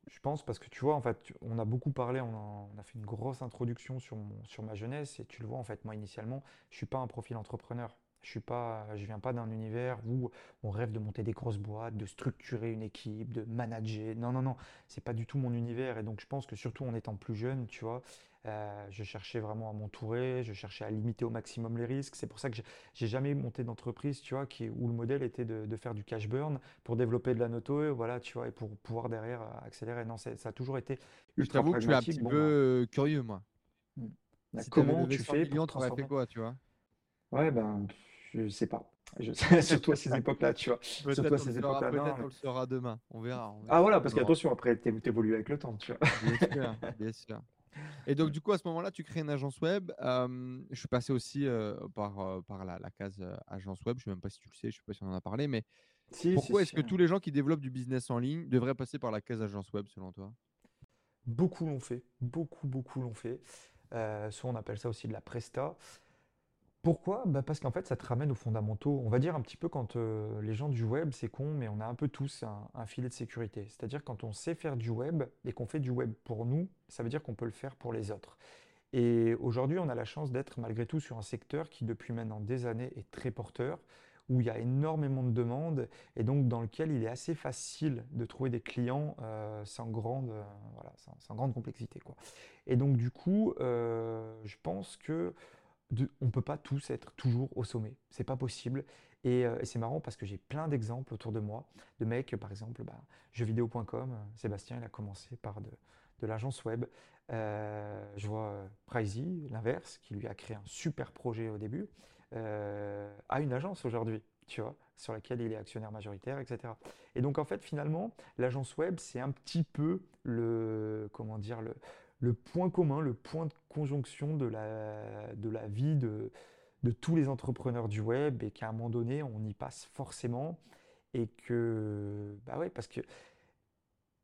Je pense parce que tu vois, en fait, on a beaucoup parlé, on a, fait une grosse introduction sur, sur ma jeunesse et tu le vois, en fait, moi initialement, je suis pas un profil entrepreneur. Je suis pas, je viens pas d'un univers où on rêve de monter des grosses boîtes, de structurer une équipe, de manager. Non, non, non, c'est pas du tout mon univers. Et donc, je pense que surtout en étant plus jeune, tu vois, euh, je cherchais vraiment à m'entourer, je cherchais à limiter au maximum les risques. C'est pour ça que j'ai jamais monté d'entreprise, tu vois, qui, où le modèle était de, faire du cash burn pour développer de la noto, voilà, tu vois, et pour pouvoir derrière accélérer. Non, ça a toujours été Je t'avoue que je suis un petit peu bah. euh, curieux, moi. Hmm. Bah, comment tu fais pour transformer... fait quoi, tu vois? Ouais, ben, je sais pas. Je... surtout à ces époques-là, tu vois. Surtout à ces époques-là. Peut-être on le saura demain. On verra. Ah voilà, parce qu'attention, après, tu évolues avec le temps, tu vois. Bien sûr, bien sûr. Et donc, du coup, à ce moment-là, tu crées une agence web. je suis passé aussi par, par la, case agence web. Je ne sais même pas si tu le sais, je ne sais pas si on en a parlé, mais pourquoi est-ce que tous les gens qui développent du business en ligne devraient passer par la case agence web, selon toi? Beaucoup l'ont fait. Beaucoup, beaucoup l'ont fait. soit on appelle ça aussi de la presta. Pourquoi? Bah Parce qu'en fait, ça te ramène aux fondamentaux. On va dire un petit peu quand euh, les gens du web, c'est con, mais on a un peu tous un, filet de sécurité. C'est-à-dire quand on sait faire du web et qu'on fait du web pour nous, ça veut dire qu'on peut le faire pour les autres. Et aujourd'hui, on a la chance d'être malgré tout sur un secteur qui, depuis maintenant des années, est très porteur, où il y a énormément de demandes et donc dans lequel il est assez facile de trouver des clients euh, sans, grande, euh, voilà, sans, grande complexité. Quoi. Et donc, du coup, je pense que on ne peut pas tous être toujours au sommet. C'est pas possible. Euh, et, c'est marrant parce que j'ai plein d'exemples autour de moi de mecs, par exemple, bah, jeuxvideo.com. Sébastien, il a commencé par de, l'agence web. Euh, je vois euh, Pricey, l'inverse, qui lui a créé un super projet au début, a une agence aujourd'hui, tu vois, sur laquelle il est actionnaire majoritaire, etc. Et donc en fait, finalement, l'agence web, c'est un petit peu le, comment dire, le, le point commun, le point de conjonction de la, de la vie de, de tous les entrepreneurs du web et qu'à un moment donné, on y passe forcément et que, bah ouais, parce que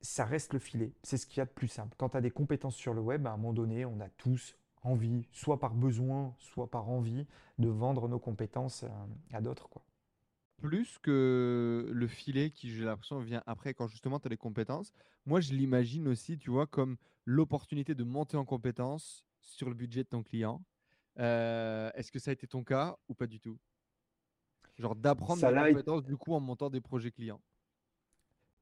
ça reste le filet. C'est ce qu'il y a de plus simple. Quand tu as des compétences sur le web, à un moment donné, on a tous envie, soit par besoin, soit par envie, de vendre nos compétences euh, à d'autres. quoi. Plus que le filet qui, j'ai l'impression, vient après quand justement tu as les compétences. Moi, je l'imagine aussi, tu vois, comme l'opportunité de monter en compétence sur le budget de ton client. Euh, est-ce que ça a été ton cas ou pas du tout? Genre d'apprendre des compétences du coup en montant des projets clients.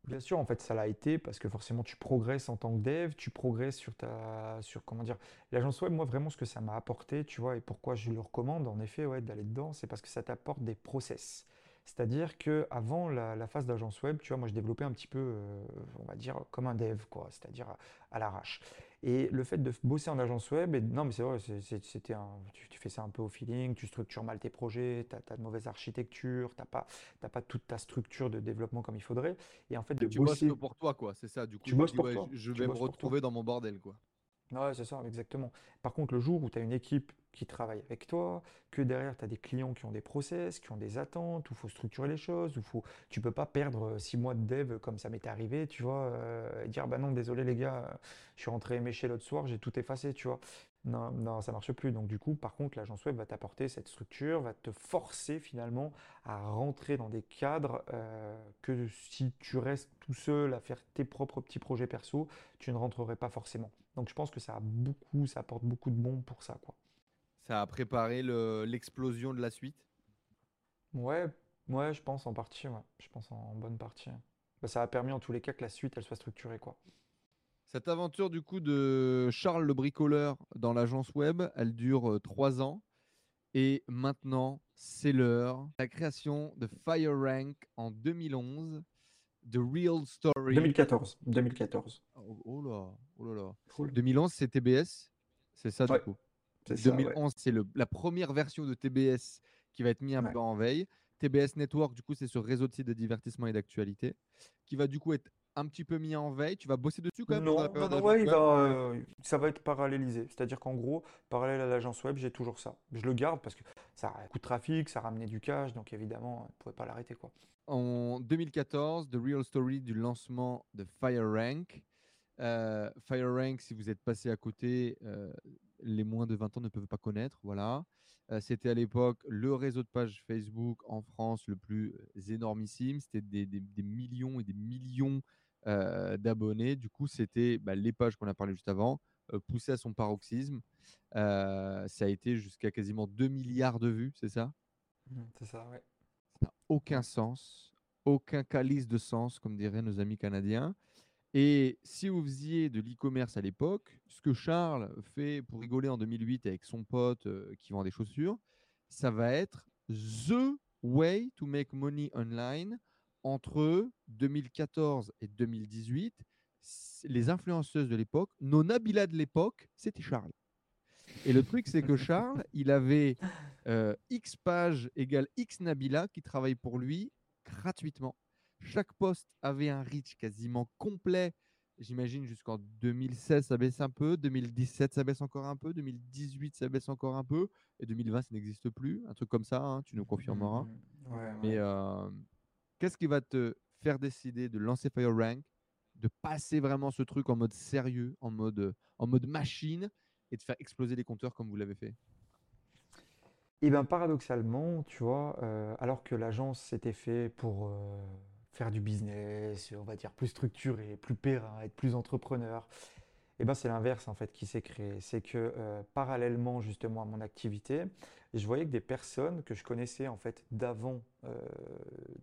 Bien sûr, en fait, ça l'a été parce que forcément, tu progresses en tant que dev, tu progresses sur ta, sur comment dire, l'agence web. Moi, vraiment, ce que ça m'a apporté, tu vois, et pourquoi je le recommande, en effet, ouais, d'aller dedans, c'est parce que ça t'apporte des process. C'est-à-dire que avant la, la phase d'agence web, tu vois, moi je développais un petit peu, euh, on va dire, comme un dev, quoi, c'est-à-dire à, à l'arrache. Et le fait de bosser en agence web, et, non mais c'est vrai, c'était tu, tu fais ça un peu au feeling, tu structures mal tes projets, tu as, de mauvaise architecture, tu n'as pas, pas toute ta structure de développement comme il faudrait. Et en fait, de Tu bosses bosser, pour toi, quoi. C'est ça. Du coup, tu bosses dis, pour ouais, toi, je vais me bosses retrouver dans mon bordel, quoi. Ouais, c'est ça, exactement. Par contre, le jour où tu as une équipe qui travaille avec toi, que derrière tu as des clients qui ont des process, qui ont des attentes, où il faut structurer les choses, où faut, tu peux pas perdre euh, six mois de dev comme ça m'était arrivé, tu vois, euh, et dire bah non, désolé les gars, je suis rentré éméché l'autre soir, j'ai tout effacé, tu vois. Non, non, ça marche plus. Donc du coup, par contre, l'agence web va t'apporter cette structure, va te forcer finalement à rentrer dans des cadres euh, que si tu restes tout seul à faire tes propres petits projets perso, tu ne rentrerais pas forcément. Donc je pense que ça a beaucoup, ça apporte beaucoup de bons pour ça, quoi. Ça a préparé le- l'explosion de la suite? Ouais, ouais, je pense en partie, ouais. Je pense en bonne partie. Bah, ça a permis en tous les cas que la suite, elle soit structurée, quoi. Cette aventure du coup de Charles le bricoleur dans l'agence web, elle dure euh, trois ans. Et maintenant, c'est l'heure. La création de FireRank en 2011, The Real Story. 2014, 2014. Oh, oh là, oh là là. Cool. 2011, c'est TBS, c'est ça du coup? C'est ça, ouais. 2011, c'est la première version de TBS qui va être mise un Ouais. peu en veille. TBS Network, du coup, c'est ce réseau de sites de divertissement et d'actualité qui va du coup être un petit peu mis en veille. Tu vas bosser dessus quand même Non, non, non, d'agence ouais, il web? va, euh, ça va être parallélisé. C'est-à-dire qu'en gros, parallèle à l'agence web, j'ai toujours ça. Je le garde parce que ça a un coût de trafic, ça ramenait du cash, donc évidemment, on ne pouvait pas l'arrêter, quoi. En 2014, The Real Story du lancement de FireRank. Euh, FireRank, si vous êtes passé à côté, euh, les moins de 20 ans ne peuvent pas connaître. Voilà. Euh, C'était à l'époque le réseau de pages Facebook en France le plus énormissime. C'était des, des- des millions et des millions euh, d'abonnés. Du coup, c'était bah, les pages qu'on a parlé juste avant, euh, poussées à son paroxysme. Ça a été jusqu'à quasiment 2 milliards de vues, c'est ça? Mhm, C'est ça, ouais. ça n'a aucun sens, aucun calice de sens, comme diraient nos amis canadiens. Et si vous faisiez de l'e-commerce à l'époque, ce que Charles fait pour rigoler en 2008 avec son pote euh, qui vend des chaussures, ça va être the way to make money online entre 2014 et 2018. c- Les influenceuses de l'époque, nos Nabila de l'époque, c'était Charles. Et le truc, c'est que Charles, il avait euh, X page égale X Nabila qui travaille pour lui gratuitement. Chaque poste avait un reach quasiment complet. J'imagine jusqu'en 2016, ça baisse un peu. 2017, ça baisse encore un peu. 2018, ça baisse encore un peu. Et 2020, ça n'existe plus. Un truc comme ça, hein, tu nous confirmeras. Mhm, ouais, Mais euh, qu'est-ce qui va te faire décider de lancer FireRank, de passer vraiment ce truc en mode sérieux, en mode, euh, en mode machine et de faire exploser les compteurs comme vous l'avez fait? Et bien paradoxalement, tu vois, euh, alors que l'agence s'était fait pour euh, faire du business, on va dire plus structuré, plus périn, être plus entrepreneur, et ben c'est l'inverse en fait qui s'est créé. C'est que euh, parallèlement justement à mon activité, je voyais que des personnes que je connaissais en fait d'avant euh,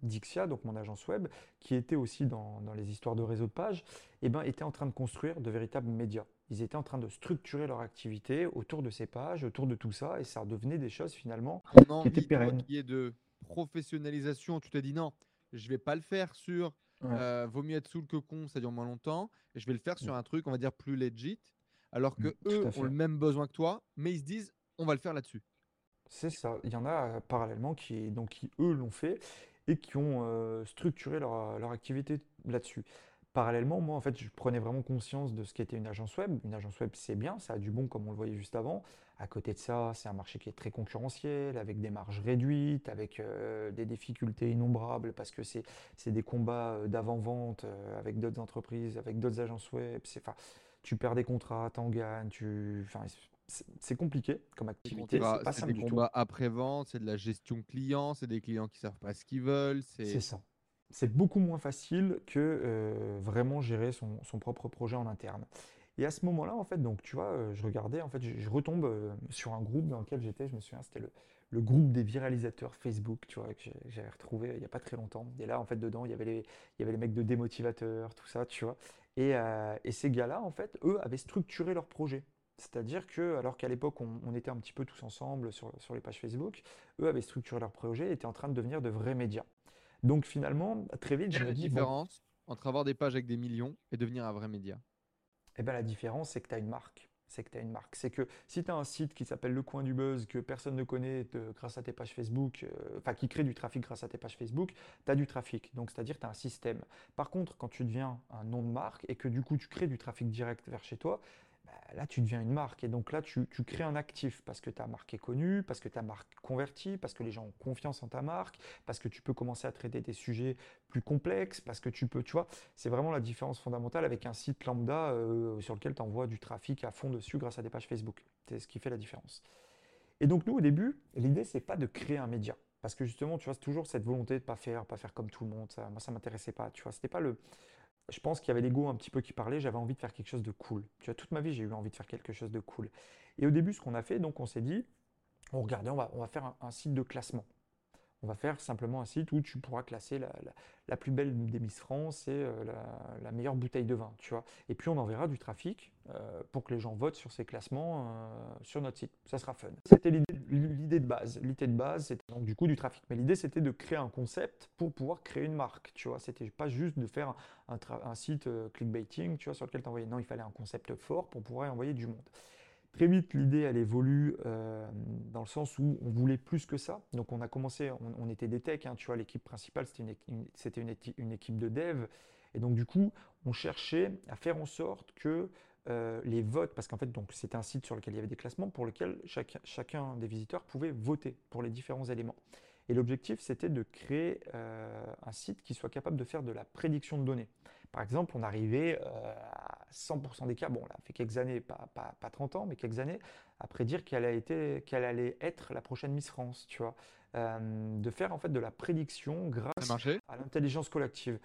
Dixia, donc mon agence web, qui étaient aussi dans, dans les histoires de réseau de pages, et ben étaient en train de construire de véritables médias. Ils étaient en train de structurer leur activité autour de ces pages, autour de tout ça, et ça devenait des choses finalement qui étaient pérennes. qui est de professionnalisation, tu t'es dit non, je vais pas le faire sur Ouais. euh, vaut mieux être sous que con, ça dure moins longtemps, et je vais le faire sur un truc, on va dire, plus legit, alors que Mm, tout eux ont le même besoin que toi, mais ils se disent on va le faire là-dessus. C'est ça. Il y en a euh, parallèlement qui, donc, qui eux l'ont fait et qui ont euh, structuré leur, leur activité là-dessus. Parallèlement, moi, en fait, je prenais vraiment conscience de ce qu'était une agence web. Une agence web, c'est bien, ça a du bon, comme on le voyait juste avant. À côté de ça, c'est un marché qui est très concurrentiel, avec des marges réduites, avec euh, des difficultés innombrables, parce que c'est c'est des combats euh, d'avant-vente euh, avec d'autres entreprises, avec d'autres agences web. C'est, enfin, tu perds des contrats, t'en gagnes, tu, enfin, c'est c'est compliqué comme activité, c'est pas C'est simple des du tout. combats après-vente, c'est de la gestion client, c'est des clients qui savent pas ce qu'ils veulent. C'est ça. C'est beaucoup moins facile que euh, vraiment gérer son, propre projet en interne. Et à ce moment-là, en fait, donc tu vois, euh, je regardais, en fait, je, retombe euh, sur un groupe dans lequel j'étais, je me souviens, c'était le, groupe des viralisateurs Facebook, tu vois, que j'avais retrouvé il n'y a pas très longtemps. Et là, en fait, dedans, il y avait les, mecs de démotivateurs, tout ça, tu vois. Et, ces gars-là, en fait, eux, avaient structuré leur projet. C'est-à-dire que, alors qu'à l'époque, on, était un petit peu tous ensemble sur les pages Facebook, eux avaient structuré leur projet et étaient en train de devenir de vrais médias. Donc finalement, très vite, je me dis. différence entre avoir des pages avec des millions et devenir un vrai média Eh bien, la différence, c'est que tu as une marque c'est que tu as une marque. C'est que si tu as un site qui s'appelle Le Coin du Buzz, que personne ne connaît grâce à tes pages Facebook, euh, enfin qui crée du trafic grâce à tes pages Facebook, tu as du trafic. Donc c'est-à-dire tu as un système. Par contre, quand tu deviens un nom de marque et que du coup tu crées du trafic direct vers chez toi, là, tu deviens une marque. Et donc là, tu, crées un actif parce que ta marque est connue, parce que ta marque convertit, parce que les gens ont confiance en ta marque, parce que tu peux commencer à traiter des sujets plus complexes, parce que tu peux, tu vois, c'est vraiment la différence fondamentale avec un site lambda euh, sur lequel tu envoies du trafic à fond dessus grâce à des pages Facebook. C'est ce qui fait la différence. Et donc nous, au début, l'idée, c'est pas de créer un média. Parce que justement, tu vois, toujours cette volonté de pas faire, pas faire comme tout le monde. Ça, moi, ça m'intéressait pas. Tu vois, c'était pas le, je pense qu'il y avait l'ego un petit peu qui parlait, j'avais envie de faire quelque chose de cool. Tu vois, toute ma vie, j'ai eu envie de faire quelque chose de cool. Et au début, ce qu'on a fait, donc on s'est dit, on on va faire un, site de classement. On va faire simplement un site où tu pourras classer la, plus belle des Miss France et euh, la, meilleure bouteille de vin, tu vois. Et puis on enverra du trafic euh, pour que les gens votent sur ces classements euh, sur notre site. Ça sera fun. C'était l'idée de base. L'idée de base, c'était donc du coup du trafic. Mais l'idée, c'était de créer un concept pour pouvoir créer une marque, tu vois. C'était pas juste de faire un, site clickbaiting, tu vois, sur lequel t'envoyer. Non, il fallait un concept fort pour pouvoir envoyer du monde. Très vite, l'idée, elle évolue euh, dans le sens où on voulait plus que ça. Donc, on a commencé, on, était des techs, hein, tu vois, l'équipe principale, c'était une, équipe de dev. Et donc, du coup, on cherchait à faire en sorte que euh, les votes, parce qu'en fait, c'était un site sur lequel il y avait des classements pour lequel chacun des visiteurs pouvait voter pour les différents éléments. Et l'objectif, c'était de créer euh, un site qui soit capable de faire de la prédiction de données. Par exemple, on arrivait 100% des cas, bon, là, fait quelques années, pas, pas, 30 ans, mais quelques années, à prédire qu'elle, allait être la prochaine Miss France, tu vois. Euh, de faire en fait de la prédiction grâce à l'intelligence collective.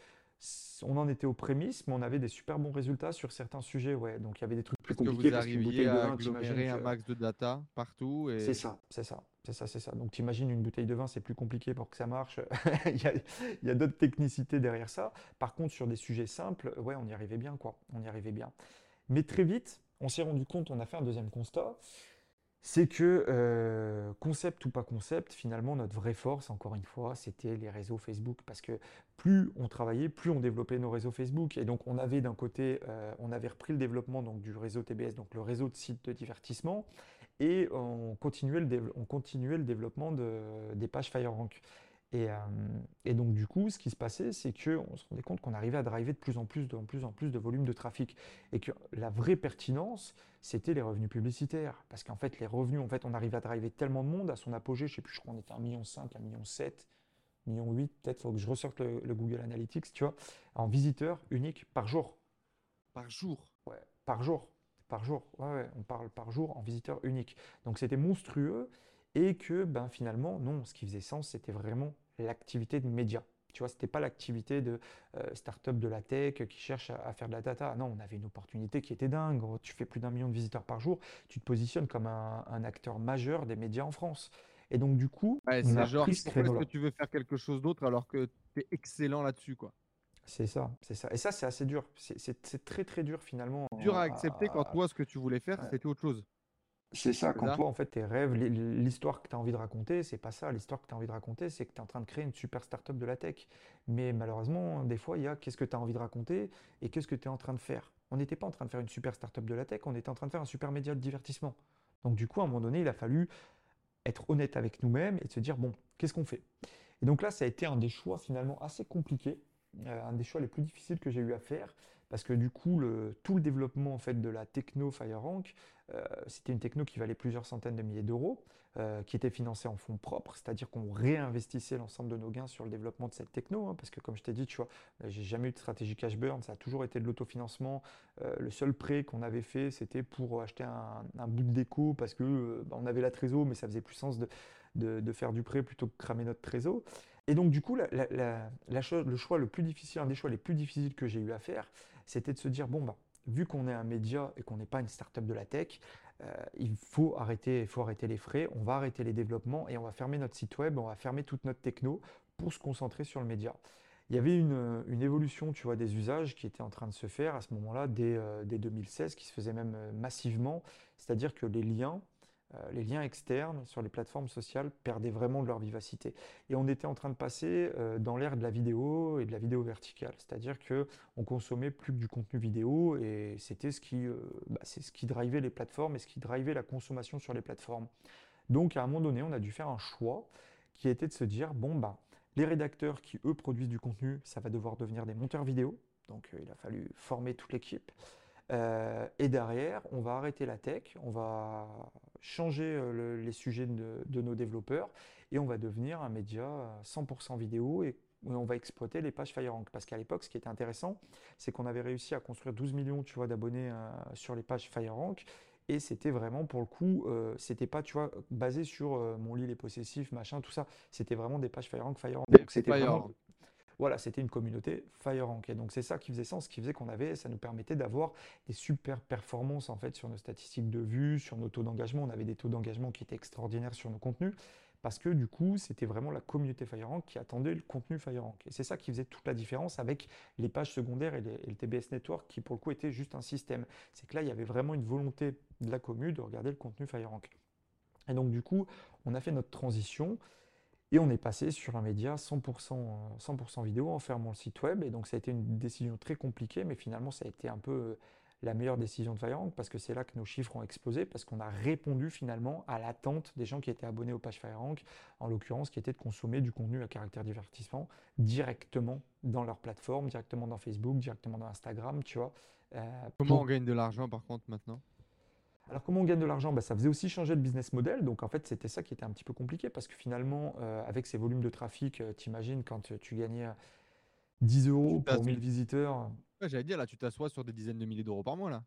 On en était aux prémices, mais on avait des super bons résultats sur certains sujets. Ouais. Donc il y avait des trucs plus compliqués. Que vous arriviez à agglomérer un max de data partout. Et... C'est ça, c'est ça. C'est ça, c'est ça. Donc tu imagines une bouteille de vin, c'est plus compliqué pour que ça marche. il y a, d'autres technicités derrière ça. Par contre, sur des sujets simples, ouais, on y arrivait bien, quoi. On y arrivait bien. Mais très vite, on s'est rendu compte, on a fait un deuxième constat, c'est que euh, concept ou pas concept, finalement, notre vraie force, encore une fois, c'était les réseaux Facebook. Parce que plus on travaillait, plus on développait nos réseaux Facebook. Et donc, on avait d'un côté, euh, on avait repris le développement donc, du réseau TBS, donc le réseau de sites de divertissement et on continuait le, on continuait le développement de, des pages FireRank. Et, euh, et, donc du coup, ce qui se passait, c'est qu'on se rendait compte qu'on arrivait à driver de plus en plus, de plus en plus de volume de trafic, et que la vraie pertinence, c'était les revenus publicitaires, parce qu'en fait, les revenus, en fait, on arrivait à driver tellement de monde à son apogée, je sais plus, je crois qu'on était à 1,5 million, 1,7 million, 7, million 8, peut-être, faut que je ressorte le, le, Google Analytics, tu vois, en visiteurs uniques par jour. Par jour? Ouais, par jour par jour. Ouais, on parle par jour en visiteur unique. Donc c'était monstrueux et que ben, finalement, non, ce qui faisait sens, c'était vraiment l'activité de média. Tu vois, c'était pas l'activité de euh, start-up de la tech qui cherche à, faire de la data. Non, on avait une opportunité qui était dingue. Tu fais plus d'un million de visiteurs par jour, tu te positionnes comme un, acteur majeur des médias en France. Et donc, du coup, c'est genre, pourquoi est-ce que tu veux faire quelque chose d'autre alors que tu es excellent là-dessus, quoi? C'est ça, c'est ça. Et ça, c'est assez dur. C'est très, très dur finalement. Dur à accepter quand toi, ce que tu voulais faire, c'était autre chose. C'est ça, quand toi, en fait, tes rêves, l'histoire que tu as envie de raconter, c'est pas ça. L'histoire que tu as envie de raconter, c'est que tu es en train de créer une super startup de la tech. Mais malheureusement, des fois, il y a qu'est-ce que tu as envie de raconter et qu'est-ce que tu es en train de faire. On n'était pas en train de faire une super startup de la tech, on était en train de faire un super média de divertissement. Donc, du coup, à un moment donné, il a fallu être honnête avec nous-mêmes et de se dire, bon, qu'est-ce qu'on fait? Et donc là, ça a été un des choix finalement assez compliqués euh, un des choix les plus difficiles que j'ai eu à faire parce que du coup tout le développement en fait de la techno FireRank euh, c'était une techno qui valait plusieurs centaines de milliers d'euros euh, qui était financée en fonds propres c'est-à-dire qu'on réinvestissait l'ensemble de nos gains sur le développement de cette techno hein, parce que comme je t'ai dit tu vois j'ai jamais eu de stratégie cash burn ça a toujours été de l'autofinancement. Le seul prêt qu'on avait fait c'était pour acheter un, bout de déco parce que bah, on avait la trésor mais ça faisait plus sens de, de, faire du prêt plutôt que cramer notre trésor et donc, du coup, le choix le plus difficile, un des choix les plus difficiles que j'ai eu à faire, c'était de se dire bon, bah, vu qu'on est un média et qu'on n'est pas une start-up de la tech, euh, il faut arrêter, faut arrêter les frais, on va arrêter les développements et on va fermer notre site web, on va fermer toute notre techno pour se concentrer sur le média. il y avait une, évolution, tu vois, des usages qui était en train de se faire à ce moment-là, dès, dès 2016, qui se faisait même massivement. C'est-à-dire que les liens, euh, les liens externes sur les plateformes sociales perdaient vraiment de leur vivacité. Et on était en train de passer euh, dans l'ère de la vidéo et de la vidéo verticale, c'est-à-dire qu'on consommait plus que du contenu vidéo et c'était ce qui, euh, bah, c'est ce qui drivait les plateformes et ce qui drivait la consommation sur les plateformes. Donc à un moment donné, on a dû faire un choix qui était de se dire bon bah les rédacteurs qui eux produisent du contenu, ça va devoir devenir des monteurs vidéo. Donc il a fallu former toute l'équipe. et derrière, on va arrêter la tech, on va changer euh, les sujets de, nos développeurs et on va devenir un média 100% vidéo et on va exploiter les pages FireRank. Parce qu'à l'époque, ce qui était intéressant, c'est qu'on avait réussi à construire 12 millions tu vois, d'abonnés euh, sur les pages FireRank. Et c'était vraiment, pour le coup, euh, c'était pas, tu vois, basé sur mon lit les possessifs, machin, tout ça. C'était vraiment des pages FireRank, FireRank. c'était vraiment, voilà, c'était une communauté FireRank. Et donc c'est ça qui faisait sens, qui faisait qu'on avait, ça nous permettait d'avoir des super performances en fait sur nos statistiques de vues, sur nos taux d'engagement. On avait des taux d'engagement qui étaient extraordinaires sur nos contenus parce que du coup, c'était vraiment la communauté FireRank qui attendait le contenu FireRank. Et c'est ça qui faisait toute la différence avec les pages secondaires et, le TBS Network qui pour le coup était juste un système. C'est que là, il y avait vraiment une volonté de la commune de regarder le contenu FireRank. Et donc du coup, on a fait notre transition. Et on est passé sur un média 100%, 100 vidéo en fermant le site web. Et donc ça a été une décision très compliquée, mais finalement ça a été un peu euh, la meilleure décision de FireRank parce que c'est là que nos chiffres ont explosé, parce qu'on a répondu finalement à l'attente des gens qui étaient abonnés aux pages FireRank, en l'occurrence qui était de consommer du contenu à caractère divertissement directement dans leur plateforme, directement dans Facebook, directement dans Instagram, tu vois. Euh, Comment on gagne de l'argent par contre maintenant? Alors comment on gagne de l'argent? Bah, Ça faisait aussi changer le business model. Donc en fait, c'était ça qui était un petit peu compliqué parce que finalement, euh, avec ces volumes de trafic, euh, t'imagines quand tu gagnais 10 euros pour 1000 visiteurs. J'allais dire, là, tu t'assois sur des dizaines de milliers d'euros par mois, là.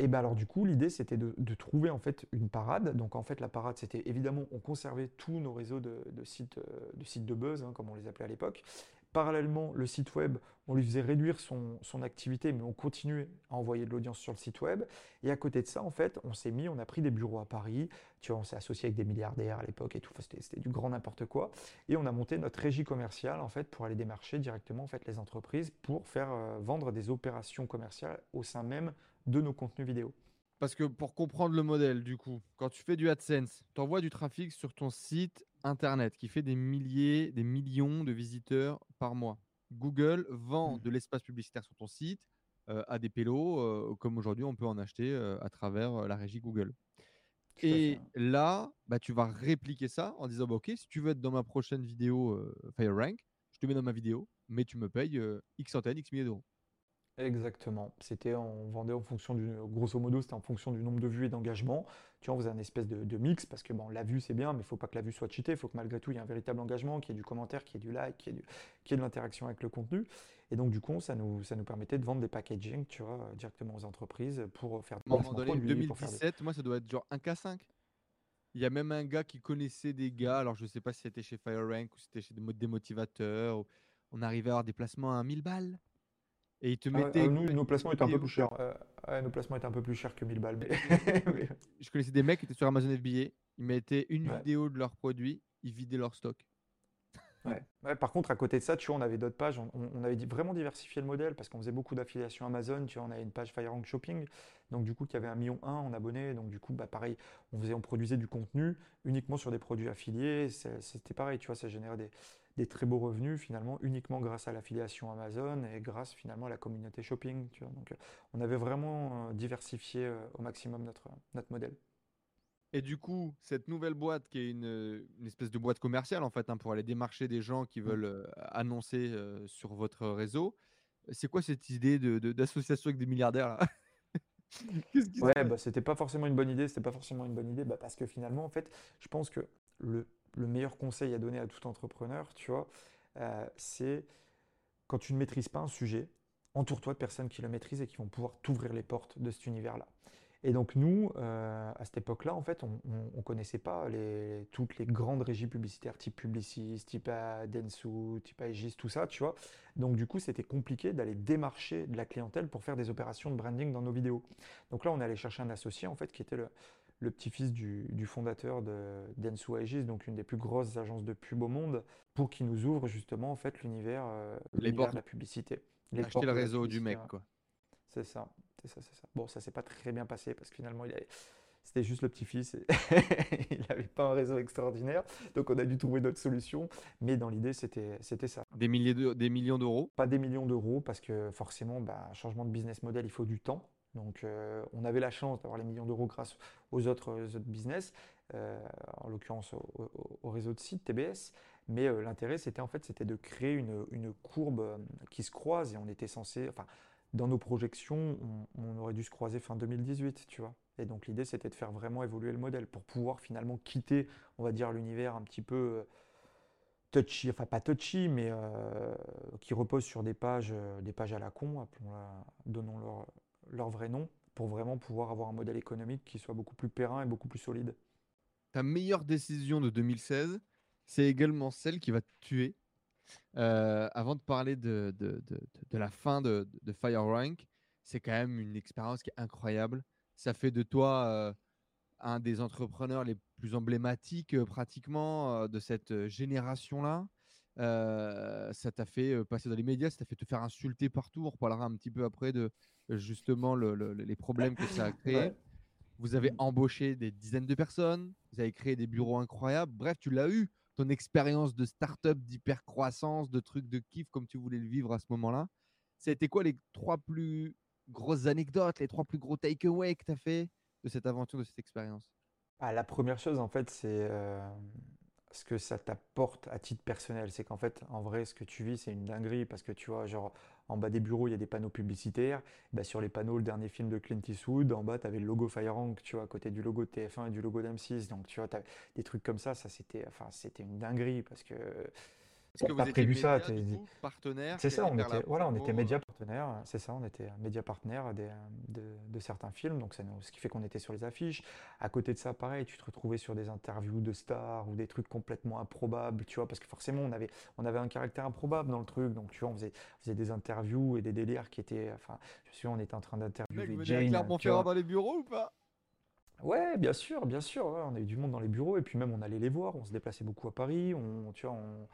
Et ben alors du coup, l'idée, c'était de, trouver en fait une parade. Donc en fait, la parade, c'était évidemment, on conservait tous nos réseaux de, sites, euh, de sites de buzz, hein, comme on les appelait à l'époque. Parallèlement, le site web, on lui faisait réduire son, activité, mais on continuait à envoyer de l'audience sur le site web. Et à côté de ça, en fait, on s'est mis, on a pris des bureaux à Paris. Tu vois, on s'est associé avec des milliardaires à l'époque et tout. c'était du grand n'importe quoi. Et on a monté notre régie commerciale, en fait, pour aller démarcher directement, en fait, les entreprises pour faire euh, vendre des opérations commerciales au sein même de nos contenus vidéo. Parce que pour comprendre le modèle, du coup, quand tu fais du AdSense, tu envoies du trafic sur ton site internet qui fait des milliers, des millions de visiteurs par mois. Google vend mmh. de l'espace publicitaire sur ton site euh, à des pélos, euh, comme aujourd'hui on peut en acheter euh, à travers la régie Google. Et là, bah, tu vas répliquer ça en disant bah, Ok, si tu veux être dans ma prochaine vidéo FireRank, je te mets dans ma vidéo, mais tu me payes X centaines, X milliers d'euros. Exactement. C'était, on vendait en fonction du, grosso modo, c'était en fonction du nombre de vues et d'engagement. Tu vois, on faisait un espèce de, mix parce que bon, la vue c'est bien, mais il faut pas que la vue soit cheatée. Il faut que malgré tout, il y ait un véritable engagement, qu'il y ait du commentaire, qu'il y ait du like, qu'il y ait, du, de l'interaction avec le contenu. Et donc, du coup, ça nous, ça nous permettait de vendre des packaging, tu vois, directement aux entreprises pour faire des moment donné, 2017, moi, ça doit être genre 1K5. Il y a même un gars qui connaissait des gars, alors je ne sais pas si c'était chez FireRank ou c'était chez des motivateurs. On arrivait à avoir des placements à 1000 balles. Et ils te ah mettaient. Ah, nous, nos placements étaient un peu plus chers. Euh, nos placements étaient un peu plus chers que 1000 balles. Je connaissais des mecs qui étaient sur Amazon FBA. Ils mettaient une vidéo de leurs produits, ils vidaient leur stock. Ouais. par contre, à côté de ça, tu vois, on avait d'autres pages. On, avait vraiment diversifié le modèle parce qu'on faisait beaucoup d'affiliations Amazon. Tu vois, on avait une page FireRank Shopping. Donc, du coup, qui avait un million un en abonnés. Donc, du coup, bah, pareil, on, faisait, on produisait du contenu uniquement sur des produits affiliés. C'était pareil, tu vois, ça générait des, des très beaux revenus finalement uniquement grâce à l'affiliation Amazon et grâce finalement à la communauté shopping. Tu vois. Donc, euh, on avait vraiment euh, diversifié euh, au maximum notre, notre modèle. Et du coup, cette nouvelle boîte qui est une, une espèce de boîte commerciale en fait hein, pour aller démarcher des gens qui mmh. veulent annoncer sur votre réseau, c'est quoi cette idée d'association de, avec des milliardaires là? Ouais, bah, c'était pas forcément une bonne idée. C'était pas forcément une bonne idée, bah, parce que finalement, en fait, je pense que le le meilleur conseil à donner à tout entrepreneur, tu vois, euh, c'est quand tu ne maîtrises pas un sujet, entoure-toi de personnes qui le maîtrisent et qui vont pouvoir t'ouvrir les portes de cet univers-là. Et donc nous, euh, à cette époque-là, en fait, on ne connaissait pas les, toutes les grandes régies publicitaires, type Publicis, type Densu, type Aegis, tout ça, tu vois. Donc du coup, c'était compliqué d'aller démarcher de la clientèle pour faire des opérations de branding dans nos vidéos. Donc là, on allé chercher un associé, en fait, qui était le, le petit-fils du, fondateur de Densu Aegis, donc une des plus grosses agences de pub au monde, pour qu'il nous ouvre justement en fait l'univers de la publicité. Les Acheter le réseau du mec, quoi. C'est ça, c'est ça, c'est ça. Bon, ça s'est pas très bien passé parce que finalement, il c'était juste le petit-fils. il n'avait pas un réseau extraordinaire. Donc, on a dû trouver d'autres solutions. Mais dans l'idée, c'était, c'était ça. Des, milliers de, des millions d'euros Pas des millions d'euros parce que forcément, bah, changement de business model, il faut du temps. Donc, euh, on avait la chance d'avoir les millions d'euros grâce aux autres, business, euh, en l'occurrence au, réseau de sites TBS. Mais euh, l'intérêt, c'était en fait, c'était de créer une, courbe qui se croise et on était censé, enfin, dans nos projections, on, aurait dû se croiser fin 2018, tu vois. Et donc l'idée, c'était de faire vraiment évoluer le modèle pour pouvoir finalement quitter, on va dire, l'univers un petit peu touchy, enfin pas touchy, mais qui repose sur des pages, des pages à la con, appelons-la, donnons leur, vrai nom pour vraiment pouvoir avoir un modèle économique qui soit beaucoup plus périn et beaucoup plus solide. Ta meilleure décision de 2016, c'est également celle qui va te tuer. Euh, avant de parler de, de, de, la fin de, de Fire Rank, c'est quand même une expérience qui est incroyable. Ça fait de toi euh, un des entrepreneurs les plus emblématiques euh, pratiquement de cette génération-là. Ça t'a fait passer dans les médias, ça t'a fait te faire insulter partout. On reparlera un petit peu après de, justement les problèmes que ça a créé. Vous avez embauché des dizaines de personnes, vous avez créé des bureaux incroyables. Bref, tu l'as eu, ton expérience de start-up, d'hyper-croissance, de trucs de kiff comme tu voulais le vivre à ce moment-là. Ça a été quoi les trois plus grosses anecdotes, les trois plus gros takeaways que tu as fait de cette aventure, de cette expérience? Ah, La première chose, en fait, c'est euh, ce que ça t'apporte à titre personnel. C'est qu'en fait, en vrai, ce que tu vis, c'est une dinguerie parce que tu vois, genre, en bas des bureaux, il y a des panneaux publicitaires. Bah, sur les panneaux, le dernier film de Clint Eastwood, en bas, tu avais le logo Firerank, tu vois, à côté du logo de TF1 et du logo d'M6. Donc, tu vois, des trucs comme ça, ça c'était enfin, c'était une dinguerie parce que est-ce que vous prévu ça, partenaire C'est ça, on était, voilà, on était média partenaire, c'est ça, on était média partenaire de, de, certains films, donc ça ce qui fait qu'on était sur les affiches. À côté de ça, pareil, tu te retrouvais sur des interviews de stars ou des trucs complètement improbables, tu vois, parce que forcément on avait, on avait un caractère improbable dans le truc, donc tu vois, on faisait, faisait des interviews et des délires qui étaient, enfin, je suis, on était en train d'interviewer Jane. Clermont-Ferrand dans les bureaux ou pas? Ouais, bien sûr, bien sûr. on a eu du monde dans les bureaux et puis même on allait les voir. On se déplaçait beaucoup à Paris. On, tu vois, on,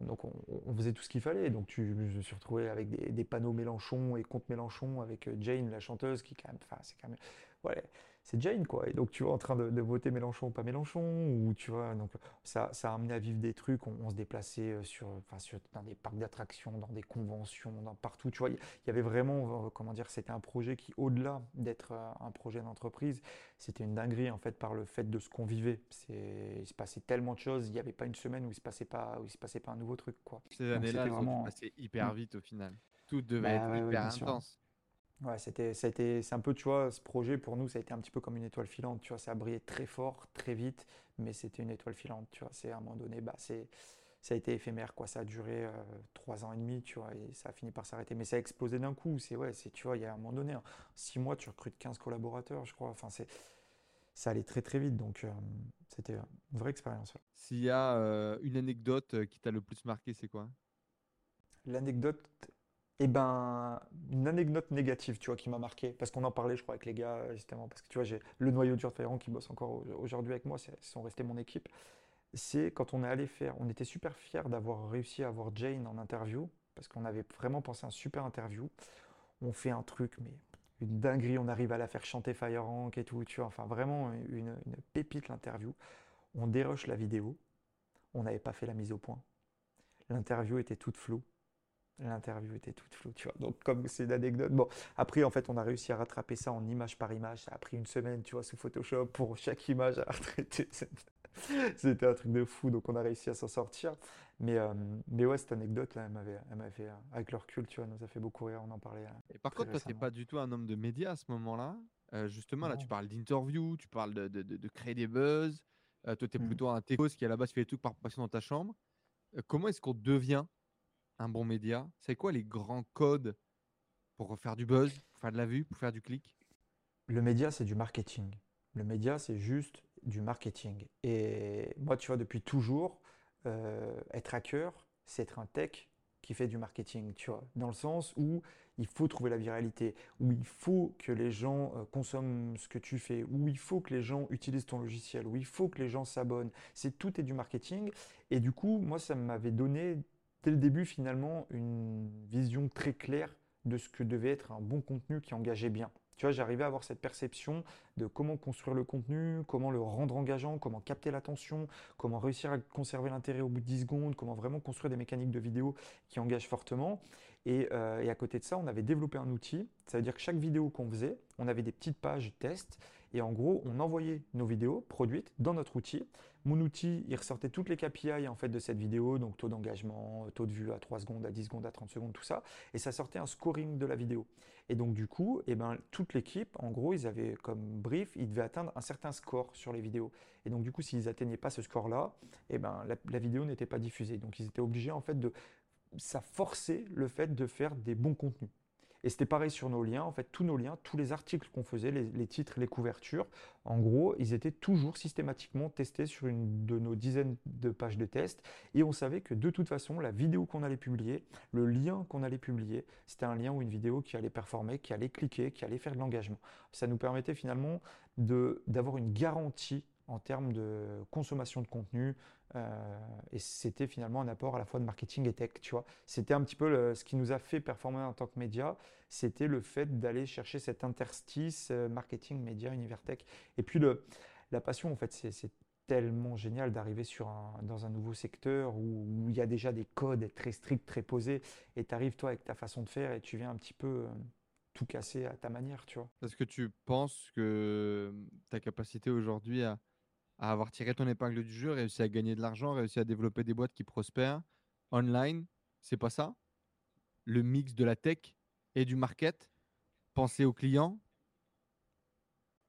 donc on, faisait tout ce qu'il fallait. Donc tu, je me suis retrouvé avec des, panneaux Mélenchon et contre Mélenchon avec euh, Jane, la chanteuse, qui quand même, c'est quand même, ouais, c'est Jane quoi. Et donc tu vois en train de, voter Mélenchon ou pas Mélenchon, ou tu vois, donc ça, ça a amené à vivre des trucs. On, se déplaçait euh, sur, enfin, sur, dans des parcs d'attractions, dans des conventions, dans partout. Tu vois, il y, avait vraiment, euh, comment dire, c'était un projet qui, au-delà d'être euh, un projet d'entreprise, c'était une dinguerie en fait par le fait de ce qu'on vivait. il se passait tellement de choses. Il n'y avait pas une semaine où il se passait pas, où il se passait pas un nouveau truc quoi. Ces années-là, vraiment... passé hyper mm. vite au final. Tout devait bah être hyper intense. Ouais, c'était, ça a été, c'est un peu, tu vois, ce projet pour nous, ça a été un petit peu comme une étoile filante, tu vois, ça a brillé très fort, très vite, mais c'était une étoile filante, tu vois, c'est à un moment donné, bah, c'est, ça a été éphémère, quoi, ça a duré euh, trois ans et demi, tu vois, et ça a fini par s'arrêter, mais ça a explosé d'un coup, c'est, ouais, c'est, tu vois, il y a un moment donné, en six mois, tu recrutes 15 collaborateurs, je crois, enfin, c'est, ça allait très très vite, donc euh, c'était une vraie expérience. S'il y a euh, une anecdote qui t'a le plus marqué, c'est quoi? L'anecdote eh ben, une anecdote négative, tu vois, qui m'a marqué, parce qu'on en parlait, je crois, avec les gars, justement, parce que tu vois, j'ai le noyau dur de qui bosse encore aujourd'hui avec moi, ils sont restés mon équipe. C'est quand on est allé faire, on était super fiers d'avoir réussi à avoir Jane en interview, parce qu'on avait vraiment pensé à un super interview. On fait un truc, mais une dinguerie, on arrive à la faire chanter Fire Rank et tout, tu vois, enfin vraiment une, une pépite l'interview. On déroche la vidéo, on n'avait pas fait la mise au point. L'interview était toute floue L'interview était toute floue, tu vois. Donc, comme c'est une anecdote. Bon, après, en fait, on a réussi à rattraper ça en image par image. Ça a pris une semaine, tu vois, sous Photoshop pour chaque image à retraiter. C'était un truc de fou. Donc, on a réussi à s'en sortir. Mais, euh, mais ouais, cette anecdote-là, elle m'avait, elle m'avait, euh, avec leur recul, tu vois, nous a fait beaucoup rire. On en parlait. Euh, Et par contre, toi, tu n'es pas du tout un homme de médias à ce moment-là. justement, là, tu parles d'interview, tu parles de, de, de, créer des buzz. toi, tu es mmh. plutôt un techos qui, à la base, fait les trucs par passion dans ta chambre. comment est-ce qu'on devient un bon média C'est quoi les grands codes pour faire du buzz, faire de la vue, pour faire du clic? Le média, c'est du marketing. Le média, c'est juste du marketing. Et moi, tu vois, depuis toujours, euh, être hacker, c'est être un tech qui fait du marketing, tu vois, dans le sens où il faut trouver la viralité, où il faut que les gens euh, consomment ce que tu fais, où il faut que les gens utilisent ton logiciel, où il faut que les gens s'abonnent. C'est tout est du marketing. Et du coup, moi, ça m'avait donné dès le début finalement une vision très claire de ce que devait être un bon contenu qui engageait bien. Tu vois, j'arrivais à avoir cette perception de comment construire le contenu, comment le rendre engageant, comment capter l'attention, comment réussir à conserver l'intérêt au bout de 10 secondes, comment vraiment construire des mécaniques de vidéo qui engagent fortement. Euh, et, à côté de ça, on avait développé un outil. Ça veut dire que chaque vidéo qu'on faisait, on avait des petites pages test. Et en gros, on envoyait nos vidéos produites dans notre outil. Mon outil, il ressortait toutes les KPI en fait de cette vidéo, donc taux d'engagement, taux de vue à 3 secondes, à 10 secondes, à 30 secondes, tout ça. Et ça sortait un scoring de la vidéo. Et donc du coup, eh ben, toute l'équipe, en gros, ils avaient comme brief, ils devaient atteindre un certain score sur les vidéos. Et donc du coup, s'ils n'atteignaient pas ce score-là, eh ben, la, vidéo n'était pas diffusée. Donc ils étaient obligés en fait de... Ça forçait le fait de faire des bons contenus. Et c'était pareil sur nos liens. En fait, tous nos liens, tous les articles qu'on faisait, les, titres, les couvertures, en gros, ils étaient toujours systématiquement testés sur une de nos dizaines de pages de test. Et on savait que de toute façon, la vidéo qu'on allait publier, le lien qu'on allait publier, c'était un lien ou une vidéo qui allait performer, qui allait cliquer, qui allait faire de l'engagement. Ça nous permettait finalement d'avoir une garantie en termes de consommation de contenu. Euh, et c'était finalement un apport à la fois de marketing et tech, tu vois. C'était un petit peu ce qui nous a fait performer en tant que média, c'était le fait d'aller chercher cet interstice euh, marketing, média, univers tech. Et puis le, la passion, en fait, c'est tellement génial d'arriver dans un nouveau secteur où, il y a déjà des codes très stricts, très posés, et tu arrives toi avec ta façon de faire et tu viens un petit peu... Euh, tout casser à ta manière, tu vois. Est-ce que tu penses que ta capacité aujourd'hui à, à avoir tiré ton épingle du jeu, réussi à gagner de l'argent, réussi à développer des boîtes qui prospèrent online. C'est pas ça? Le mix de la tech et du market? Penser aux clients?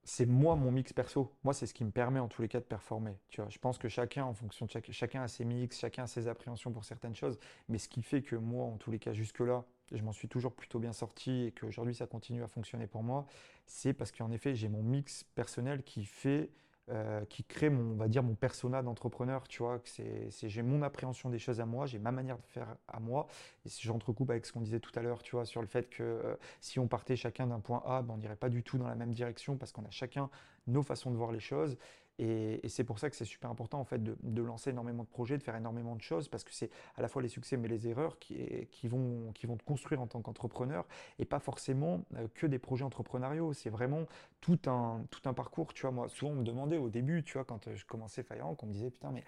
C'est moi mon mix perso. Moi, c'est ce qui me permet en tous les cas de performer. Tu vois, je pense que chacun, en fonction de chacun a ses mix, chacun a ses appréhensions pour certaines choses. Mais ce qui fait que moi, en tous les cas, jusque-là, je m'en suis toujours plutôt bien sorti et qu'aujourd'hui ça continue à fonctionner pour moi, c'est parce qu'en effet, j'ai mon mix personnel qui fait euh, qui crée mon, on va dire, mon persona d'entrepreneur, tu vois, c'est, j'ai mon appréhension des choses à moi, j'ai ma manière de faire à moi, et si j'entrecoupe avec ce qu'on disait tout à l'heure, tu vois, sur le fait que euh, si on partait chacun d'un point A, ben, on n'irait pas du tout dans la même direction parce qu'on a chacun nos façons de voir les choses, et, c'est pour ça que c'est super important en fait de, lancer énormément de projets, de faire énormément de choses, parce que c'est à la fois les succès mais les erreurs qui, vont, qui vont te construire en tant qu'entrepreneur, et pas forcément euh, que des projets entrepreneuriaux. C'est vraiment tout un, tout un parcours. Tu vois, moi, souvent on me demandait au début, tu vois, quand euh, je commençais Firerank, on me disait putain mais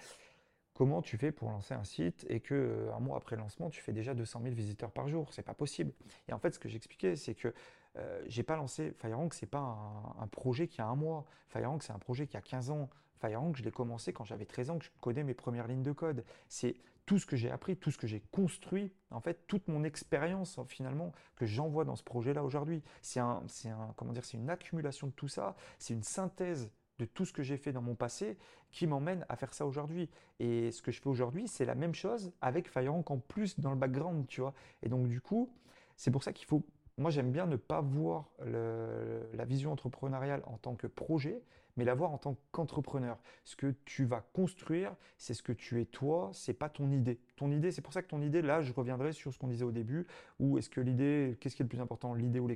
comment tu fais pour lancer un site et que euh, un mois après le lancement, tu fais déjà 200 000 visiteurs par jour? C'est pas possible. Et en fait, ce que j'expliquais, c'est que euh, j'ai pas lancé FireRank, c'est pas un, projet qui a un mois. FireRank, c'est un projet qui a 15 ans. FireRank, je l'ai commencé quand j'avais 13 ans, que je codais mes premières lignes de code. C'est tout ce que j'ai appris, tout ce que j'ai construit, en fait, toute mon expérience finalement que j'envoie dans ce projet-là aujourd'hui. C'est un, un, comment dire, c'est une accumulation de tout ça. C'est une synthèse de tout ce que j'ai fait dans mon passé qui m'emmène à faire ça aujourd'hui. Et ce que je fais aujourd'hui, c'est la même chose avec FireRank en plus dans le background, tu vois. Et donc du coup, c'est pour ça qu'il faut moi, j'aime bien ne pas voir la vision entrepreneuriale en tant que projet, mais la voir en tant qu'entrepreneur. Ce que tu vas construire, c'est ce que tu es toi, c'est pas ton idée. Ton idée, c'est pour ça que ton idée, là, je reviendrai sur ce qu'on disait au début, ou est-ce que l'idée, qu'est-ce qui est le plus important, l'idée ou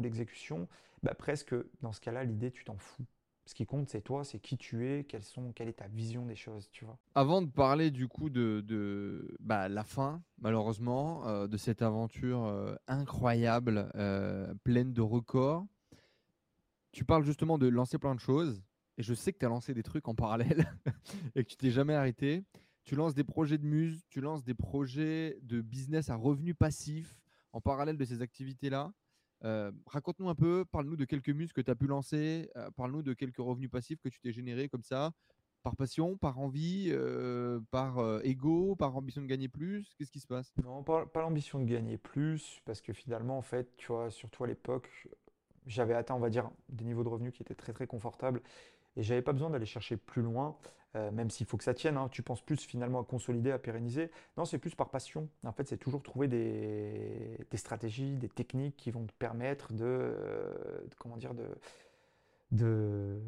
l'exécution? Bah, Presque, dans ce cas-là, l'idée, tu t'en fous. Ce qui compte, c'est toi, c'est qui tu es, quelles sont, quelle est ta vision des choses, tu vois. Avant de parler du coup de, de bah, la fin, malheureusement, euh, de cette aventure euh, incroyable, euh, pleine de records, tu parles justement de lancer plein de choses. Et je sais que tu as lancé des trucs en parallèle et que tu t'es jamais arrêté. Tu lances des projets de muse, tu lances des projets de business à revenus passifs en parallèle de ces activités-là. Euh, raconte-nous un peu, parle-nous de quelques muses que tu as pu lancer, euh, parle-nous de quelques revenus passifs que tu t'es généré comme ça, par passion, par envie, euh, par ego, par ambition de gagner plus Qu'est-ce qui se passe? Non, pas, l'ambition de gagner plus, parce que finalement, en fait, tu vois, surtout à l'époque, j'avais atteint, on va dire, des niveaux de revenus qui étaient très très confortables et j'avais pas besoin d'aller chercher plus loin. Euh, même s'il faut que ça tienne, hein. tu penses plus finalement à consolider, à pérenniser. Non, c'est plus par passion. En fait, c'est toujours trouver des, stratégies, des techniques qui vont te permettre de, euh, comment dire, de,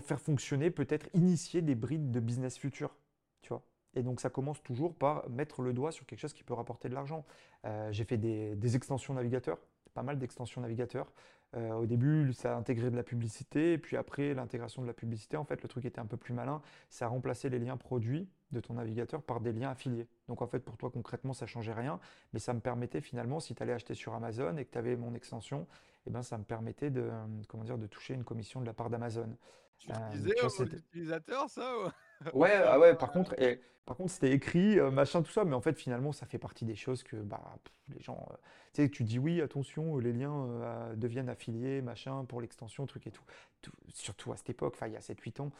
faire fonctionner, peut-être initier des brides de business futur. Tu vois Et donc ça commence toujours par mettre le doigt sur quelque chose qui peut rapporter de l'argent. Euh, j'ai fait des, extensions navigateurs, pas mal d'extensions navigateurs. Euh, au début, ça a intégré de la publicité, et puis après l'intégration de la publicité, en fait, le truc était un peu plus malin. Ça a remplacé les liens produits de ton navigateur par des liens affiliés. Donc en fait, pour toi, concrètement, ça changeait rien, mais ça me permettait finalement, si tu allais acheter sur Amazon et que tu avais mon extension, eh ben, ça me permettait de, comment dire, de toucher une commission de la part d'Amazon. Tu euh, disais aux utilisateurs ça Ouais, ah ouais, par contre, et, par contre, c'était écrit, euh, machin, tout ça, mais en fait, finalement, ça fait partie des choses que bah, les gens. Euh, tu sais, tu dis oui, attention, les liens deviennent affiliés, machin, pour l'extension, truc et tout. Surtout à cette époque, il y a 7-8 ans,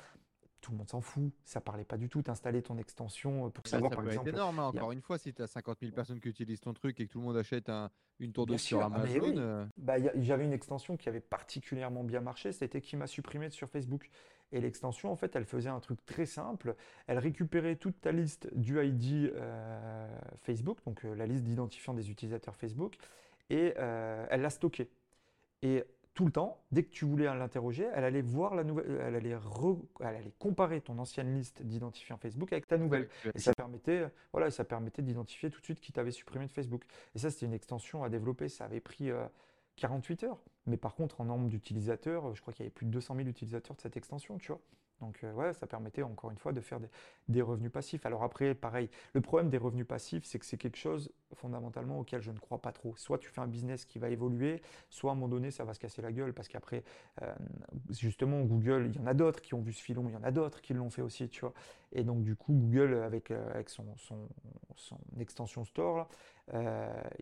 tout le monde s'en fout. Ça parlait pas du tout. T'installer ton extension pour savoir, ça par exemple. C'est énorme, hein, encore une fois, si tu as 50 000 personnes qui utilisent ton truc et que tout le monde achète une tour de sur ah, Amazon. Bah, J'avais une extension qui avait particulièrement bien marché, c'était qui m'a supprimé sur Facebook. Et l'extension, en fait, elle faisait un truc très simple. Elle récupérait toute ta liste du ID euh, Facebook, donc euh, la liste d'identifiants des utilisateurs Facebook, et euh, elle l'a stockée. Et tout le temps, dès que tu voulais l'interroger, elle allait voir la nouvelle, elle allait, elle allait comparer ton ancienne liste d'identifiants Facebook avec ta nouvelle. Et ça permettait, voilà, ça permettait d'identifier tout de suite qui t'avait supprimé de Facebook. Et ça, c'était une extension à développer. Ça avait pris 48 heures. Mais par contre, en nombre d'utilisateurs, je crois qu'il y avait plus de 200 000 utilisateurs de cette extension, tu vois. Donc euh, ouais, ça permettait encore une fois de faire des, revenus passifs. Alors après, pareil, le problème des revenus passifs, c'est que c'est quelque chose fondamentalement auquel je ne crois pas trop. Soit tu fais un business qui va évoluer, soit à un moment donné, ça va se casser la gueule parce qu'après, euh, justement, Google, il y en a d'autres qui ont vu ce filon, il y en a d'autres qui l'ont fait aussi, tu vois. Et donc du coup, Google, avec, euh, avec son, son, extension store,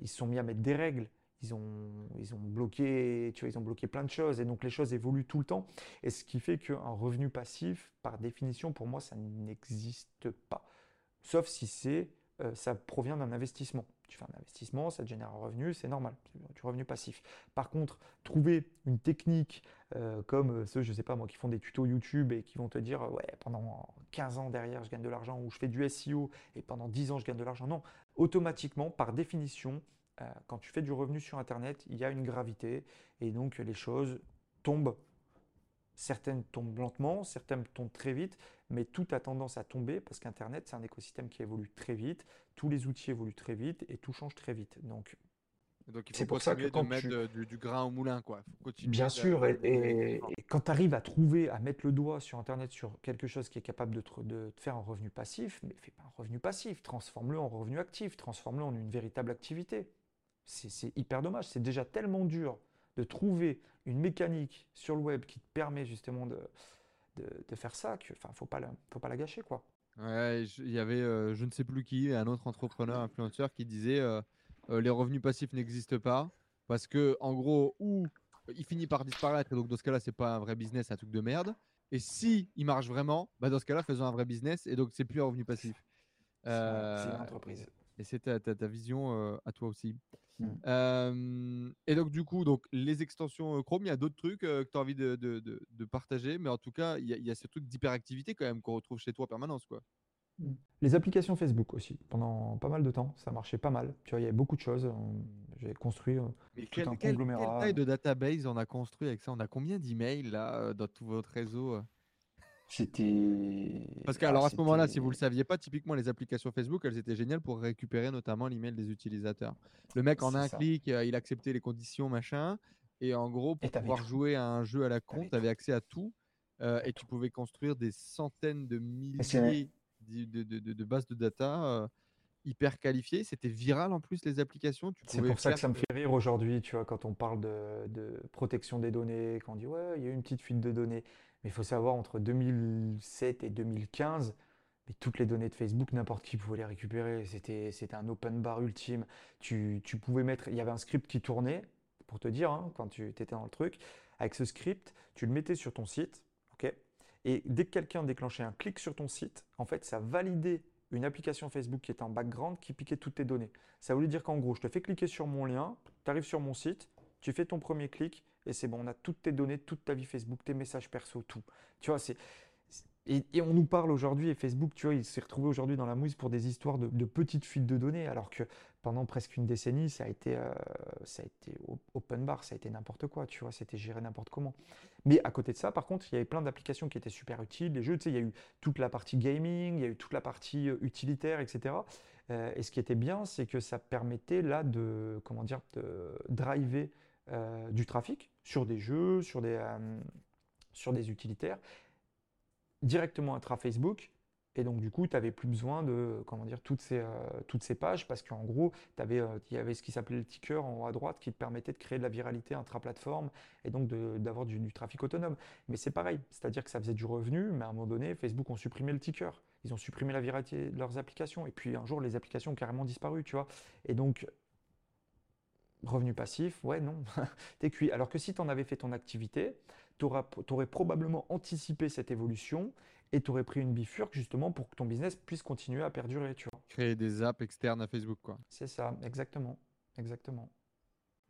ils se sont mis à mettre des règles ils ont, ils ont bloqué, tu vois, ils ont bloqué plein de choses et donc les choses évoluent tout le temps. Et ce qui fait qu'un revenu passif, par définition, pour moi, ça n'existe pas. Sauf si c'est, euh, ça provient d'un investissement. Tu fais un investissement, ça te génère un revenu, c'est normal, c'est du revenu passif. Par contre, trouver une technique euh, comme ceux, je sais pas moi, qui font des tutos YouTube et qui vont te dire, ouais, pendant 15 ans derrière, je gagne de l'argent, ou je fais du SEO et pendant 10 ans, je gagne de l'argent. Non, automatiquement, par définition, euh, quand tu fais du revenu sur Internet, il y a une gravité et donc les choses tombent. Certaines tombent lentement, certaines tombent très vite, mais tout a tendance à tomber parce qu'Internet, c'est un écosystème qui évolue très vite, tous les outils évoluent très vite et tout change très vite. Donc, donc il faut pour ça que de mettre du, grain au moulin. Quoi. Bien sûr, et, quand tu arrives à trouver, à mettre le doigt sur Internet sur quelque chose qui est capable de te, de faire un revenu passif, mais fais pas un revenu passif, transforme-le en revenu actif, transforme-le en une véritable activité. C'est hyper dommage. C'est déjà tellement dur de trouver une mécanique sur le web qui te permet justement de, de, faire ça que enfin faut pas la, faut pas la gâcher quoi. Ouais, il y avait euh, je ne sais plus qui, un autre entrepreneur influenceur qui disait euh, euh, les revenus passifs n'existent pas parce que en gros ou il finit par disparaître et donc dans ce cas-là c'est pas un vrai business, un truc de merde. Et si il marche vraiment, bah dans ce cas-là faisons un vrai business et donc c'est plus un revenu passif. c'est une entreprise. Et c'est ta, ta, vision à toi aussi. Mmh. et donc, du coup, donc, les extensions Chrome, il y a d'autres trucs que tu as envie de, de, de, partager, mais en tout cas, il y a, y a ce truc d'hyperactivité quand même qu'on retrouve chez toi en permanence. Quoi. Mmh. Les applications Facebook aussi, pendant pas mal de temps, ça marchait pas mal. Tu vois, il y avait beaucoup de choses. J'ai construit tout un conglomérat. Quelle taille de database on a construit avec ça? On a combien d'emails là dans tout votre réseau c'était. Parce qu'à à ce moment-là, si vous ne le saviez pas, typiquement les applications Facebook, elles étaient géniales pour récupérer notamment l'email des utilisateurs. Le mec en un clic, euh, il acceptait les conditions, machin. Et en gros, pour pouvoir jouer à un jeu à la con, tu avais accès à tout. Euh, et tu pouvais construire des centaines de milliers de, de, de, bases de data euh, hyper qualifiées. C'était viral en plus, les applications. C'est pour ça que ça me fait rire aujourd'hui, tu vois, quand on parle de, protection des données, quand on dit ouais, il y a eu une petite fuite de données. Mais il faut savoir, entre 2007 et 2015, mais toutes les données de Facebook, n'importe qui pouvait les récupérer. C'était, c'était un open bar ultime. Tu, tu, pouvais mettre, il y avait un script qui tournait, pour te dire, hein, quand tu étais dans le truc. Avec ce script, tu le mettais sur ton site, ok? Et dès que quelqu'un déclenchait un clic sur ton site, en fait, ça validait une application Facebook qui était en background qui piquait toutes tes données. Ça voulait dire qu'en gros, je te fais cliquer sur mon lien, tu arrives sur mon site, tu fais ton premier clic, et c'est bon, on a toutes tes données, toute ta vie Facebook, tes messages perso, tout. Tu vois, c'est. Et, on nous parle aujourd'hui, et Facebook, tu vois, il s'est retrouvé aujourd'hui dans la mouise pour des histoires de, petites fuites de données, alors que pendant presque une décennie, ça a été, ça a été open bar, ça a été n'importe quoi, tu vois, c'était géré n'importe comment. Mais à côté de ça, par contre, il y avait plein d'applications qui étaient super utiles. Les jeux, tu sais, il y a eu toute la partie gaming, il y a eu toute la partie utilitaire, etc. et ce qui était bien, c'est que ça permettait là de, comment dire, de driver du trafic sur des jeux, sur des, sur des utilitaires, directement intra Facebook et donc, du coup, tu n'avais plus besoin de comment dire, toutes, ces, euh, toutes ces pages parce qu'en gros, euh, il y avait ce qui s'appelait le ticker en haut à droite qui te permettait de créer de la viralité intra-plateforme et donc d'avoir du, trafic autonome. Mais c'est pareil, c'est-à-dire que ça faisait du revenu, mais à un moment donné, Facebook ont supprimé le ticker. Ils ont supprimé la viralité de leurs applications. Et puis un jour, les applications ont carrément disparu, tu vois. Et donc, revenu passif, ouais, non, t'es cuit. Alors que si tu en avais fait ton activité, tu aurais probablement anticipé cette évolution et tu aurais pris une bifurque justement pour que ton business puisse continuer à perdurer, tu vois. Créer des apps externes à Facebook, quoi. C'est ça, exactement, exactement.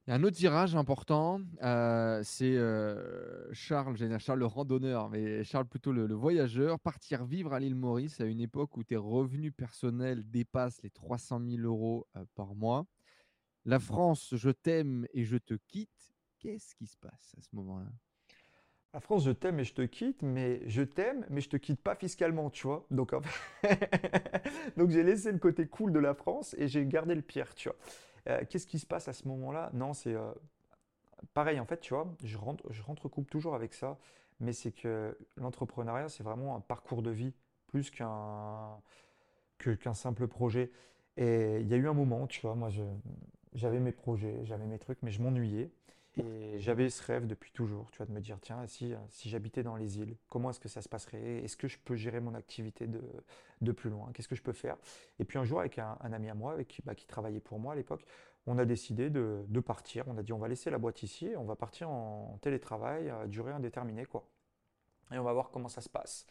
Il y a un autre tirage important, euh, c'est euh, Charles, dire Charles le randonneur, mais Charles plutôt le, voyageur, partir vivre à l'île Maurice à une époque où tes revenus personnels dépassent les 300 000 euros euh, par mois. La France, je t'aime et je te quitte. Qu'est-ce qui se passe à ce moment-là? La France, je t'aime et je te quitte, mais je t'aime, mais je te quitte pas fiscalement, tu vois. Donc, Donc j'ai laissé le côté cool de la France et j'ai gardé le pire, tu vois. Euh, qu'est-ce qui se passe à ce moment-là? Non, c'est euh, pareil, en fait, tu vois, je rentre, je rentre couple toujours avec ça, mais c'est que l'entrepreneuriat, c'est vraiment un parcours de vie plus qu'un simple projet. Et il y a eu un moment, tu vois, moi, j'avais mes projets, j'avais mes trucs, mais je m'ennuyais. Et j'avais ce rêve depuis toujours, tu vois, de me dire, tiens, si, si j'habitais dans les îles, comment est-ce que ça se passerait? Est-ce que je peux gérer mon activité de, de plus loin? Qu'est-ce que je peux faire? Et puis un jour, avec un, ami à moi, avec, bah, qui travaillait pour moi à l'époque, on a décidé de, de, partir. On a dit, on va laisser la boîte ici, on va partir en télétravail à durée indéterminée, quoi. Et on va voir comment ça se passe.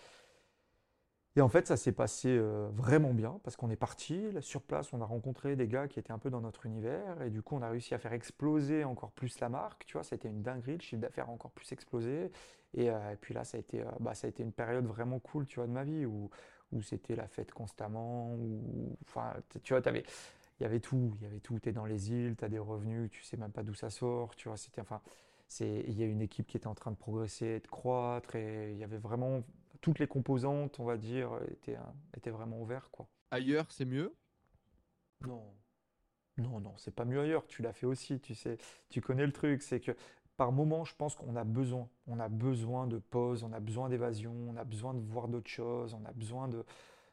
Et en fait, ça s'est passé euh, vraiment bien parce qu'on est parti. sur place, on a rencontré des gars qui étaient un peu dans notre univers. Et du coup, on a réussi à faire exploser encore plus la marque. Tu vois, ça a été une dinguerie. Le chiffre d'affaires a encore plus explosé. Et, euh, puis là, ça a, été, euh, bah, ça a été une période vraiment cool, tu vois, de ma vie où, où c'était la fête constamment. Où, enfin, tu vois, il y avait tout. Il y avait tout. Tu es dans les îles, tu as des revenus, tu sais même pas d'où ça sort. Tu vois, c'était, enfin, il y a une équipe qui était en train de progresser, de croître. Et il y avait vraiment toutes les composantes, on va dire, étaient, étaient vraiment ouvertes. Quoi. Ailleurs, c'est mieux? Non. Non, non, c'est pas mieux ailleurs. Tu l'as fait aussi, tu sais. Tu connais le truc. C'est que par moment, je pense qu'on a besoin. On a besoin de pause, on a besoin d'évasion, on a besoin de voir d'autres choses, on a besoin de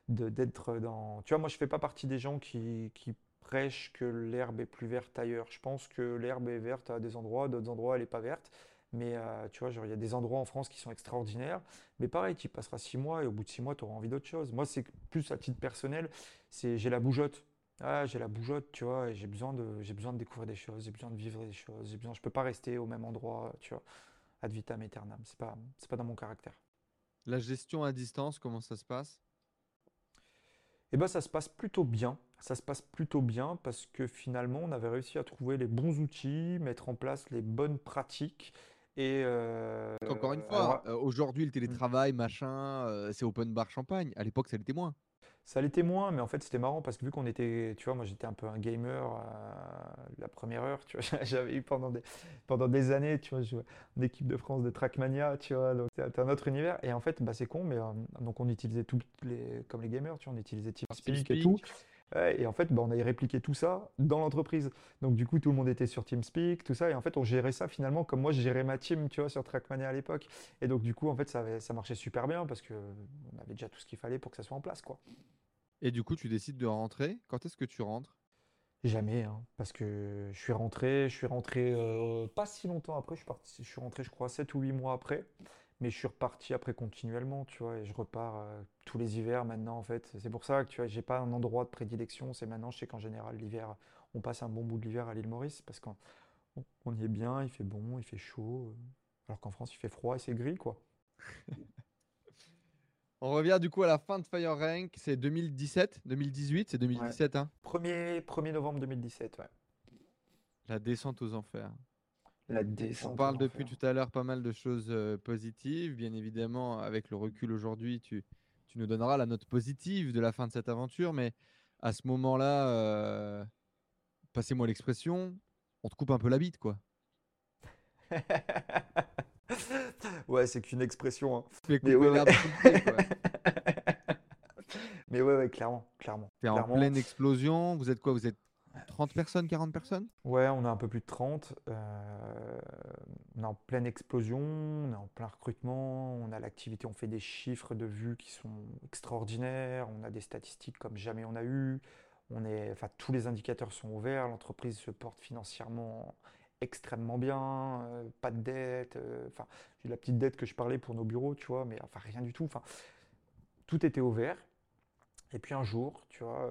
d'être dans. Tu vois, moi, je fais pas partie des gens qui, qui prêchent que l'herbe est plus verte ailleurs. Je pense que l'herbe est verte à des endroits, d'autres endroits, elle n'est pas verte. Mais euh, tu vois, il y a des endroits en France qui sont extraordinaires. Mais pareil, tu y passeras six mois et au bout de six mois, tu auras envie d'autre chose. Moi, c'est plus à titre personnel, c'est j'ai la bougeotte. Ah, j'ai la bougeotte, tu vois, et j'ai besoin de, j'ai besoin de découvrir des choses, j'ai besoin de vivre des choses, j'ai besoin, je peux pas rester au même endroit, tu vois, ad vitam aeternam. C'est pas, c'est pas dans mon caractère. La gestion à distance, comment ça se passe? Eh ben, ça se passe plutôt bien. Ça se passe plutôt bien parce que finalement, on avait réussi à trouver les bons outils, mettre en place les bonnes pratiques et euh, Encore une fois, euh, aujourd'hui, le mmh. télétravail, machin, euh, c'est open bar champagne. À l'époque, ça l'était moins. Ça l'était moins, mais en fait, c'était marrant parce que vu qu'on était, tu vois, moi j'étais un peu un gamer la première heure, tu vois, j'avais eu pendant des, pendant des années, tu vois, je en équipe de France de Trackmania, tu vois, donc c'était un autre univers. Et en fait, bah, c'est con, mais donc on utilisait tous les, comme les gamers, tu vois, on utilisait TeamSpeak et tout et en fait, bah, on avait répliqué tout ça dans l'entreprise. Donc du coup, tout le monde était sur TeamSpeak, tout ça. Et en fait, on gérait ça finalement comme moi, je gérais ma team, tu vois, sur Trackmania à l'époque. Et donc du coup, en fait, ça, ça marchait super bien parce qu'on avait déjà tout ce qu'il fallait pour que ça soit en place, quoi. Et du coup, tu décides de rentrer? Quand est-ce que tu rentres? Jamais, hein, parce que je suis rentré, je suis rentré euh, pas si longtemps après, je suis, parti, je suis rentré je crois 7 ou 8 mois après. Mais je suis reparti après continuellement, tu vois, et je repars euh, tous les hivers maintenant, en fait. C'est pour ça que, tu vois, j'ai pas un endroit de prédilection. C'est maintenant, je sais qu'en général, l'hiver, on passe un bon bout de l'hiver à l'île Maurice parce qu'on on y est bien, il fait bon, il fait chaud. Euh, alors qu'en France, il fait froid et c'est gris, quoi. On revient du coup à la fin de Fire Rank, c'est 2017, 2018, c'est 2017 hein? 1er, 1er novembre 2017, ouais. La descente aux enfers. On parle depuis tout à l'heure pas mal de choses positives. Bien évidemment, avec le recul aujourd'hui, tu, tu, nous donneras la note positive de la fin de cette aventure. Mais à ce moment-là, euh, passez-moi l'expression, on te coupe un peu la bite, quoi. ouais, c'est qu'une expression. Hein. Mais, ouais, ouais. Mais ouais, ouais, clairement, clairement. T'es en pleine explosion. Vous êtes quoi? Vous êtes 30 personnes, 40 personnes? Ouais, on a un peu plus de 30. Euh, on est en pleine explosion, on est en plein recrutement, on a l'activité, on fait des chiffres de vues qui sont extraordinaires, on a des statistiques comme jamais on a eu. On est, enfin, tous les indicateurs sont ouverts, l'entreprise se porte financièrement extrêmement bien, euh, pas de dette. Euh, enfin, j'ai la petite dette que je parlais pour nos bureaux, tu vois, mais enfin rien du tout. Enfin, tout était ouvert. Et puis un jour, tu vois,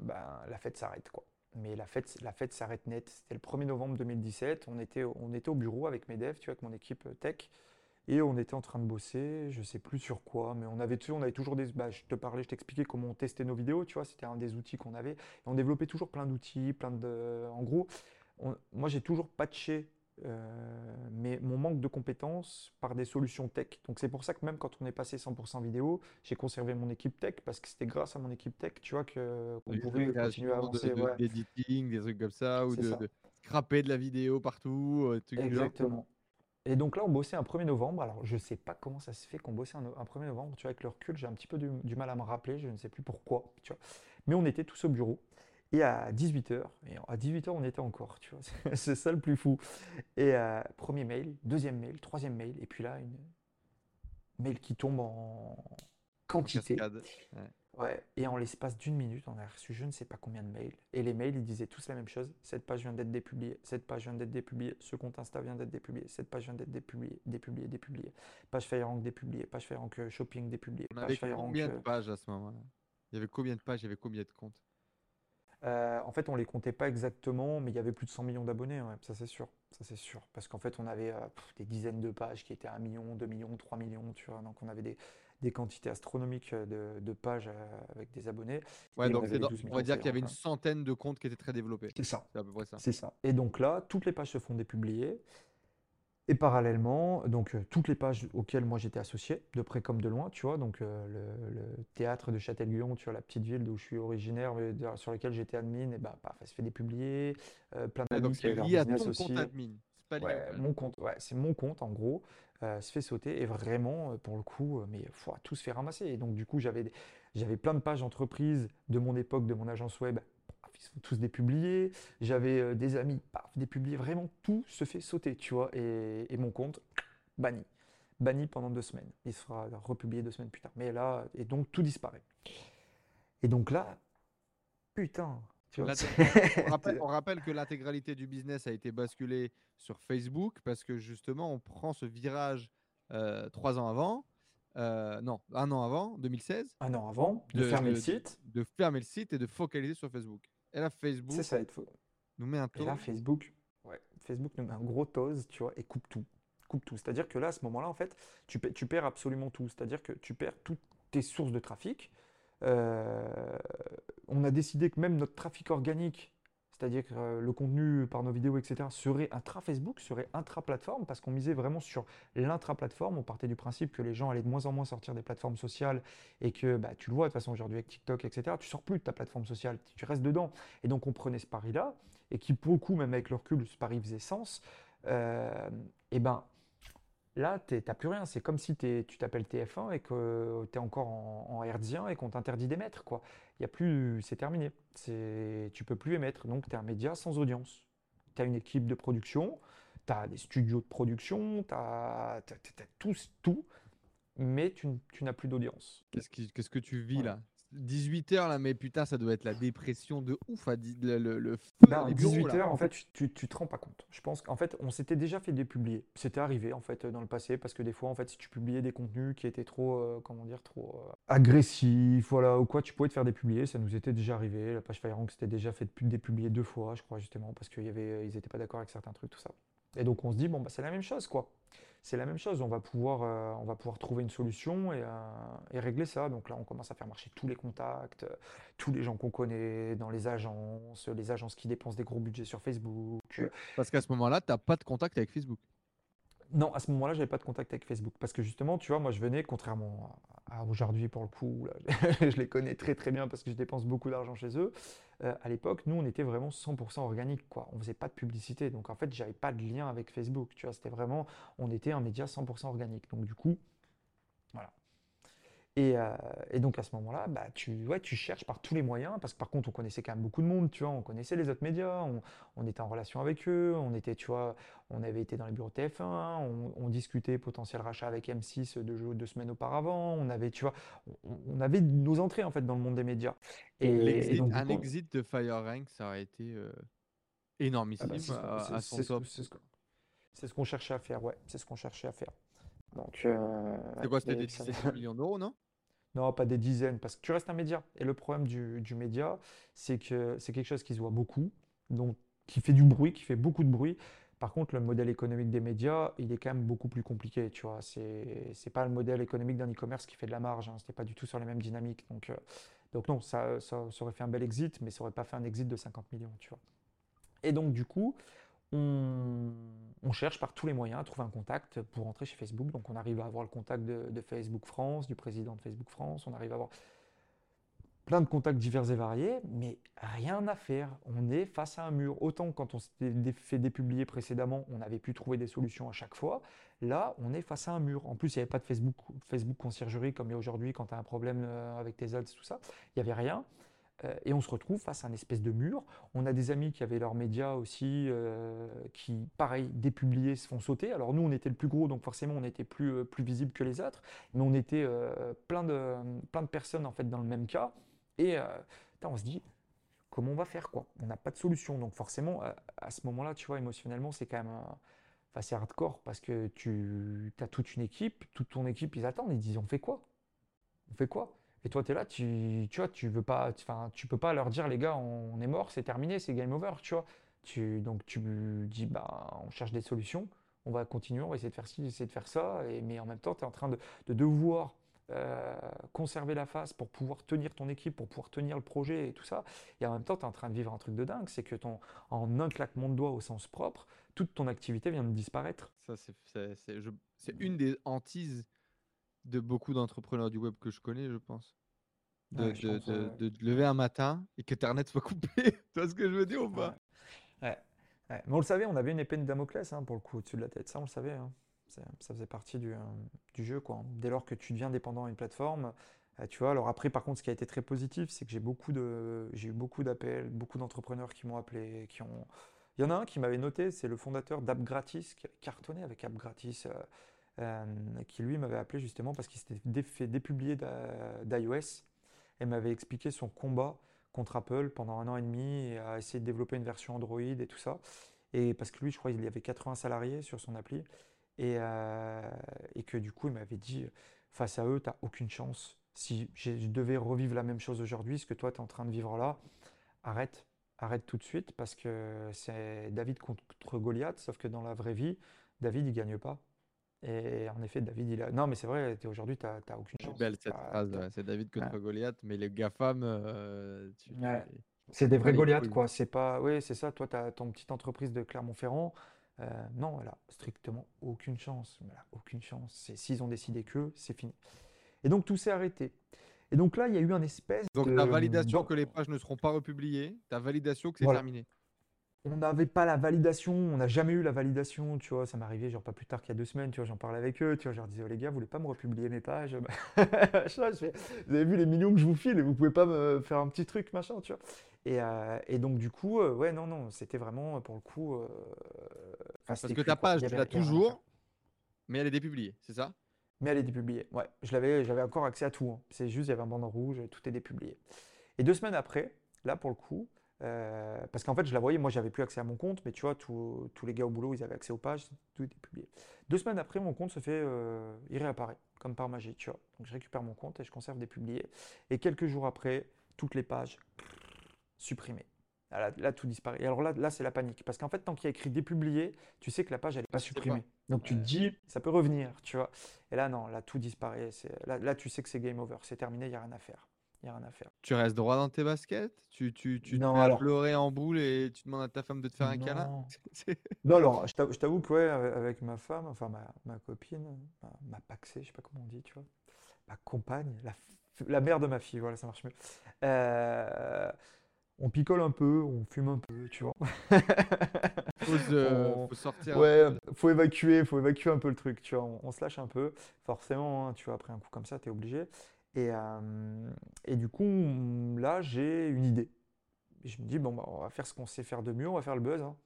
ben, la fête s'arrête, quoi mais la fête, la fête s'arrête net. C'était le 1er novembre 2017. On était, on était au bureau avec mes devs, tu vois, avec mon équipe euh, tech. Et on était en train de bosser, je sais plus sur quoi, mais on avait, on avait toujours des. Bah, je te parlais, je t'expliquais comment on testait nos vidéos, tu vois, c'était un des outils qu'on avait. Et on développait toujours plein d'outils, plein de. En gros, moi j'ai toujours patché euh, mais mon manque de compétences par des solutions tech. Donc c'est pour ça que même quand on est passé 100% vidéo, j'ai conservé mon équipe tech parce que c'était grâce à mon équipe tech, tu vois, qu'on pouvait continuer à avancer. De, ouais. des trucs comme ça, ou de, de, scraper de la vidéo partout. Euh, Exactement. Et donc là, on bossait un 1er novembre. Alors, je sais pas comment ça se fait qu'on bossait un, 1er novembre. Tu vois, avec le recul, j'ai un petit peu du, du, mal à me rappeler. Je ne sais plus pourquoi. Tu vois. Mais on était tous au bureau. Et à 18h, et à 18h on était encore, tu vois, c'est ça le plus fou. Et euh, premier mail, deuxième mail, troisième mail, et puis là, une mail qui tombe en quantité. Ouais. Et en l'espace d'une minute, on a reçu je ne sais pas combien de mails. Et les mails, ils disaient tous la même chose. Cette page vient d'être dépubliée, cette page vient d'être dépubliée, ce compte Insta vient d'être dépublié, cette page vient d'être dépubliée, dépubliée, dépubliée. Page FireRank dépubliée, page FireRank euh, Shopping dépubliée. On avait combien de euh, pages à ce moment-là? Il y avait combien de pages? Il y avait combien de comptes? Euh, en fait, on les comptait pas exactement, mais il y avait plus de 100 millions d'abonnés, ça c'est sûr. Ça c'est sûr. Parce qu'en fait, on avait euh, des dizaines de pages qui étaient à 1 million, 2 millions, 3 millions, tu vois. Donc on avait des, quantités astronomiques de, pages euh, avec des abonnés. Ouais, donc on, va dire qu'il y avait une centaine de comptes qui étaient très développés. C'est ça. C'est à peu près ça. C'est ça. Et donc là, toutes les pages se font dépublier. Et parallèlement, donc euh, toutes les pages auxquelles moi j'étais associé, de près comme de loin, tu vois, donc euh, le, théâtre de Châtel-Guyon, tu vois, la petite ville d'où je suis originaire, mais sur laquelle j'étais admin, et bah, ça se fait dépublier, euh, plein de Donc c'est lié à ton compte admin. Pas ouais, mon compte, ouais, c'est mon compte en gros, se fait sauter et vraiment pour le coup, mais faut, tout se fait ramasser. Et donc du coup j'avais j'avais plein de pages entreprises de mon époque, de mon agence web ils sont tous dépubliés. J'avais euh, des amis, paf, dépubliés. Vraiment, tout se fait sauter, tu vois. Et, mon compte, banni. Banni pendant deux semaines. Il sera republié deux semaines plus tard. Mais là, et donc tout disparaît. Et donc là, putain. Tu vois, on, rappelle, que l'intégralité du business a été basculée sur Facebook parce que justement, on prend ce virage euh, trois ans avant. Euh, non, un an avant, 2016. Un an avant, de, fermer le site. De fermer le site et de focaliser sur Facebook. Et là, Facebook. C'est ça, il faut. Nous met un taux. Et là, Facebook, ouais, Facebook nous met un gros tose, tu vois, et coupe tout. Coupe tout. C'est-à-dire que là, à ce moment-là, en fait, tu, tu perds absolument tout. C'est-à-dire que tu perds toutes tes sources de trafic. Euh, on a décidé que même notre trafic organique, c'est-à-dire que euh, le contenu par nos vidéos, etc., serait intra-Facebook, serait intra-plateforme, parce qu'on misait vraiment sur l'intra-plateforme. On partait du principe que les gens allaient de moins en moins sortir des plateformes sociales et que bah, tu le vois de toute façon aujourd'hui avec TikTok, etc., tu sors plus de ta plateforme sociale, tu restes dedans. Et donc on prenait ce pari-là, et qui beaucoup, même avec le recul, ce pari faisait sens. Euh, et ben Là, tu n'as plus rien. C'est comme si tu t'appelles TF1 et que tu es encore en, en et qu'on t'interdit d'émettre. Quoi. Il y a plus, c'est terminé. C'est, tu peux plus émettre. Donc, tu es un média sans audience. Tu as une équipe de production, tu as des studios de production, tu as, tout, tout, mais tu, n'as plus d'audience. Qu'est-ce, que tu vis là? 18 heures là, mais putain, ça doit être la dépression de ouf. À le, le, le feu 18 heures, en fait, tu, tu, te rends pas compte. Je pense qu'en fait, on s'était déjà fait dépublier. C'était arrivé en fait dans le passé parce que des fois, en fait, si tu publiais des contenus qui étaient trop, euh, comment dire, trop euh, agressifs, voilà, ou quoi, tu pouvais te faire dépublier. Ça nous était déjà arrivé. La page FireRank s'était déjà fait dépublier deux fois, je crois justement, parce qu'ils n'étaient pas d'accord avec certains trucs, tout ça. Et donc on se dit bon bah c'est la même chose quoi c'est la même chose. On va pouvoir, euh, on va pouvoir trouver une solution euh, et, régler ça. Donc là, on commence à faire marcher tous les contacts, euh, tous les gens qu'on connaît dans les agences, les agences qui dépensent des gros budgets sur Facebook. Parce qu'à ce moment-là, tu n'as pas de contact avec Facebook. Non, à ce moment-là, j'avais pas de contact avec Facebook parce que justement, tu vois, moi, je venais, contrairement à aujourd'hui pour le coup, je les connais très très bien parce que je dépense beaucoup d'argent chez eux. Euh, à l'époque, nous, on était vraiment 100% organique, quoi. On faisait pas de publicité. Donc, en fait, j'avais pas de lien avec Facebook, tu vois. C'était vraiment, on était un média 100% organique. Donc, du coup, voilà. Euh, et, donc à ce moment-là, bah, tu, ouais, tu cherches par tous les moyens, parce que par contre, on connaissait quand même beaucoup de monde, tu vois, on connaissait les autres médias, on, était en relation avec eux, on était, tu vois, on avait été dans les bureaux TF1, on, discutait potentiel rachat avec M6 deux, deux semaines auparavant, on avait, tu vois, on, avait nos entrées en fait dans le monde des médias. Et, un exit de FireRank, ça aurait été euh, énormissime ah bah, C'est ce qu'on cherchait à faire, ouais, c'est ce qu'on cherchait à faire. Donc, euh, c'est quoi, c'était des dizaines de millions d'euros, non? Non, pas des dizaines, parce que tu restes un média. Et le problème du, média, c'est que c'est quelque chose qui se voit beaucoup, donc qui fait du bruit, qui fait beaucoup de bruit. Par contre, le modèle économique des médias, il est quand même beaucoup plus compliqué, tu vois. C'est, c'est pas le modèle économique d'un e-commerce qui fait de la marge, hein. c'était pas du tout sur les mêmes dynamiques. Donc, euh, donc non, ça, ça, ça, aurait fait un bel exit, mais ça aurait pas fait un exit de 50 millions, tu vois. Et donc, du coup, on, cherche par tous les moyens à trouver un contact pour rentrer chez Facebook. Donc on arrive à avoir le contact de, Facebook France, du président de Facebook France, on arrive à avoir plein de contacts divers et variés, mais rien à faire. On est face à un mur. Autant quand on s'était fait dépublier précédemment, on avait pu trouver des solutions à chaque fois. Là, on est face à un mur. En plus, il n'y avait pas de Facebook, Facebook conciergerie comme il y a aujourd'hui quand tu as un problème euh, avec tes ads, tout ça. Il n'y avait rien. Euh, et on se retrouve face à un espèce de mur. On a des amis qui avaient leurs médias aussi, euh, qui, pareil, dépubliés, se font sauter. Alors nous, on était le plus gros, donc forcément, on était plus, euh, plus visible que les autres. Mais on était plein, de, personnes, en fait, dans le même cas. Et on se dit, comment on va faire, quoi? On n'a pas de solution. Donc forcément, à, ce moment-là, tu vois, émotionnellement, c'est quand même... Enfin, c'est hardcore parce que tu as toute une équipe, toute ton équipe, ils attendent, ils disent, on fait quoi? On fait quoi? Et toi, tu es là, tu, tu vois, tu veux pas, enfin, tu peux pas leur dire, les gars, on, est mort, c'est terminé, c'est game over, tu vois. Tu, donc tu dis, bah, on cherche des solutions, on va continuer, on va essayer de faire ci, essayer de faire ça, et, mais en même temps, tu es en train de, devoir euh, conserver la face pour pouvoir tenir ton équipe, pour pouvoir tenir le projet et tout ça. Et en même temps, tu es en train de vivre un truc de dingue, c'est que ton, en un claquement de doigts au sens propre, toute ton activité vient de disparaître. Ça, c'est une des hantises de beaucoup d'entrepreneurs du web que je connais, je pense. De, de, te lever un matin et qu'Ethernet soit coupé. tu vois ce que je veux dire ou pas? Ouais. Mais on le savait, on avait une épée de Damoclès hein, pour le coup au-dessus de la tête. Ça, on le savait. Hein. Ça, faisait partie du, euh, du, jeu. Quoi. Dès lors que tu deviens dépendant d'une plateforme, euh, tu vois. Alors après, par contre, ce qui a été très positif, c'est que j'ai beaucoup de, j'ai eu beaucoup d'appels, beaucoup d'entrepreneurs qui m'ont appelé, qui ont. Il y en a un qui m'avait noté, c'est le fondateur d'AppGratis, qui avait cartonné avec AppGratis. Euh, euh, qui lui m'avait appelé justement parce qu'il s'était fait dépublier d'iOS et m'avait expliqué son combat contre Apple pendant un an et demi et a essayé de développer une version Android et tout ça. Et parce que lui, je crois qu'il y avait 80 salariés sur son appli et, euh, et que du coup, il m'avait dit face à eux, tu n'as aucune chance. Si je devais revivre la même chose aujourd'hui, ce que toi, tu es en train de vivre là, arrête, arrête tout de suite parce que c'est David contre Goliath, sauf que dans la vraie vie, David, il gagne pas. Et en effet, David, il a. Non, mais c'est vrai, aujourd'hui, tu n'as aucune chance. C'est belle cette phrase, c'est David contre Goliath, mais les GAFAM. Euh, c'est des vrais Goliaths, quoi. C'est pas. Oui, c'est ça. Toi, tu as ton petite entreprise de Clermont-Ferrand. Euh, non, elle a strictement aucune chance. Elle a aucune chance. S'ils ont décidé que, c'est fini. Et donc, tout s'est arrêté. Et donc là, il y a eu un espèce. Donc, ta validation que les pages ne seront pas republiées, ta validation que c'est terminé on n'avait pas la validation, on n'a jamais eu la validation, tu vois, ça m'est arrivé genre pas plus tard qu'il y a deux semaines, tu vois, j'en parlais avec eux, tu vois, je leur disais, oh, les gars, vous voulez pas me republier mes pages Vous avez vu les millions que je vous file et vous pouvez pas me faire un petit truc, machin, tu vois. Et, euh, donc du coup, euh, ouais, non, non, c'était vraiment pour le coup... Euh, Parce que ta page, tu l'as toujours, mais elle est dépubliée, c'est ça? Mais elle est dépubliée, ouais. Je l'avais, j'avais encore accès à tout, hein. c'est juste, il y avait un bandeau rouge, tout est dépublié. Et deux semaines après, là pour le coup, euh, parce qu'en fait, je la voyais, moi j'avais plus accès à mon compte, mais tu vois, tous les gars au boulot, ils avaient accès aux pages, tout était publié. Deux semaines après, mon compte se fait, euh, il réapparaît, comme par magie, tu vois. Donc je récupère mon compte et je conserve des publiés. Et quelques jours après, toutes les pages supprimées. Là, là, tout disparaît. Et alors là, là c'est la panique. Parce qu'en fait, tant qu'il y a écrit dépublié, tu sais que la page, elle n'est pas supprimée. Donc tu te dis, ça peut revenir, tu vois. Et là, non, là, tout disparaît. Là, là, tu sais que c'est game over, c'est terminé, il n'y a rien à faire rien à faire. Tu restes droit dans tes baskets? Tu, tu, tu non, te alors... pleurer en boule et tu demandes à ta femme de te faire un câlin? Non, alors, je t'avoue que, ouais, avec ma femme, enfin ma, ma copine, ma, ma paxée, je sais pas comment on dit, tu vois, ma compagne, la, la mère de ma fille, voilà, ça marche mieux. Euh, on picole un peu, on fume un peu, tu vois. faut, faut sortir. Ouais, faut évacuer, faut évacuer un peu le truc, tu vois. On, se lâche un peu, forcément, hein, tu vois, après un coup comme ça, tu es obligé. Et, et du coup, là, j'ai une idée. je me dis, bon, bah, on va faire ce qu'on sait faire de mieux, on va faire le buzz. Hein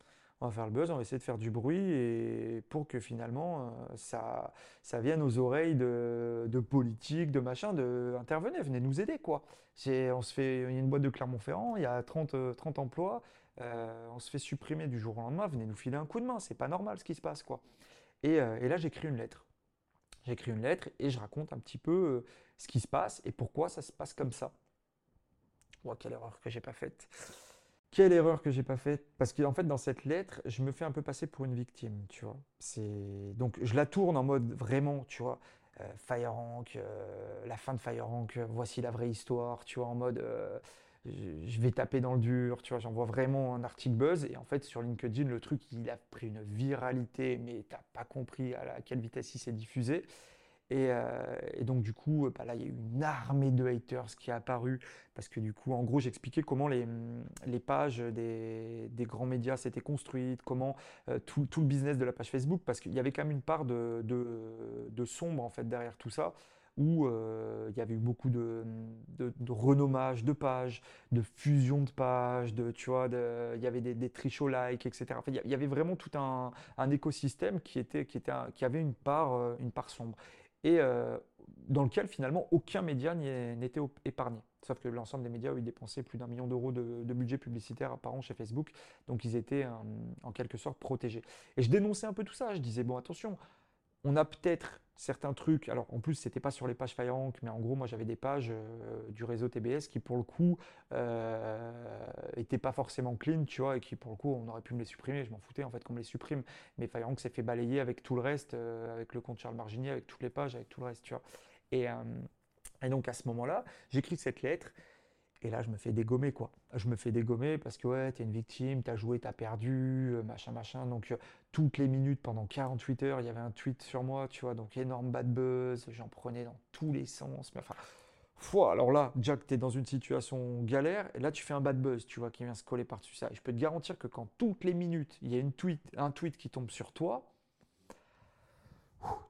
on va faire le buzz, on va essayer de faire du bruit et pour que finalement euh, ça, ça vienne aux oreilles de, de politiques, de machin, de venez nous aider quoi. On se fait, il y a une boîte de Clermont-Ferrand, il y a 30, 30 emplois, euh, on se fait supprimer du jour au lendemain, venez nous filer un coup de main, c'est pas normal ce qui se passe quoi. Euh, et là j'écris une lettre. J'écris une lettre et je raconte un petit peu ce qui se passe et pourquoi ça se passe comme ça. Quelle erreur que j'ai pas faite. Quelle erreur que j'ai pas faite Parce qu'en fait, dans cette lettre, je me fais un peu passer pour une victime, tu vois. C'est donc je la tourne en mode vraiment, tu vois, euh, Firerank, euh, la fin de Firerank, euh, voici la vraie histoire, tu vois, en mode je vais taper dans le dur, tu vois, j'envoie vraiment un article buzz. Et en fait sur LinkedIn le truc il a pris une viralité mais t'as pas compris à quelle vitesse il s'est diffusé. Euh, et, donc du coup, bah là, il y a eu une armée de haters qui est apparue parce que du coup, en gros, j'expliquais comment les, pages des, grands médias s'étaient construites, comment euh, tout, tout, le business de la page Facebook, parce qu'il y avait quand même une part de, de, sombre en fait derrière tout ça où euh, il y avait eu beaucoup de, de, de, renommage de pages, de fusion de pages, de, tu vois, il y avait des, des trichots likes, etc. Enfin, il y avait vraiment tout un, écosystème qui, était, qui, était, qui avait une part, une part sombre et euh, dans lequel finalement aucun média n'était épargné. Sauf que l'ensemble des médias, ont dépensé plus d'un million d'euros de, budget publicitaire par an chez Facebook, donc ils étaient euh, en quelque sorte protégés. Et je dénonçais un peu tout ça, je disais, bon attention, on a peut-être certains trucs. Alors en plus, c'était pas sur les pages FireRank, mais en gros, moi j'avais des pages euh, du réseau TBS qui pour le coup n'étaient euh, pas forcément clean, tu vois, et qui pour le coup, on aurait pu me les supprimer. Je m'en foutais en fait qu'on me les supprime. Mais FireRank s'est fait balayer avec tout le reste, euh, avec le compte Charles Marginier, avec toutes les pages, avec tout le reste, tu vois. Et, et donc à ce moment-là, j'écris cette lettre et là, je me fais dégommer, quoi. Je me fais dégommer parce que, ouais, t'es une victime, t'as joué, t'as perdu, euh, machin, machin. Donc, euh, toutes les minutes, pendant 48 heures, il y avait un tweet sur moi, tu vois. Donc, énorme bad buzz, j'en prenais dans tous les sens. Mais enfin, foi, alors là, Jack, t'es dans une situation galère, et là, tu fais un bad buzz, tu vois, qui vient se coller par-dessus ça. Et je peux te garantir que quand toutes les minutes, il y a une tweet, un tweet qui tombe sur toi,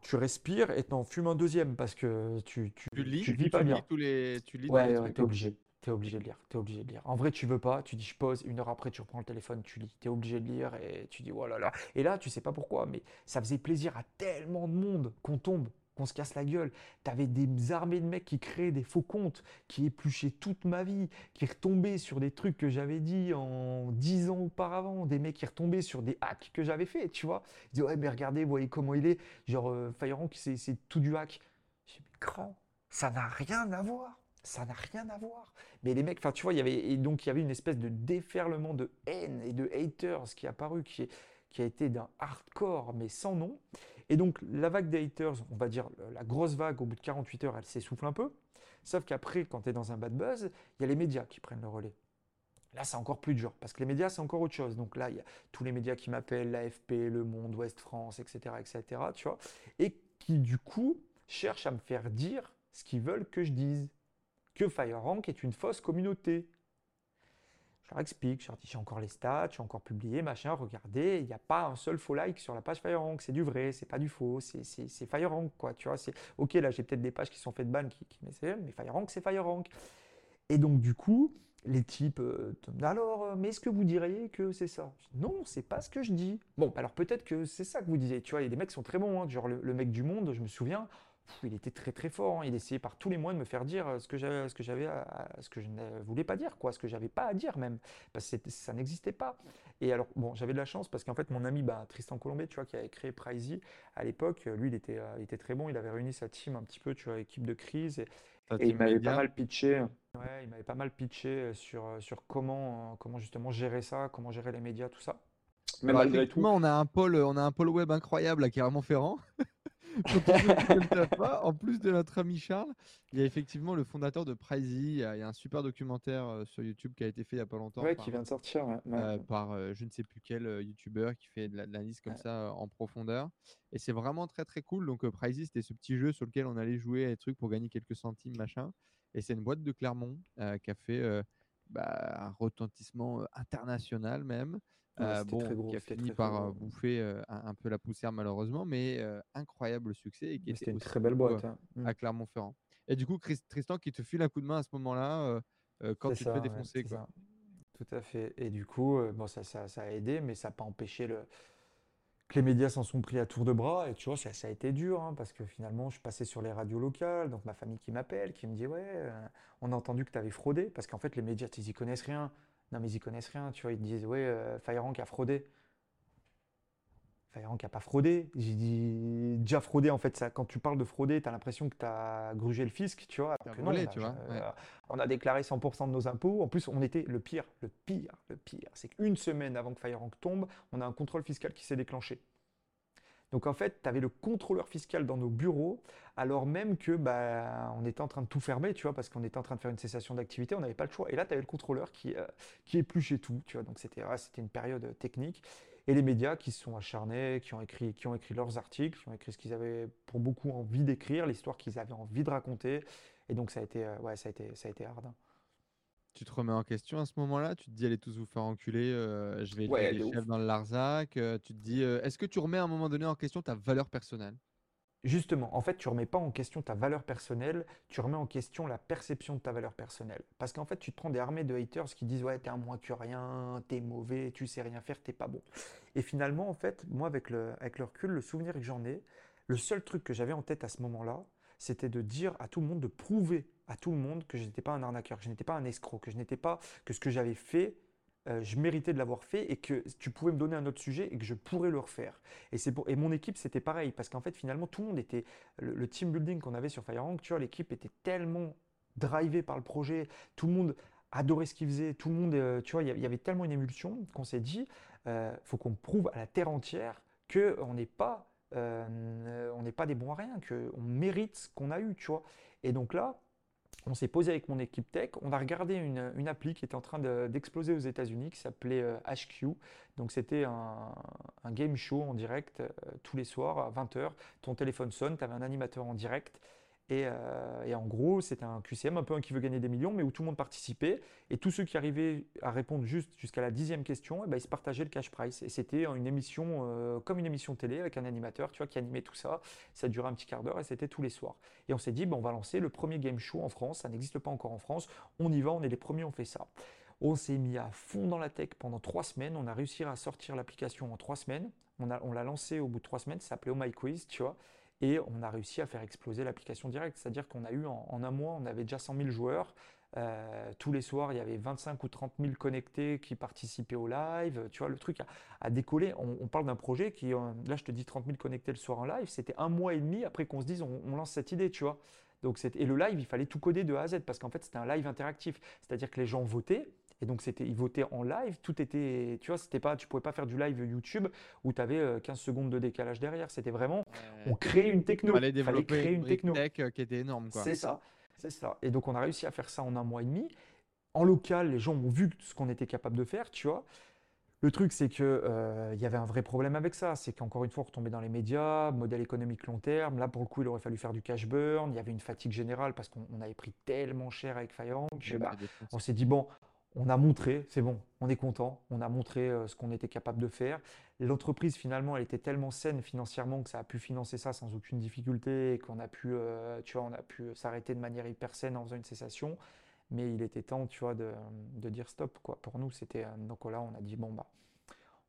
tu respires et t'en fumes un deuxième parce que tu, tu, tu lis, tu vis pas bien. tous les, tu lis ouais, ouais, t'es obligé. T'es obligé de lire, t'es obligé de lire. En vrai, tu veux pas, tu dis je pose, une heure après, tu reprends le téléphone, tu lis. T'es obligé de lire et tu dis oh là là. Et là, tu sais pas pourquoi, mais ça faisait plaisir à tellement de monde qu'on tombe, qu'on se casse la gueule. T'avais des armées de mecs qui créaient des faux comptes, qui épluchaient toute ma vie, qui retombaient sur des trucs que j'avais dit en dix ans auparavant, des mecs qui retombaient sur des hacks que j'avais fait, tu vois. Ils disaient ouais, mais regardez, voyez comment il est. Genre, euh, Firerank, c'est tout du hack. J'ai dit, grand, ça n'a rien à voir ça n'a rien à voir. Mais les mecs, enfin tu vois, il y avait, et donc il y avait une espèce de déferlement de haine et de haters qui est apparu, qui, a été d'un hardcore, mais sans nom. Et donc la vague des haters, on va dire la grosse vague, au bout de 48 heures, elle s'essouffle un peu. Sauf qu'après, quand tu es dans un bad buzz, il y a les médias qui prennent le relais. Là, c'est encore plus dur, parce que les médias, c'est encore autre chose. Donc là, il y a tous les médias qui m'appellent, l'AFP, Le Monde, Ouest France, etc., etc., tu vois, et qui, du coup, cherchent à me faire dire ce qu'ils veulent que je dise que FireRank est une fausse communauté. Je leur explique, je leur dis j'ai encore les stats, j'ai encore publié, machin, regardez, il n'y a pas un seul faux like sur la page FireRank, c'est du vrai, c'est pas du faux, c'est FireRank quoi, tu vois, c'est ok là j'ai peut-être des pages qui sont faites ban qui, qui mais FireRank c'est FireRank. Et donc du coup, les types, euh, alors, euh, mais est-ce que vous diriez que c'est ça? Non, c'est pas ce que je dis. Bon, alors peut-être que c'est ça que vous disiez. Tu vois, il y a des mecs qui sont très bons, hein, genre le, mec du monde, je me souviens, il était très très fort. Hein. Il essayait par tous les moyens de me faire dire euh, ce que j'avais, ce que j'avais, ce que je ne voulais pas dire, quoi, ce que j'avais pas à dire même, parce que ça n'existait pas. Et alors bon, j'avais de la chance parce qu'en fait mon ami bah, Tristan Colombet, tu vois, qui avait créé Pricey à l'époque, lui il était, euh, il était très bon. Il avait réuni sa team un petit peu, tu vois, équipe de crise. Et, il m'avait pas mal pitché. Ouais, il m'avait pas mal pitché sur sur comment comment justement gérer ça, comment gérer les médias, tout ça. Mais malgré tout, on a un pôle, on a un pôle web incroyable à Clermont-Ferrand. en plus de notre ami Charles, il y a effectivement le fondateur de Pricey. Il y a un super documentaire euh, sur YouTube qui a été fait il n'y a pas longtemps. Ouais, qui vient de sortir. Euh, par euh, je ne sais plus quel YouTuber qui fait de l'analyse comme ça en profondeur. Et c'est vraiment très très cool. Donc Pricey, c'était ce petit jeu sur lequel on allait jouer des trucs pour gagner quelques centimes, machin. Et c'est une boîte de Clermont qui a fait bah, un retentissement international même. Bon, qui a fini par bouffer un, peu la poussière malheureusement, mais incroyable succès et qui était une très belle boîte hein. à mmh. Clermont-Ferrand. Et du coup, Tristan qui te file un coup de main à ce moment-là quand tu te fais défoncer. quoi. Tout à fait. Et du coup, bon, ça, ça, ça, a aidé, mais ça n'a pas empêché le, que les médias s'en sont pris à tour de bras. Et tu vois, ça, ça a été dur, hein, parce que finalement, je suis passé sur les radios locales, donc ma famille qui m'appelle, qui me dit Ouais, euh, on a entendu que tu avais fraudé, parce qu'en fait, les médias, ils y connaissent rien. Non, mais ils y connaissent rien, tu vois, ils disent Ouais, euh, a fraudé. Qui n'a pas fraudé. J'ai dit déjà fraudé en fait. Ça, quand tu parles de frauder, tu as l'impression que tu as grugé le fisc, tu vois. tu vois euh, On a déclaré 100% de nos impôts. En plus, on était le pire, le pire, le pire. C'est qu'une semaine avant que Firerank tombe, on a un contrôle fiscal qui s'est déclenché. Donc en fait, tu avais le contrôleur fiscal dans nos bureaux, alors même que bah, on était en train de tout fermer, tu vois, parce qu'on était en train de faire une cessation d'activité, on n'avait pas le choix. Et là, tu avais le contrôleur qui, euh, qui épluchait tout, tu vois. Donc c'était c'était une période technique et les médias qui se sont acharnés, qui ont écrit, qui ont écrit leurs articles, qui ont écrit ce qu'ils avaient pour beaucoup envie d'écrire, l'histoire qu'ils avaient envie de raconter. Et donc ça a été, euh, ouais, ça a été, ça a été hard. Tu te remets en question à ce moment-là? Tu te dis allez tous vous faire enculer, euh, je vais être les chefs dans le Larzac. Euh, tu te dis est-ce que tu remets à un moment donné en question ta valeur personnelle? Justement, en fait, tu remets pas en question ta valeur personnelle, tu remets en question la perception de ta valeur personnelle. Parce qu'en fait, tu te prends des armées de haters qui disent ouais, t'es un moins que rien, t'es mauvais, tu sais rien faire, t'es pas bon. Et finalement, en fait, moi, avec le, avec le recul, le souvenir que j'en ai, le seul truc que j'avais en tête à ce moment-là, c'était de dire à tout le monde, de prouver à tout le monde que je n'étais pas un arnaqueur, que je n'étais pas un escroc, que je n'étais pas, que ce que j'avais fait euh, je méritais de l'avoir fait et que tu pouvais me donner un autre sujet et que je pourrais le refaire. Et, c'est pour, et mon équipe, c'était pareil, parce qu'en fait, finalement, tout le monde était. Le, team building qu'on avait sur FireRank, tu vois, l'équipe était tellement drivée par le projet, tout le monde adorait ce qu'il faisait, tout le monde, euh, tu vois, il y avait tellement une émulsion qu'on s'est dit, euh, faut qu'on prouve à la terre entière qu'on n'est pas, euh, on n'est pas des bons à rien, qu'on mérite ce qu'on a eu, tu vois. Et donc là, on s'est posé avec mon équipe tech, on a regardé une, appli qui était en train d'exploser aux États-Unis qui s'appelait HQ. Euh, Donc c'était un, game show en direct euh, tous les soirs à 20h. Ton téléphone sonne, tu avais un animateur en direct euh, et, en gros, c'était un QCM, un peu un qui veut gagner des millions, mais où tout le monde participait. Et tous ceux qui arrivaient à répondre juste jusqu'à la dixième question, eh ben, ils se partageaient le cash price. Et c'était une émission, euh, comme une émission télé, avec un animateur, tu vois, qui animait tout ça. Ça durait un petit quart d'heure et c'était tous les soirs. Et on s'est dit, ben, on va lancer le premier game show en France. Ça n'existe pas encore en France. On y va, on est les premiers, on fait ça. On s'est mis à fond dans la tech pendant trois semaines. On a réussi à sortir l'application en trois semaines. On l'a on lancé au bout de trois semaines. Ça s'appelait Oh My Quiz, tu vois et on a réussi à faire exploser l'application directe. C'est-à-dire qu'on a eu en, un mois, on avait déjà 100 000 joueurs. Euh, tous les soirs, il y avait 25 ou 30 000 connectés qui participaient au live. Tu vois, le truc a, décollé. On, parle d'un projet qui, euh, là, je te dis 30 000 connectés le soir en live. C'était un mois et demi après qu'on se dise, on, lance cette idée, tu vois. Donc, et le live, il fallait tout coder de A à Z parce qu'en fait, c'était un live interactif. C'est-à-dire que les gens votaient et donc, c'était, ils votaient en live. Tout était, tu vois, c'était pas, tu pouvais pas faire du live YouTube où tu avais 15 secondes de décalage derrière. C'était vraiment, on crée une techno. Il fallait créer une, techno. Tech euh, qui était énorme, C'est ça, c'est ça. Et donc, on a réussi à faire ça en un mois et demi. En local, les gens ont vu ce qu'on était capable de faire, tu vois. Le truc, c'est qu'il euh, y avait un vrai problème avec ça. C'est qu'encore une fois, on retombait dans les médias, modèle économique long terme. Là, pour le coup, il aurait fallu faire du cash burn. Il y avait une fatigue générale parce qu'on avait pris tellement cher avec FireRank. Bah, on s'est dit, bon, on a montré, c'est bon, on est content, on a montré euh, ce qu'on était capable de faire. L'entreprise finalement, elle était tellement saine financièrement que ça a pu financer ça sans aucune difficulté et qu'on a pu, euh, on a pu s'arrêter de manière hyper saine en faisant une cessation. Mais il était temps, tu vois, de, dire stop, quoi. Pour nous, c'était euh, donc là, on a dit bon bah,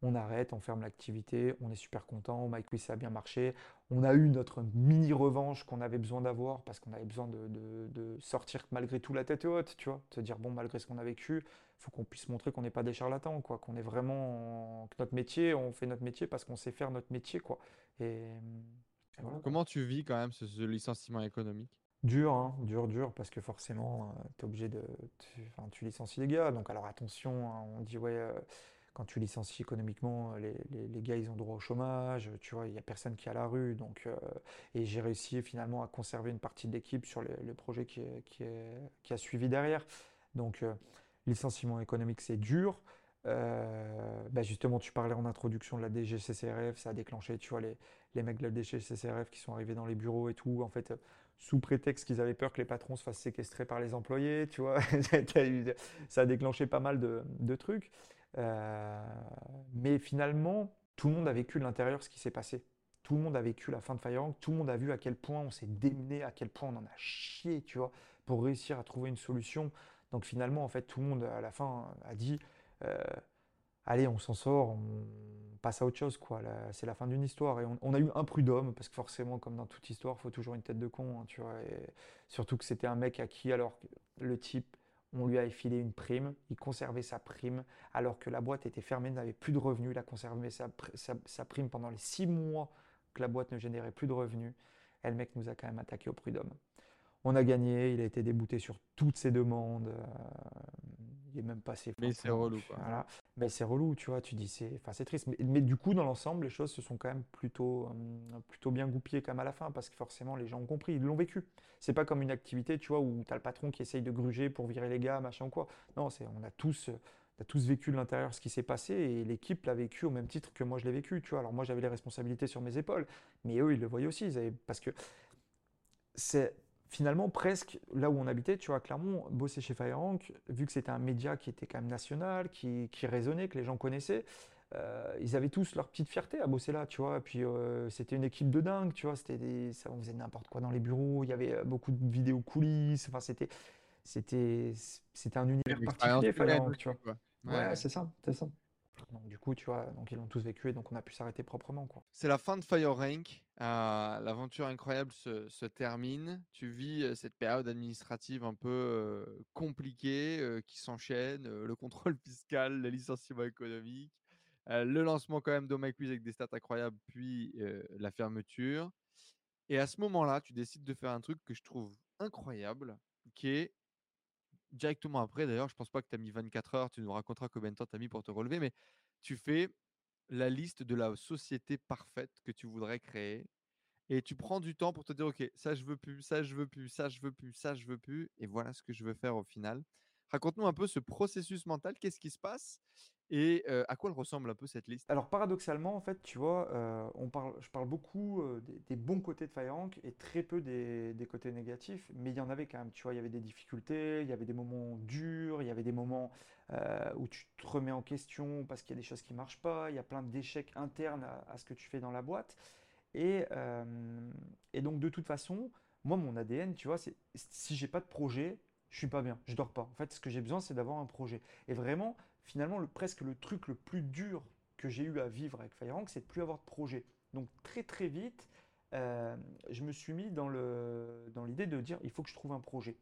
on arrête, on ferme l'activité, on est super content, Mike ça a bien marché, on a eu notre mini revanche qu'on avait besoin d'avoir parce qu'on avait besoin de, sortir malgré tout la tête haute, tu vois, de se dire bon malgré ce qu'on a vécu, il faut qu'on puisse montrer qu'on n'est pas des charlatans, quoi, qu'on est vraiment que notre métier, on fait notre métier parce qu'on sait faire notre métier, quoi. Et, comment tu vis quand même ce, licenciement économique? Dur, hein, dur, dur, parce que forcément, euh, tu es obligé de. Tu, tu licencies les gars. Donc, alors attention, hein, on dit, ouais, euh, quand tu licencies économiquement, les, les, gars, ils ont droit au chômage, tu vois, il n'y a personne qui est à la rue. Donc, euh, et j'ai réussi finalement à conserver une partie de l'équipe sur le, projet qui, qui, a suivi derrière. Donc, euh, licenciement économique, c'est dur. Euh, bah, justement, tu parlais en introduction de la DGCCRF, ça a déclenché, tu vois, les, les mecs de la CCRF qui sont arrivés dans les bureaux et tout, en fait, sous prétexte qu'ils avaient peur que les patrons se fassent séquestrer par les employés, tu vois. ça a déclenché pas mal de, trucs. Euh, mais finalement, tout le monde a vécu de l'intérieur ce qui s'est passé. Tout le monde a vécu la fin de Firerank, tout le monde a vu à quel point on s'est démené, à quel point on en a chié, tu vois, pour réussir à trouver une solution. Donc finalement, en fait, tout le monde à la fin a dit, euh, allez, on s'en sort, on passe à autre chose, quoi. C'est la fin d'une histoire. Et on, a eu un prud'homme, parce que forcément, comme dans toute histoire, il faut toujours une tête de con, hein, tu vois. Surtout que c'était un mec à qui, alors le type, on lui a filé une prime, il conservait sa prime, alors que la boîte était fermée, n'avait plus de revenus, il a conservé sa, sa, prime pendant les six mois que la boîte ne générait plus de revenus. Et le mec nous a quand même attaqué au prud'homme. On a gagné, il a été débouté sur toutes ses demandes. Euh, il est même passé. Mais c'est relou, quoi. Voilà. Mais c'est relou, tu vois. Tu dis, c'est, enfin, c'est triste. Mais, du coup, dans l'ensemble, les choses se sont quand même plutôt, euh, plutôt bien goupillées comme à la fin, parce que forcément, les gens ont compris, ils l'ont vécu. C'est pas comme une activité, tu vois, où tu as le patron qui essaye de gruger pour virer les gars, machin ou quoi. Non, c'est, on a tous, on a tous vécu de l'intérieur ce qui s'est passé et l'équipe l'a vécu au même titre que moi je l'ai vécu, tu vois. Alors moi, j'avais les responsabilités sur mes épaules, mais eux, ils le voyaient aussi, parce que c'est finalement, presque là où on habitait, tu vois, Clermont, bosser chez Firerank, vu que c'était un média qui était quand même national, qui, résonnait, que les gens connaissaient, euh, ils avaient tous leur petite fierté à bosser là, tu vois. Et puis euh, c'était une équipe de dingue, tu vois. C'était ça, on faisait n'importe quoi dans les bureaux. Il y avait euh, beaucoup de vidéos coulisses. Enfin, c'était, c'était, c'était un univers particulier, Firerank, tu vois. Ouais, c'est ça, c'est ça. Donc, du coup, tu vois, donc ils l'ont tous vécu et donc on a pu s'arrêter proprement. Quoi. C'est la fin de Fire Rank. Euh, l'aventure incroyable se, termine. Tu vis euh, cette période administrative un peu euh, compliquée qui s'enchaîne. le contrôle fiscal, le licenciement économique, le lancement quand même d'OMAQuiz avec des stats incroyables, puis la fermeture. Et à ce moment-là, tu décides de faire un truc que je trouve incroyable, qui est directement après, d'ailleurs, je pense pas que tu as mis 24 heures, tu nous raconteras combien de temps tu as mis pour te relever, mais tu fais la liste de la société parfaite que tu voudrais créer et tu prends du temps pour te dire, OK, ça je veux plus, ça je veux plus, ça je veux plus, ça je veux plus, et voilà ce que je veux faire au final. Raconte-nous un peu ce processus mental, qu'est-ce qui se passe et à quoi elle ressemble un peu cette liste? Alors paradoxalement, en fait, tu vois, on parle, je parle beaucoup des, bons côtés de FireRank et très peu des, côtés négatifs, mais il y en avait quand même, tu vois, il y avait des difficultés, il y avait des moments durs, il y avait des moments où tu te remets en question parce qu'il y a des choses qui ne marchent pas, il y a plein d'échecs internes à, ce que tu fais dans la boîte. Et, donc de toute façon, moi, mon ADN, tu vois, c'est si j'ai pas de projet, je suis pas bien, je dors pas. En fait, ce que j'ai besoin, c'est d'avoir un projet. Et vraiment, finalement, le, presque le truc le plus dur que j'ai eu à vivre avec FireRank, c'est de plus avoir de projet. Donc très très vite, euh, je me suis mis dans l'idée dans de dire, il faut que je trouve un projet.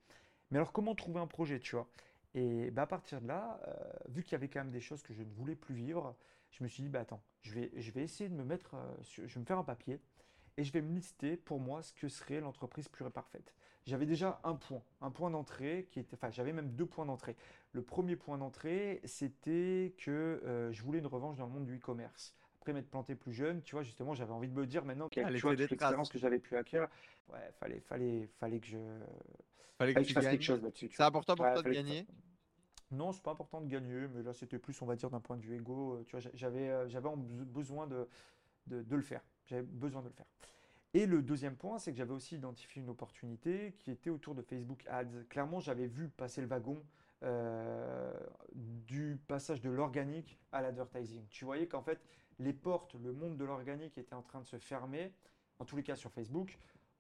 Mais alors comment trouver un projet, tu vois? Et bah, à partir de là, euh, vu qu'il y avait quand même des choses que je ne voulais plus vivre, je me suis dit, bah attends, je vais, je vais essayer de me mettre, euh, je vais me faire un papier et je vais me lister pour moi ce que serait l'entreprise pure et parfaite. J'avais déjà un point, un point d'entrée qui était, enfin j'avais même deux points d'entrée. Le premier point d'entrée, c'était que euh, je voulais une revanche dans le monde du e-commerce. Après m'être planté plus jeune, tu vois, justement, j'avais envie de me dire maintenant qu'avec l'expérience que j'avais pu acquérir, ouais, fallait, fallait, fallait que je, fallait que, je fasse quelque chose là-dessus. C'est important pour toi de gagner. Non, c'est pas important de gagner, mais là c'était plus, on va dire, d'un point de vue égo. Euh, tu vois, j'avais, euh, j'avais besoin de, de le faire. J'avais besoin de le faire. Et le deuxième point, c'est que j'avais aussi identifié une opportunité qui était autour de Facebook Ads. Clairement, j'avais vu passer le wagon euh, du passage de l'organique à l'advertising. Tu voyais qu'en fait, les portes, le monde de l'organique était en train de se fermer, en tous les cas sur Facebook,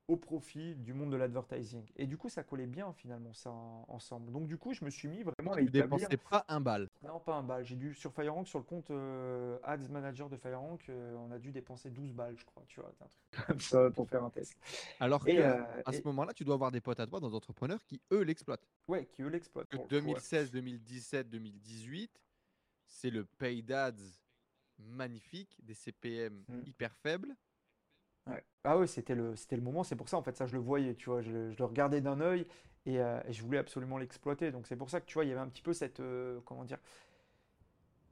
au profit du monde de l'advertising. Et du coup, ça collait bien finalement ça ensemble. Donc du coup, je me suis mis vraiment à établir... pas un bal. Non, pas un bal. J'ai dû sur FireRank, sur le compte euh, Ads Manager de FireRank, euh, on a dû dépenser 12 balles, je crois. Tu vois, un truc comme ça pour faire un test. Alors qu'à euh, à ce moment-là, tu dois avoir des potes à toi dans entrepreneurs qui eux l'exploitent. Ouais, qui eux l'exploitent. 2016, 2017, 2018, c'est le paid ads magnifique, des CPM mmh. hyper faibles ah oui, c'était le, le moment. C'est pour ça, en fait, ça, je le voyais, tu vois. Je, le regardais d'un œil euh, et, je voulais absolument l'exploiter. Donc, c'est pour ça que, tu vois, il y avait un petit peu cette, euh, comment dire,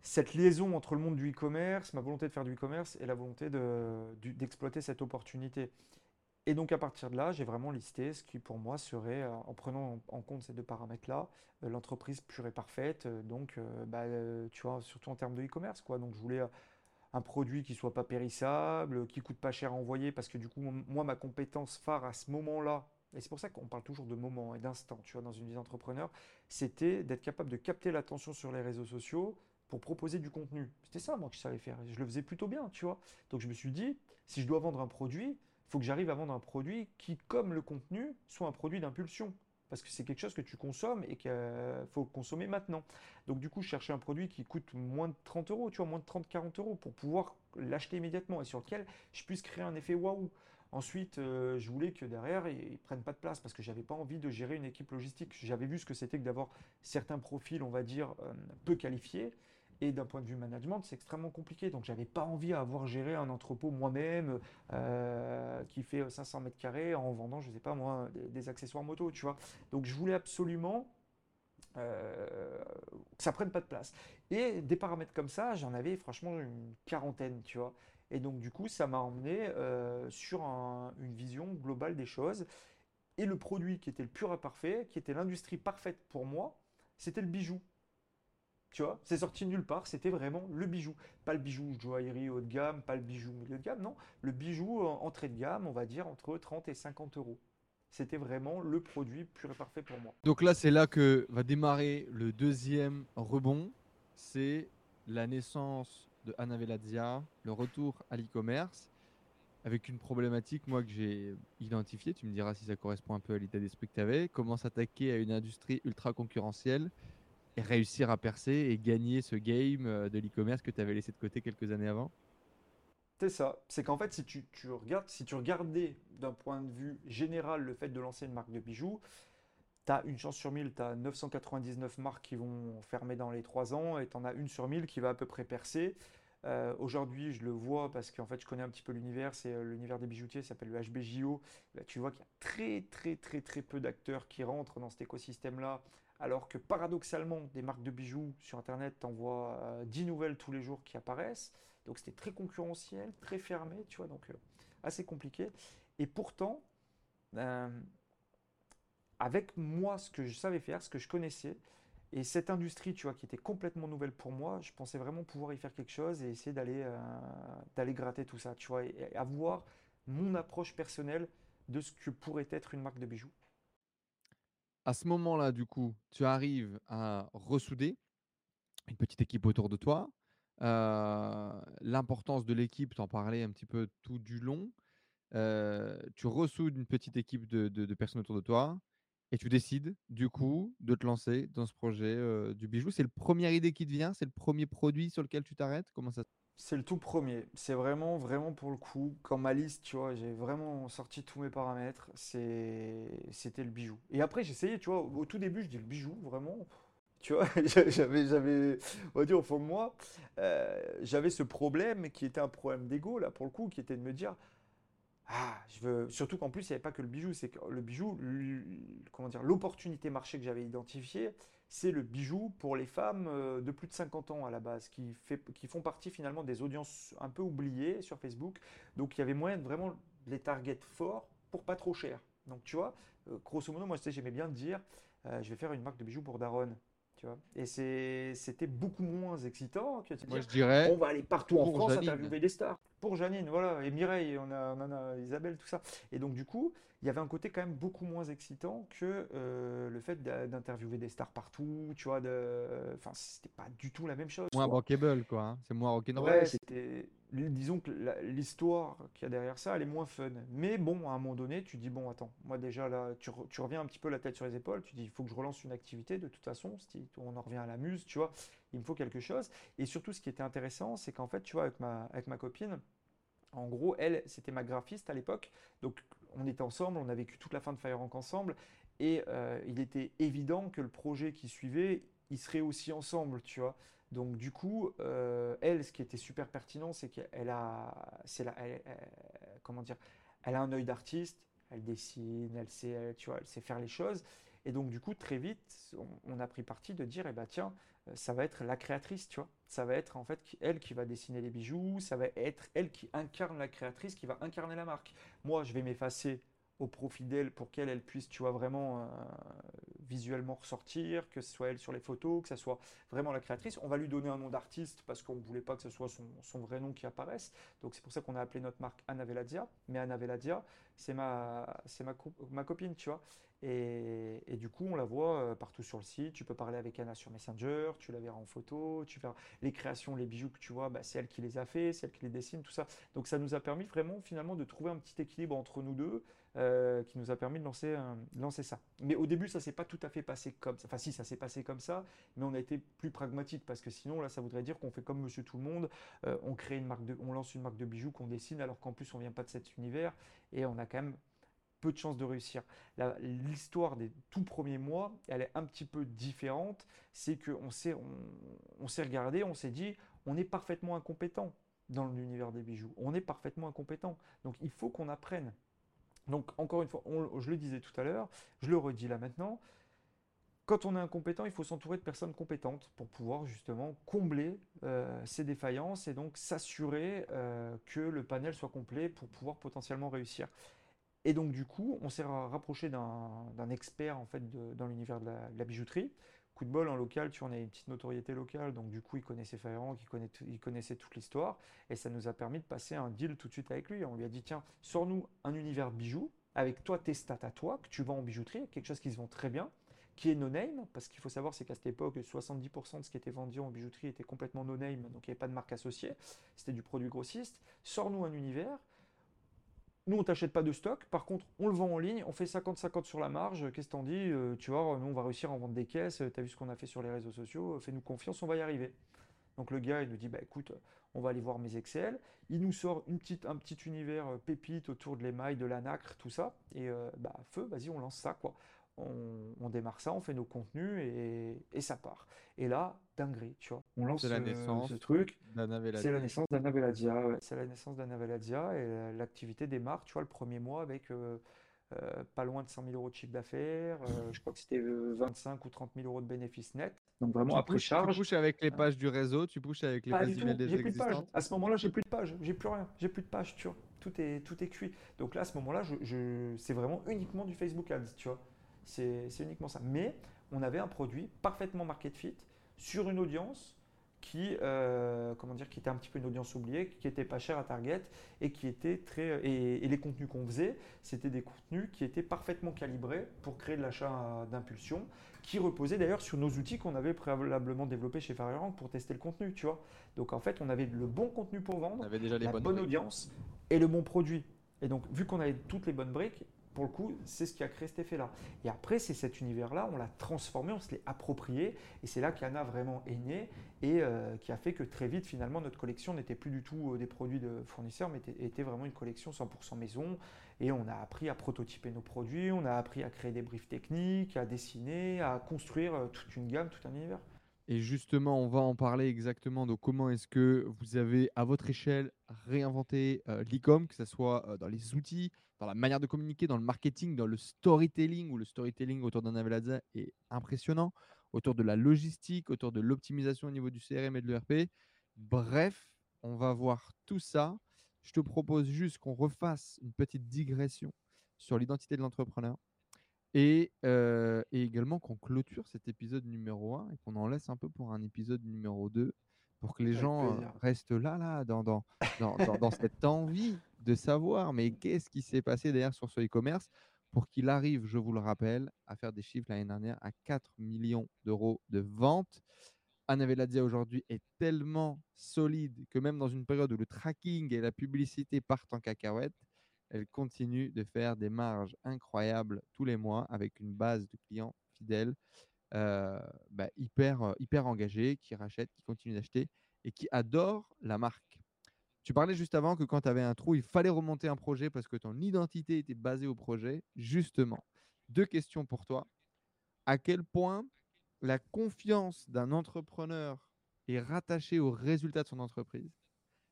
cette liaison entre le monde du e-commerce, ma volonté de faire du e-commerce et la volonté de, d'exploiter cette opportunité. Et donc, à partir de là, j'ai vraiment listé ce qui, pour moi, serait, euh, en prenant en compte ces deux paramètres-là, l'entreprise pure et parfaite. donc, bah, tu vois, surtout en termes de e-commerce, quoi. Donc, je voulais un produit qui soit pas périssable, qui coûte pas cher à envoyer, parce que du coup, moi, ma compétence phare à ce moment-là, et c'est pour ça qu'on parle toujours de moment et d'instant, tu vois, dans une vie d'entrepreneur, c'était d'être capable de capter l'attention sur les réseaux sociaux pour proposer du contenu. C'était ça, moi, que je savais faire. je le faisais plutôt bien, tu vois. Donc, je me suis dit, si je dois vendre un produit, il faut que j'arrive à vendre un produit qui, comme le contenu, soit un produit d'impulsion parce que c'est quelque chose que tu consommes et qu'il faut consommer maintenant. Donc du coup, je cherchais un produit qui coûte moins de 30 euros, tu vois, moins de 30-40 euros pour pouvoir l'acheter immédiatement et sur lequel je puisse créer un effet waouh. Ensuite, euh, je voulais que derrière, ils ne prennent pas de place parce que je n'avais pas envie de gérer une équipe logistique. J'avais vu ce que c'était que d'avoir certains profils, on va dire, euh, peu qualifiés et d'un point de vue management, c'est extrêmement compliqué. Donc, j'avais pas envie à avoir géré un entrepôt moi-même euh, qui fait 500 mètres carrés en vendant, je sais pas moi, des, accessoires moto, tu vois. Donc, je voulais absolument euh, que ça prenne pas de place. Et des paramètres comme ça, j'en avais franchement une quarantaine, tu vois. Et donc, du coup, ça m'a emmené euh, sur une vision globale des choses. Et le produit qui était le pur et parfait, qui était l'industrie parfaite pour moi, c'était le bijou. Tu vois, c'est sorti nulle part, c'était vraiment le bijou. Pas le bijou joaillerie haut de gamme, pas le bijou milieu de gamme, non. Le bijou entrée de gamme, on va dire entre 30 et 50 euros. C'était vraiment le produit pur et parfait pour moi. Donc là, c'est là que va démarrer le deuxième rebond. C'est la naissance de Anna Velazia, le retour à l'e-commerce, avec une problématique, moi, que j'ai identifiée. Tu me diras si ça correspond un peu à l'état d'esprit que tu avais. Comment s'attaquer à une industrie ultra concurrentielle réussir à percer et gagner ce game euh, de l'e-commerce que tu avais laissé de côté quelques années avant? C'est ça. C'est qu'en fait, si tu, regardes, si tu regardais d'un point de vue général le fait de lancer une marque de bijoux, tu as une chance sur 1000, tu as 999 marques qui vont fermer dans les 3 ans et tu en as une sur 1000 qui va à peu près percer. Euh, aujourd'hui, je le vois parce qu'en fait, je connais un petit peu l'univers. C'est euh, l'univers des bijoutiers, s'appelle le HBJO. tu vois qu'il y a très, très, très, très peu d'acteurs qui rentrent dans cet écosystème-là alors que paradoxalement, des marques de bijoux sur Internet t'envoient 10 euh, nouvelles tous les jours qui apparaissent. Donc c'était très concurrentiel, très fermé, tu vois, donc euh, assez compliqué. Et pourtant, euh, avec moi, ce que je savais faire, ce que je connaissais, et cette industrie, tu vois, qui était complètement nouvelle pour moi, je pensais vraiment pouvoir y faire quelque chose et essayer d'aller d'aller gratter tout ça, tu vois, et avoir mon approche personnelle de ce que pourrait être une marque de bijoux à ce moment-là, du coup, tu arrives à ressouder une petite équipe autour de toi. Euh, l'importance de l'équipe, tu en parlais un petit peu tout du long. Euh, tu ressoudes une petite équipe de, personnes autour de toi et tu décides, du coup, de te lancer dans ce projet euh, du bijou. C'est le première idée qui te vient? C'est le premier produit sur lequel tu t'arrêtes? Comment ça c'est le tout premier. C'est vraiment, vraiment pour le coup. Quand ma liste, tu vois, j'ai vraiment sorti tous mes paramètres. C'était le bijou. Et après, j'essayais, tu vois, au tout début, je dis le bijou, vraiment. Tu vois, j'avais, j'avais, on va dire au fond de moi, euh, j'avais ce problème qui était un problème d'ego, là, pour le coup, qui était de me dire, ah, je veux. Surtout qu'en plus, il n'y avait pas que le bijou. C'est que le bijou, comment dire, l'opportunité marché que j'avais identifiée, c'est le bijou pour les femmes euh, de plus de 50 ans à la base, qui, fait, qui font partie finalement des audiences un peu oubliées sur Facebook. Donc il y avait moyen de vraiment les target forts pour pas trop cher. Donc tu vois, euh, grosso modo, moi j'aimais bien dire, euh, je vais faire une marque de bijoux pour Daron. Tu vois et c'était beaucoup moins excitant que Moi, je dirais. On va aller partout en France interviewer des stars. Pour Janine, voilà, et Mireille, on a, on a Isabelle, tout ça. Et donc, du coup, il y avait un côté quand même beaucoup moins excitant que euh, le fait d'interviewer des stars partout, tu vois, de... enfin, c'était pas du tout la même chose. Moins bankable, quoi. Hein. C'est moins rock'n'roll. Ouais, c'était... Disons que l'histoire qu'il y a derrière ça, elle est moins fun. Mais bon, à un moment donné, tu dis, bon, attends, moi déjà, là, tu, tu reviens un petit peu la tête sur les épaules, tu dis, il faut que je relance une activité, de toute façon, on en revient à la muse, tu vois, il me faut quelque chose. Et surtout, ce qui était intéressant, c'est qu'en fait, tu vois, avec ma, avec ma copine, en gros, elle, c'était ma graphiste à l'époque. Donc, on était ensemble, on a vécu toute la fin de Firerank ensemble. Et euh, il était évident que le projet qui suivait, il serait aussi ensemble, tu vois. Donc, du coup, euh, elle, ce qui était super pertinent, c'est qu'elle a, c'est comment dire, elle a un œil d'artiste, elle dessine, elle sait, tu vois, elle sait faire les choses. Et donc, du coup, très vite, on, a pris parti de dire, eh ben, tiens, euh, ça va être la créatrice, tu vois. Ça va être en fait elle qui va dessiner les bijoux, ça va être elle qui incarne la créatrice, qui va incarner la marque. Moi, je vais m'effacer au profit d'elle pour qu'elle elle puisse, tu vois, vraiment euh, visuellement ressortir, que ce soit elle sur les photos, que ce soit vraiment la créatrice. On va lui donner un nom d'artiste parce qu'on ne voulait pas que ce soit son, vrai nom qui apparaisse. Donc c'est pour ça qu'on a appelé notre marque Anna Veladia. Mais Anna Veladia, c'est ma, ma, ma copine, tu vois. Et, du coup, on la voit euh, partout sur le site. Tu peux parler avec Anna sur Messenger, tu la verras en photo, tu verras les créations, les bijoux que tu vois, bah, c'est elle qui les a fait, c'est elle qui les dessine, tout ça. Donc ça nous a permis vraiment finalement de trouver un petit équilibre entre nous deux euh, qui nous a permis de lancer, lancer ça. Mais au début, ça s'est pas tout à fait passé comme ça. Enfin si, ça s'est passé comme ça, mais on a été plus pragmatique parce que sinon là, ça voudrait dire qu'on fait comme Monsieur Tout le Monde, euh, on crée une marque de, on lance une marque de bijoux qu'on dessine alors qu'en plus on vient pas de cet univers et on a quand même peu de chances de réussir. L'histoire des tout premiers mois, elle est un petit peu différente. C'est qu'on s'est on, regardé, on s'est dit, on est parfaitement incompétent dans l'univers des bijoux. On est parfaitement incompétent. Donc il faut qu'on apprenne. Donc encore une fois, je le disais tout à l'heure, je le redis là maintenant. Quand on est incompétent, il faut s'entourer de personnes compétentes pour pouvoir justement combler euh, ces défaillances et donc s'assurer euh, que le panel soit complet pour pouvoir potentiellement réussir. Et donc du coup, on s'est rapproché d'un expert en fait dans l'univers de, la bijouterie. Coup de bol en local, tu en as une petite notoriété locale, donc du coup il connaissait Ferrand, il, il connaissait toute l'histoire, et ça nous a permis de passer un deal tout de suite avec lui. On lui a dit tiens, sors-nous un univers bijoux avec toi tes stats à toi que tu vends en bijouterie, quelque chose qui se vend très bien, qui est no name, parce qu'il faut savoir c'est qu'à cette époque 70% de ce qui était vendu en bijouterie était complètement no name, donc il n'y avait pas de marque associée, c'était du produit grossiste. Sors-nous un univers nous, on t'achète pas de stock. Par contre, on le vend en ligne. On fait 50-50 sur la marge. Qu'est-ce que t'en dis? Euh, Tu vois, nous, on va réussir à en vendre des caisses. Tu as vu ce qu'on a fait sur les réseaux sociaux? Fais-nous confiance, on va y arriver. Donc le gars, il nous dit, bah écoute, on va aller voir mes Excel. Il nous sort une petite, un petit univers euh, pépite autour de l'émail, de la nacre, tout ça. Et euh, bah feu, vas-y, on lance ça, quoi on, démarre ça, on fait nos contenus et, ça part. Et là, dinguerie, tu vois. On lance la naissance ce truc. C'est la naissance d'Anna Veladia. C'est la naissance d'Anna Veladia et l'activité démarre, tu vois, le premier mois avec euh, euh, pas loin de 100 000 euros de chiffre d'affaires. Euh, je crois que c'était 25 ou 30 000 euros de bénéfices nets. Donc vraiment après charge. Tu pushes avec les pages du réseau, tu pushes avec les pages email des existantes. À ce moment-là, j'ai plus de pages, j'ai plus rien, j'ai plus de pages, tu vois. Tout est, tout est cuit. Donc là, à ce moment-là, je, c'est vraiment uniquement du Facebook Ads, tu vois. C'est uniquement ça. Mais on avait un produit parfaitement market fit sur une audience qui, euh, comment dire, qui était un petit peu une audience oubliée, qui était pas chère à Target et qui était très. Et, les contenus qu'on faisait, c'était des contenus qui étaient parfaitement calibrés pour créer de l'achat d'impulsion, qui reposaient d'ailleurs sur nos outils qu'on avait préalablement développés chez Rank pour tester le contenu, tu vois. Donc en fait, on avait le bon contenu pour vendre, on avait déjà les la bonne audience et le bon produit. Et donc, vu qu'on avait toutes les bonnes briques, pour le coup, c'est ce qui a créé cet effet-là. Et après, c'est cet univers-là, on l'a transformé, on se l'est approprié, et c'est là qu'Anna vraiment est née, et euh, qui a fait que très vite, finalement, notre collection n'était plus du tout euh, des produits de fournisseurs, mais était, vraiment une collection 100% maison, et on a appris à prototyper nos produits, on a appris à créer des briefs techniques, à dessiner, à construire euh, toute une gamme, tout un univers. Et justement, on va en parler exactement de comment est-ce que vous avez, à votre échelle, réinventé l'e-com, que ce soit dans les outils, dans la manière de communiquer, dans le marketing, dans le storytelling, où le storytelling autour d'un Avelaza est impressionnant, autour de la logistique, autour de l'optimisation au niveau du CRM et de l'ERP. Bref, on va voir tout ça. Je te propose juste qu'on refasse une petite digression sur l'identité de l'entrepreneur et, euh, également qu'on clôture cet épisode numéro 1 et qu'on en laisse un peu pour un épisode numéro 2 pour que les gens restent là, là, dans, dans, dans, dans cette envie de savoir, mais qu'est-ce qui s'est passé derrière sur ce e-commerce? Pour qu'il arrive, je vous le rappelle, à faire des chiffres l'année dernière à 4 millions d'euros de ventes. Anaveladia aujourd'hui est tellement solide que même dans une période où le tracking et la publicité partent en cacahuète, elle continue de faire des marges incroyables tous les mois avec une base de clients fidèles, bah, hyper, hyper engagés, qui rachètent, qui continuent d'acheter et qui adorent la marque. Tu parlais juste avant que quand tu avais un trou, il fallait remonter un projet parce que ton identité était basée au projet. Justement, deux questions pour toi. À quel point la confiance d'un entrepreneur est rattachée au résultat de son entreprise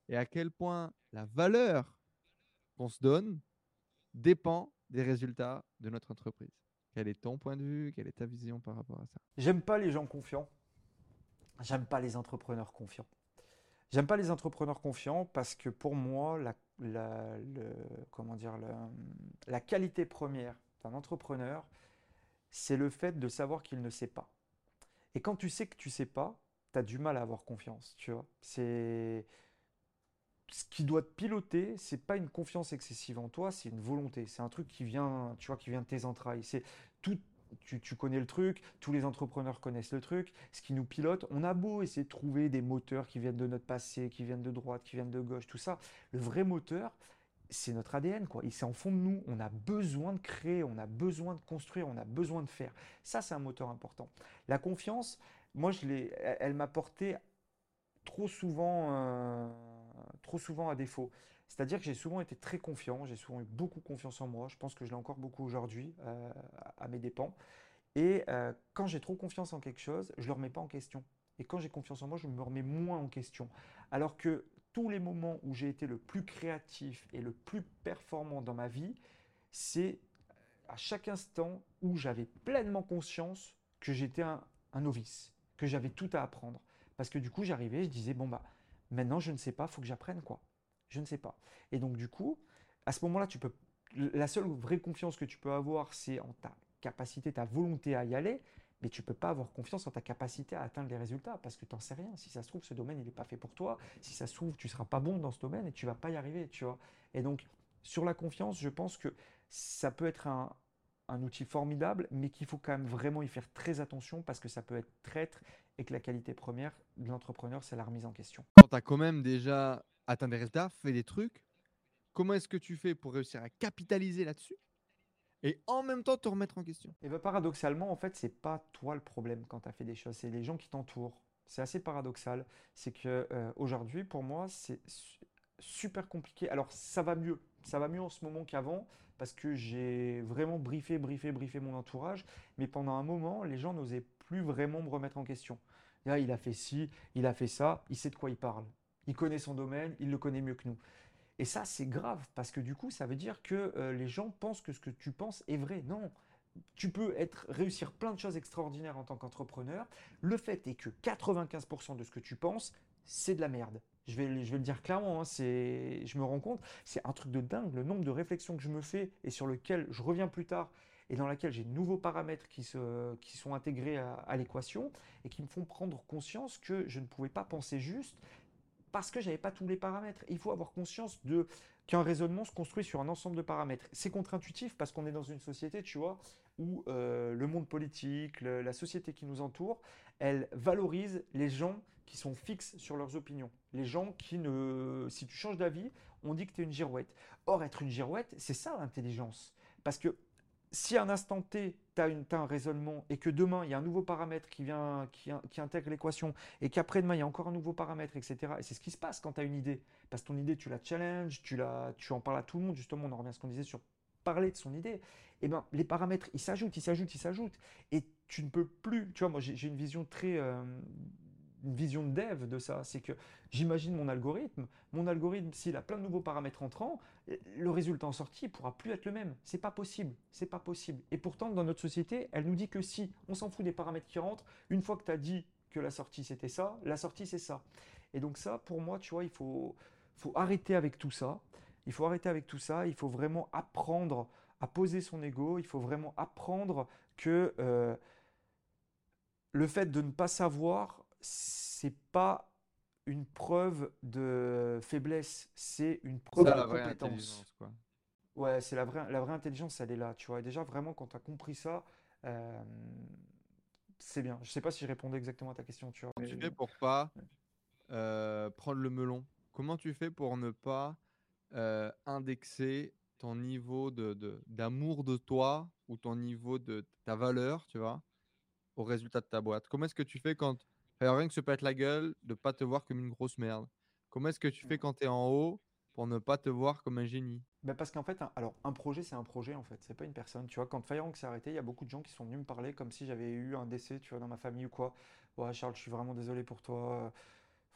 et à quel point la valeur qu'on se donne dépend des résultats de notre entreprise? Quel est ton point de vue? Quelle est ta vision par rapport à ça? J'aime pas les gens confiants. J'aime pas les entrepreneurs confiants. J'aime pas les entrepreneurs confiants parce que pour moi, la, comment dire, la, qualité première d'un entrepreneur, c'est le fait de savoir qu'il ne sait pas. Et quand tu sais que tu sais pas, tu as du mal à avoir confiance, tu vois. C'est ce qui doit te piloter, c'est pas une confiance excessive en toi, c'est une volonté. C'est un truc qui vient, tu vois, qui vient de tes entrailles. C'est tout. Tu, connais le truc, tous les entrepreneurs connaissent le truc. Ce qui nous pilote, on a beau essayer de trouver des moteurs qui viennent de notre passé, qui viennent de droite, qui viennent de gauche, tout ça. Le vrai moteur, c'est notre ADN, quoi. C'est en fond de nous. On a besoin de créer, on a besoin de construire, on a besoin de faire. Ça, c'est un moteur important. La confiance, moi, je l'ai, elle m'a porté trop souvent. Euh, trop souvent à défaut. C'est-à-dire que j'ai souvent été très confiant, j'ai souvent eu beaucoup confiance en moi, je pense que je l'ai encore beaucoup aujourd'hui euh, à mes dépens. Et euh, quand j'ai trop confiance en quelque chose, je ne le remets pas en question. Et quand j'ai confiance en moi, je me remets moins en question. Alors que tous les moments où j'ai été le plus créatif et le plus performant dans ma vie, c'est à chaque instant où j'avais pleinement conscience que j'étais un, un novice, que j'avais tout à apprendre. Parce que du coup, j'arrivais, je disais, bon, bah, Maintenant, je ne sais pas, faut que j'apprenne quoi. Je ne sais pas. Et donc, du coup, à ce moment-là, tu peux. La seule vraie confiance que tu peux avoir, c'est en ta capacité, ta volonté à y aller, mais tu peux pas avoir confiance en ta capacité à atteindre les résultats parce que tu n'en sais rien. Si ça se trouve, ce domaine, il n'est pas fait pour toi. Si ça se trouve, tu seras pas bon dans ce domaine et tu vas pas y arriver, tu vois. Et donc, sur la confiance, je pense que ça peut être un, un outil formidable, mais qu'il faut quand même vraiment y faire très attention parce que ça peut être traître et que la qualité première de l'entrepreneur, c'est la remise en question. Quand tu as quand même déjà atteint des résultats, fait des trucs, comment est-ce que tu fais pour réussir à capitaliser là-dessus et en même temps te remettre en question? Et bien paradoxalement, en fait, c'est pas toi le problème quand tu as fait des choses, c'est les gens qui t'entourent. C'est assez paradoxal. C'est que euh, aujourd'hui, pour moi, c'est super compliqué. Alors ça va mieux, ça va mieux en ce moment qu'avant parce que j'ai vraiment briefé, briefé, briefé mon entourage. Mais pendant un moment, les gens n'osaient plus vraiment me remettre en question. Là, il a fait ci, il a fait ça, il sait de quoi il parle. Il connaît son domaine, il le connaît mieux que nous. Et ça, c'est grave parce que du coup, ça veut dire que euh, les gens pensent que ce que tu penses est vrai. Non, tu peux être, réussir plein de choses extraordinaires en tant qu'entrepreneur. Le fait est que 95% de ce que tu penses, c'est de la merde. Je vais, je vais le dire clairement, hein, je me rends compte, c'est un truc de dingue, le nombre de réflexions que je me fais et sur lequel je reviens plus tard et dans laquelle j'ai de nouveaux paramètres qui, se, qui sont intégrés à, l'équation et qui me font prendre conscience que je ne pouvais pas penser juste parce que je n'avais pas tous les paramètres. Il faut avoir conscience de qu'un raisonnement se construit sur un ensemble de paramètres. C'est contre-intuitif parce qu'on est dans une société, tu vois, où euh, le monde politique, la société qui nous entoure, elle valorise les gens qui sont fixes sur leurs opinions. Les gens qui ne... Si tu changes d'avis, on dit que tu es une girouette. Or, être une girouette, c'est ça l'intelligence. Parce que si à un instant T, tu as, un raisonnement et que demain, il y a un nouveau paramètre qui, vient, qui, intègre l'équation et qu'après-demain, il y a encore un nouveau paramètre, etc. Et c'est ce qui se passe quand tu as une idée. Parce que ton idée, tu la challenge, tu, la, en parles à tout le monde. Justement, on en revient à ce qu'on disait sur parler de son idée. Et eh ben, les paramètres, ils s'ajoutent, ils s'ajoutent, ils s'ajoutent. Et tu ne peux plus. Tu vois, moi, j'ai une vision très. Euh, une vision de dev de ça. C'est que j'imagine mon algorithme. Mon algorithme, s'il a plein de nouveaux paramètres entrants, le résultat en sortie pourra plus être le même. C'est pas possible. C'est pas possible. Et pourtant, dans notre société, elle nous dit que si on s'en fout des paramètres qui rentrent, une fois que tu as dit que la sortie c'était ça, la sortie c'est ça. Et donc ça, pour moi, tu vois, il faut, faut arrêter avec tout ça. Il faut arrêter avec tout ça. Il faut vraiment apprendre à poser son ego. Il faut vraiment apprendre que euh, le fait de ne pas savoir c'est pas une preuve de faiblesse, c'est une preuve de compétence. Quoi. Ouais, c'est la vraie, la vraie intelligence, elle est là, tu vois. Et déjà, vraiment, quand tu as compris ça, euh, c'est bien. Je sais pas si je répondais exactement à ta question, tu vois. Comment tu fais pour pas euh, prendre le melon? Comment tu fais pour ne pas euh, indexer ton niveau d'amour de, de toi ou ton niveau de ta valeur, tu vois, au résultat de ta boîte? Comment est-ce que tu fais quand rien que se pète la gueule, de pas te voir comme une grosse merde. Comment est-ce que tu fais quand tu es en haut pour ne pas te voir comme un génie? Bah Parce qu'en fait, un, alors un projet, c'est un projet en fait, c'est pas une personne. Tu vois, quand FireRank s'est arrêté, il y a beaucoup de gens qui sont venus me parler comme si j'avais eu un décès, tu vois, dans ma famille ou quoi. Ouais, Charles, je suis vraiment désolé pour toi.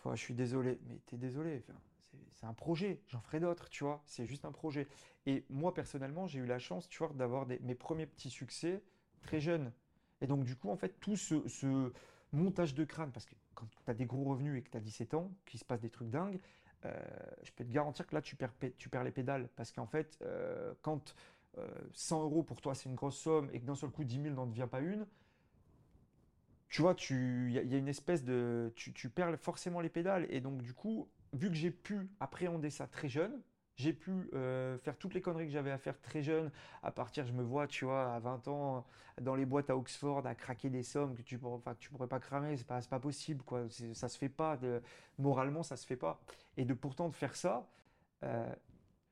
je suis désolé. Mais tu es désolé. c'est un projet. J'en ferai d'autres, tu vois. C'est juste un projet. Et moi, personnellement, j'ai eu la chance, tu vois, d'avoir mes premiers petits succès très jeunes. Et donc, du coup, en fait, tout ce, ce montage de crâne, parce que quand tu as des gros revenus et que tu as 17 ans, qu'il se passe des trucs dingues, euh, je peux te garantir que là, tu perds, tu perds les pédales. Parce qu'en fait, euh, quand 100 euros pour toi c'est une grosse somme et que d'un seul coup 10 000 n'en devient pas une, tu vois, il y, a une espèce de. Tu, tu, perds forcément les pédales. Et donc, du coup, vu que j'ai pu appréhender ça très jeune, j'ai pu euh, faire toutes les conneries que j'avais à faire très jeune. À partir, je me vois, tu vois, à 20 ans, dans les boîtes à Oxford, à craquer des sommes que tu pourrais, pourrais pas cramer. C'est pas, possible, quoi. Ça se fait pas. Moralement, ça se fait pas. Et de pourtant de faire ça, euh,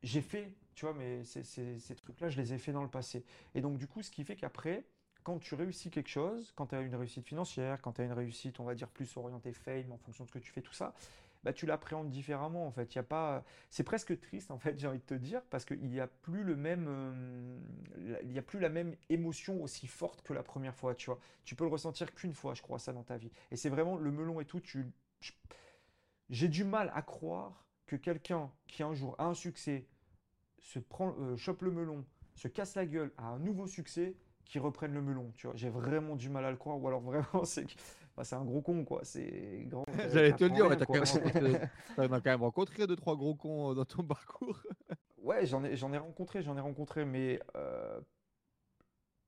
j'ai fait, tu vois, mais ces trucs-là, je les ai fait dans le passé. Et donc, du coup, ce qui fait qu'après, quand tu réussis quelque chose, quand tu as une réussite financière, quand tu as une réussite, on va dire, plus orientée fame en fonction de ce que tu fais, tout ça, bah, tu l'appréhendes différemment en fait. Il y a pas, c'est presque triste en fait, j'ai envie de te dire, parce qu'il n'y a plus le même, euh, il y a plus la même émotion aussi forte que la première fois. Tu vois, tu peux le ressentir qu'une fois, je crois, ça dans ta vie. Et c'est vraiment le melon et tout. Tu, j'ai du mal à croire que quelqu'un qui un jour a un succès se prend, euh, chope le melon, se casse la gueule, a un nouveau succès qui reprennent le melon. Tu vois, j'ai vraiment du mal à le croire. Ou alors vraiment, c'est bah, c'est un gros con, quoi. C'est grand. J'allais te le dire, tu as, quand même rencontré deux, trois gros cons euh, dans ton parcours. ouais, j'en ai, j'en ai rencontré, j'en ai rencontré, mais euh,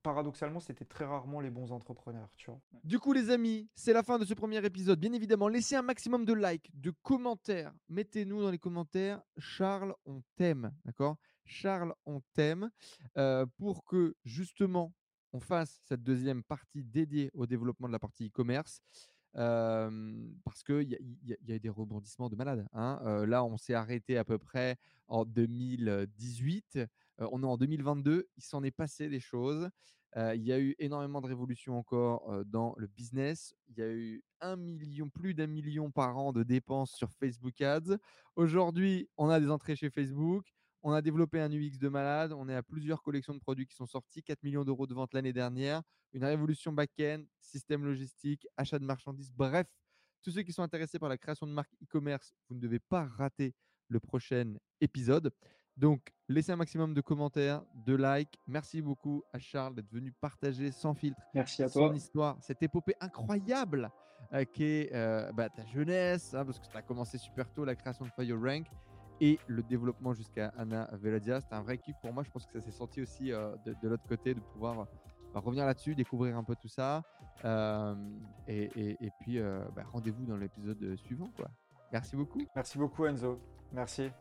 paradoxalement, c'était très rarement les bons entrepreneurs, tu vois. Du coup, les amis, c'est la fin de ce premier épisode. Bien évidemment, laissez un maximum de likes, de commentaires. Mettez-nous dans les commentaires, Charles, on t'aime, d'accord? Charles, on t'aime, euh, pour que justement on fasse cette deuxième partie dédiée au développement de la partie e-commerce. parce qu'il y, y, a eu des rebondissements de malades. Hein. là, on s'est arrêté à peu près en 2018. on est en 2022. Il s'en est passé des choses. il y a eu énormément de révolutions encore dans le business. Il y a eu un million, plus d'un million par an de dépenses sur Facebook Ads. Aujourd'hui, on a des entrées chez Facebook. On a développé un UX de malade. On est à plusieurs collections de produits qui sont sortis. 4 millions d'euros de vente l'année dernière. Une révolution back-end, système logistique, achat de marchandises. Bref, tous ceux qui sont intéressés par la création de marques e-commerce, vous ne devez pas rater le prochain épisode. Donc, laissez un maximum de commentaires, de likes. Merci beaucoup à Charles d'être venu partager sans filtre Merci à son histoire, cette épopée incroyable euh, qui est euh, bah, ta jeunesse, hein, parce que tu as commencé super tôt la création de Fire Rank et le développement jusqu'à Anna Veladia. C'était un vrai kiff pour moi. Je pense que ça s'est senti aussi euh, de, l'autre côté de pouvoir euh, revenir là-dessus, découvrir un peu tout ça. Euh, et, puis, bah, rendez-vous dans l'épisode suivant. Merci beaucoup. Merci beaucoup, Enzo. Merci.